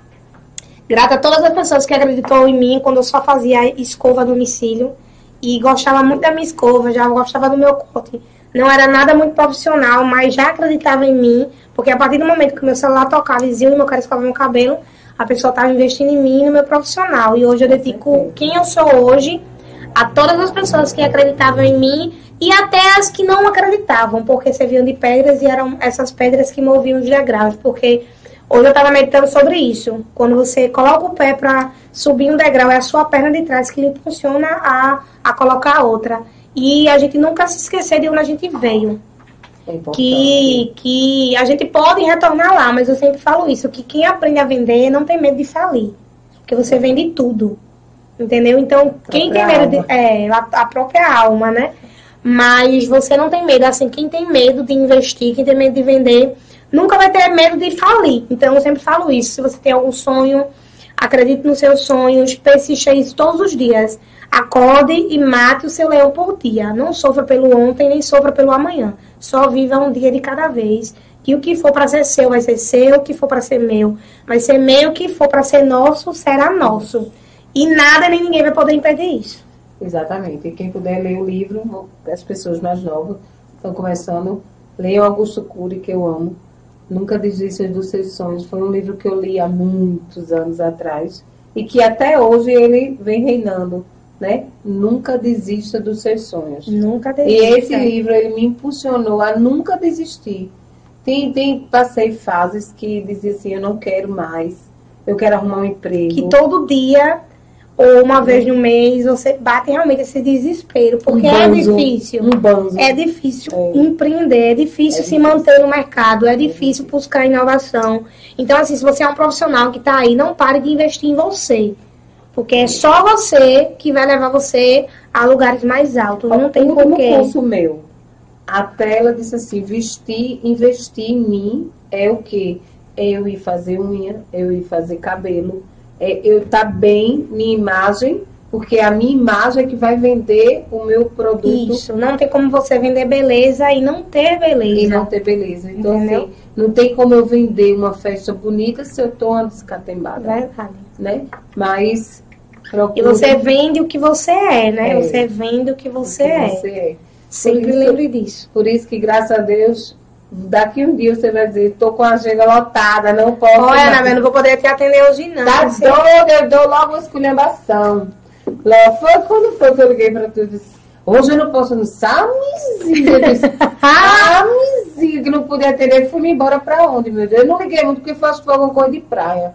grata a todas as pessoas que acreditou em mim quando eu só fazia escova a domicílio. e gostava muito da minha escova, já gostava do meu corte. Não era nada muito profissional, mas já acreditava em mim, porque a partir do momento que meu celular tocava e meu cara escovava meu cabelo, a pessoa estava investindo em mim e no meu profissional. E hoje eu dedico quem eu sou hoje a todas as pessoas que acreditavam em mim e até as que não acreditavam, porque serviam de pedras e eram essas pedras que moviam os degraus, porque hoje eu estava meditando sobre isso. Quando você coloca o pé para subir um degrau, é a sua perna de trás que lhe impulsiona a, a colocar a outra. E a gente nunca se esquecer de onde a gente veio. É que, que a gente pode retornar lá, mas eu sempre falo isso, que quem aprende a vender não tem medo de falir. Porque você vende tudo. Entendeu? Então, quem tem medo de. É, a, a própria alma, né? Mas você não tem medo, assim, quem tem medo de investir, quem tem medo de vender, nunca vai ter medo de falir. Então eu sempre falo isso. Se você tem algum sonho, acredite nos seus sonhos, persista isso todos os dias. Acorde e mate o seu leão por dia. Não sofra pelo ontem, nem sofra pelo amanhã. Só viva um dia de cada vez. Que o que for para ser seu vai ser seu, o que for para ser meu vai ser meu, o que for para ser nosso será nosso. E nada nem ninguém vai poder impedir isso. Exatamente. E quem puder ler o livro, as pessoas mais novas estão começando, leiam Augusto Cury, que eu amo. Nunca desista dos seus sonhos. Foi um livro que eu li há muitos anos atrás e que até hoje ele vem reinando, né? Nunca desista dos seus sonhos. Nunca desista. E esse livro ele me impulsionou a nunca desistir. Tem, tem passei fases que dizia assim, eu não quero mais, eu quero arrumar um emprego. Que todo dia ou uma vez no mês, você bate realmente esse desespero, porque um é banzo, difícil. Um banzo. É difícil É. empreender, é difícil É se difícil. manter no mercado, é difícil buscar inovação. Então, assim, se você é um profissional que está aí, não pare de investir em você. Porque é só você que vai levar você a lugares mais altos. Não tem o último porquê. curso meu, até ela disse assim, vestir, investir em mim é o quê? É eu ir fazer unha, eu ir fazer cabelo, é eu estar bem, minha imagem, porque a minha imagem é que vai vender o meu produto Isso, não tem como você vender beleza e não ter beleza. e não ter beleza. Então, Entendeu? assim, não tem como eu vender uma festa bonita se eu tô uma descatembada, Verdade. né? Mas E procure você vende o que você é, né? É. Você vende o que o você que é. você é. Sempre isso- lembre disso. Por isso que, graças a Deus, daqui um dia você vai dizer, tô com a agenda lotada, não posso. Olha, mais." Ana, eu não vou poder te atender hoje, não. Tá doida, eu dou logo uma esculhambação. Lá foi quando foi que eu liguei pra tu e disse, hoje eu não posso no Samizinho. Eu disse, Samizinho, que não pude atender, fui embora pra onde, meu Deus? Eu não liguei muito, porque faço alguma coisa de praia.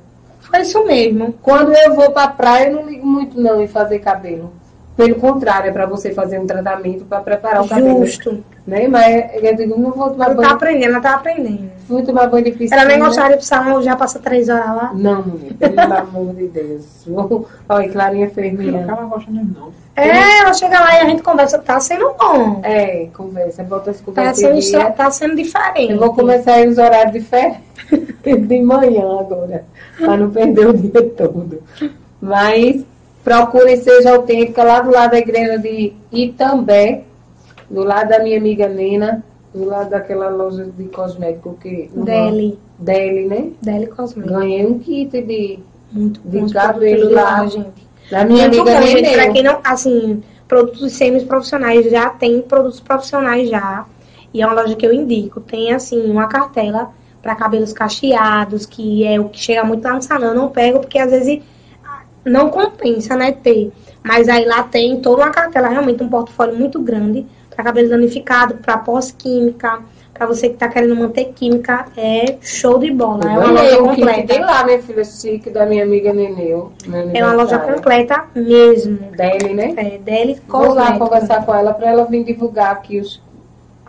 Foi isso mesmo. Quando eu vou pra praia, eu não ligo muito não em fazer cabelo. Pelo contrário, é pra você fazer um tratamento pra preparar o cabelo. Justo. Né? Mas eu digo, não vou tomar Ela tá banho. aprendendo, ela tá aprendendo. Fui tomar banho de piscina. Ela nem gostaria de salão, já passa três horas lá. Não, mulher, pelo amor de Deus. Olha, Clarinha fez acaba gostando mesmo, não. É, ela chega lá e a gente conversa, tá sendo bom. É, conversa, bota as Tá sendo, tá sendo diferente. Eu vou começar aí nos horários diferentes de manhã agora, para não perder o dia todo. Mas procure seja autêntica lá do lado da igreja de Itambé, do lado da minha amiga Nena, do lado daquela loja de cosmético que. Deli. Deli, né? Deli Cosméticos. Ganhei um kit de, Muito de cabelo lá, lá, gente. da minha Muito amiga bom, gente. Nenê. Pra quem não, assim, produtos semi-profissionais já tem produtos profissionais já. E é uma loja que eu indico. Tem, assim, uma cartela para cabelos cacheados, que é o que chega muito lá no salão. Eu não pego, porque às vezes não compensa, né, ter. Mas aí lá tem toda uma cartela, realmente um portfólio muito grande para cabelo danificado, para pós-química, para você que tá querendo manter química, é show de bola. É uma loja completa. de lá, minha filha chique, da minha amiga Neneu. É uma loja completa mesmo. Deli, né? É, Deli Vou lá conversar com ela para ela vir divulgar aqui os,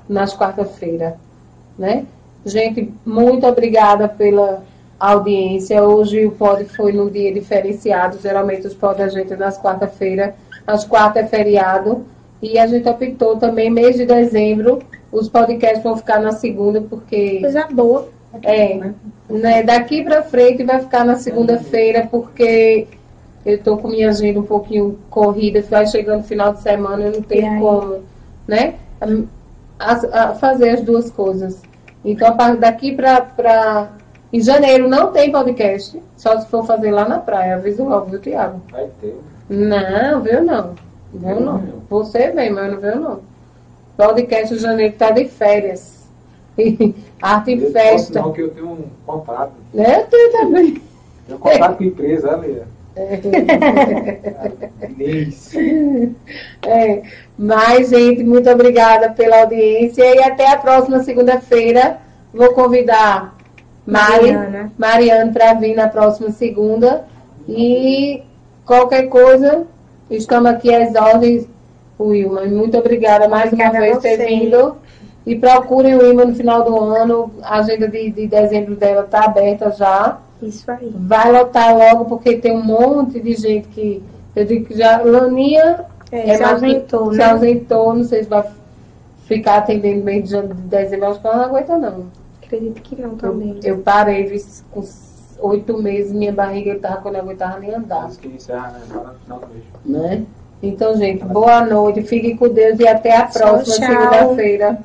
nas quarta-feira, né? Gente, muito obrigada pela audiência. Hoje o pod foi num dia diferenciado. Geralmente os pod a gente é nas quarta-feira, às quarta é feriado. E a gente optou também, mês de dezembro, os podcasts vão ficar na segunda, porque Coisa boa. é, né, daqui pra frente vai ficar na segunda-feira, porque eu tô com minha agenda um pouquinho corrida, vai chegando no final de semana, eu não tenho como, né? as- a fazer as duas coisas. Então, a daqui pra, pra. Em janeiro não tem podcast, só se for fazer lá na praia. Aviso logo, viu, Tiago? Vai ter. Não, viu não. Veio não. Você vem, mas eu não veio não. Podcast de janeiro tá de férias. Arte e Eu festa. Não, que eu tenho um contato. Né? Tu também. Tenho contato com a empresa, ali. Inês. É. Mas, gente, muito obrigada pela audiência e até a próxima segunda-feira. Vou convidar Mari, Mariana. Mariana para vir na próxima segunda. E qualquer coisa, estamos aqui às ordens, Wilma. Muito obrigada mais Obrigada uma vez por ter vindo. E procurem o Wilma no final do ano. A agenda de, de dezembro dela está aberta já. Isso aí. Vai lotar logo, porque tem um monte de gente que. Eu digo que já. Laninha É, se mais- ausentou, se né? ausentou, não sei se vai ficar atendendo meio de de dezembro, acho que ela não aguenta, não. Acredito que não Eu, também. eu parei viu, com oito meses, minha barriga estava quando eu não aguentava nem andar. Acho que encerra, né? No final do mês. Né? Então, gente, boa noite, fiquem com Deus e até a próxima tchau. segunda-feira.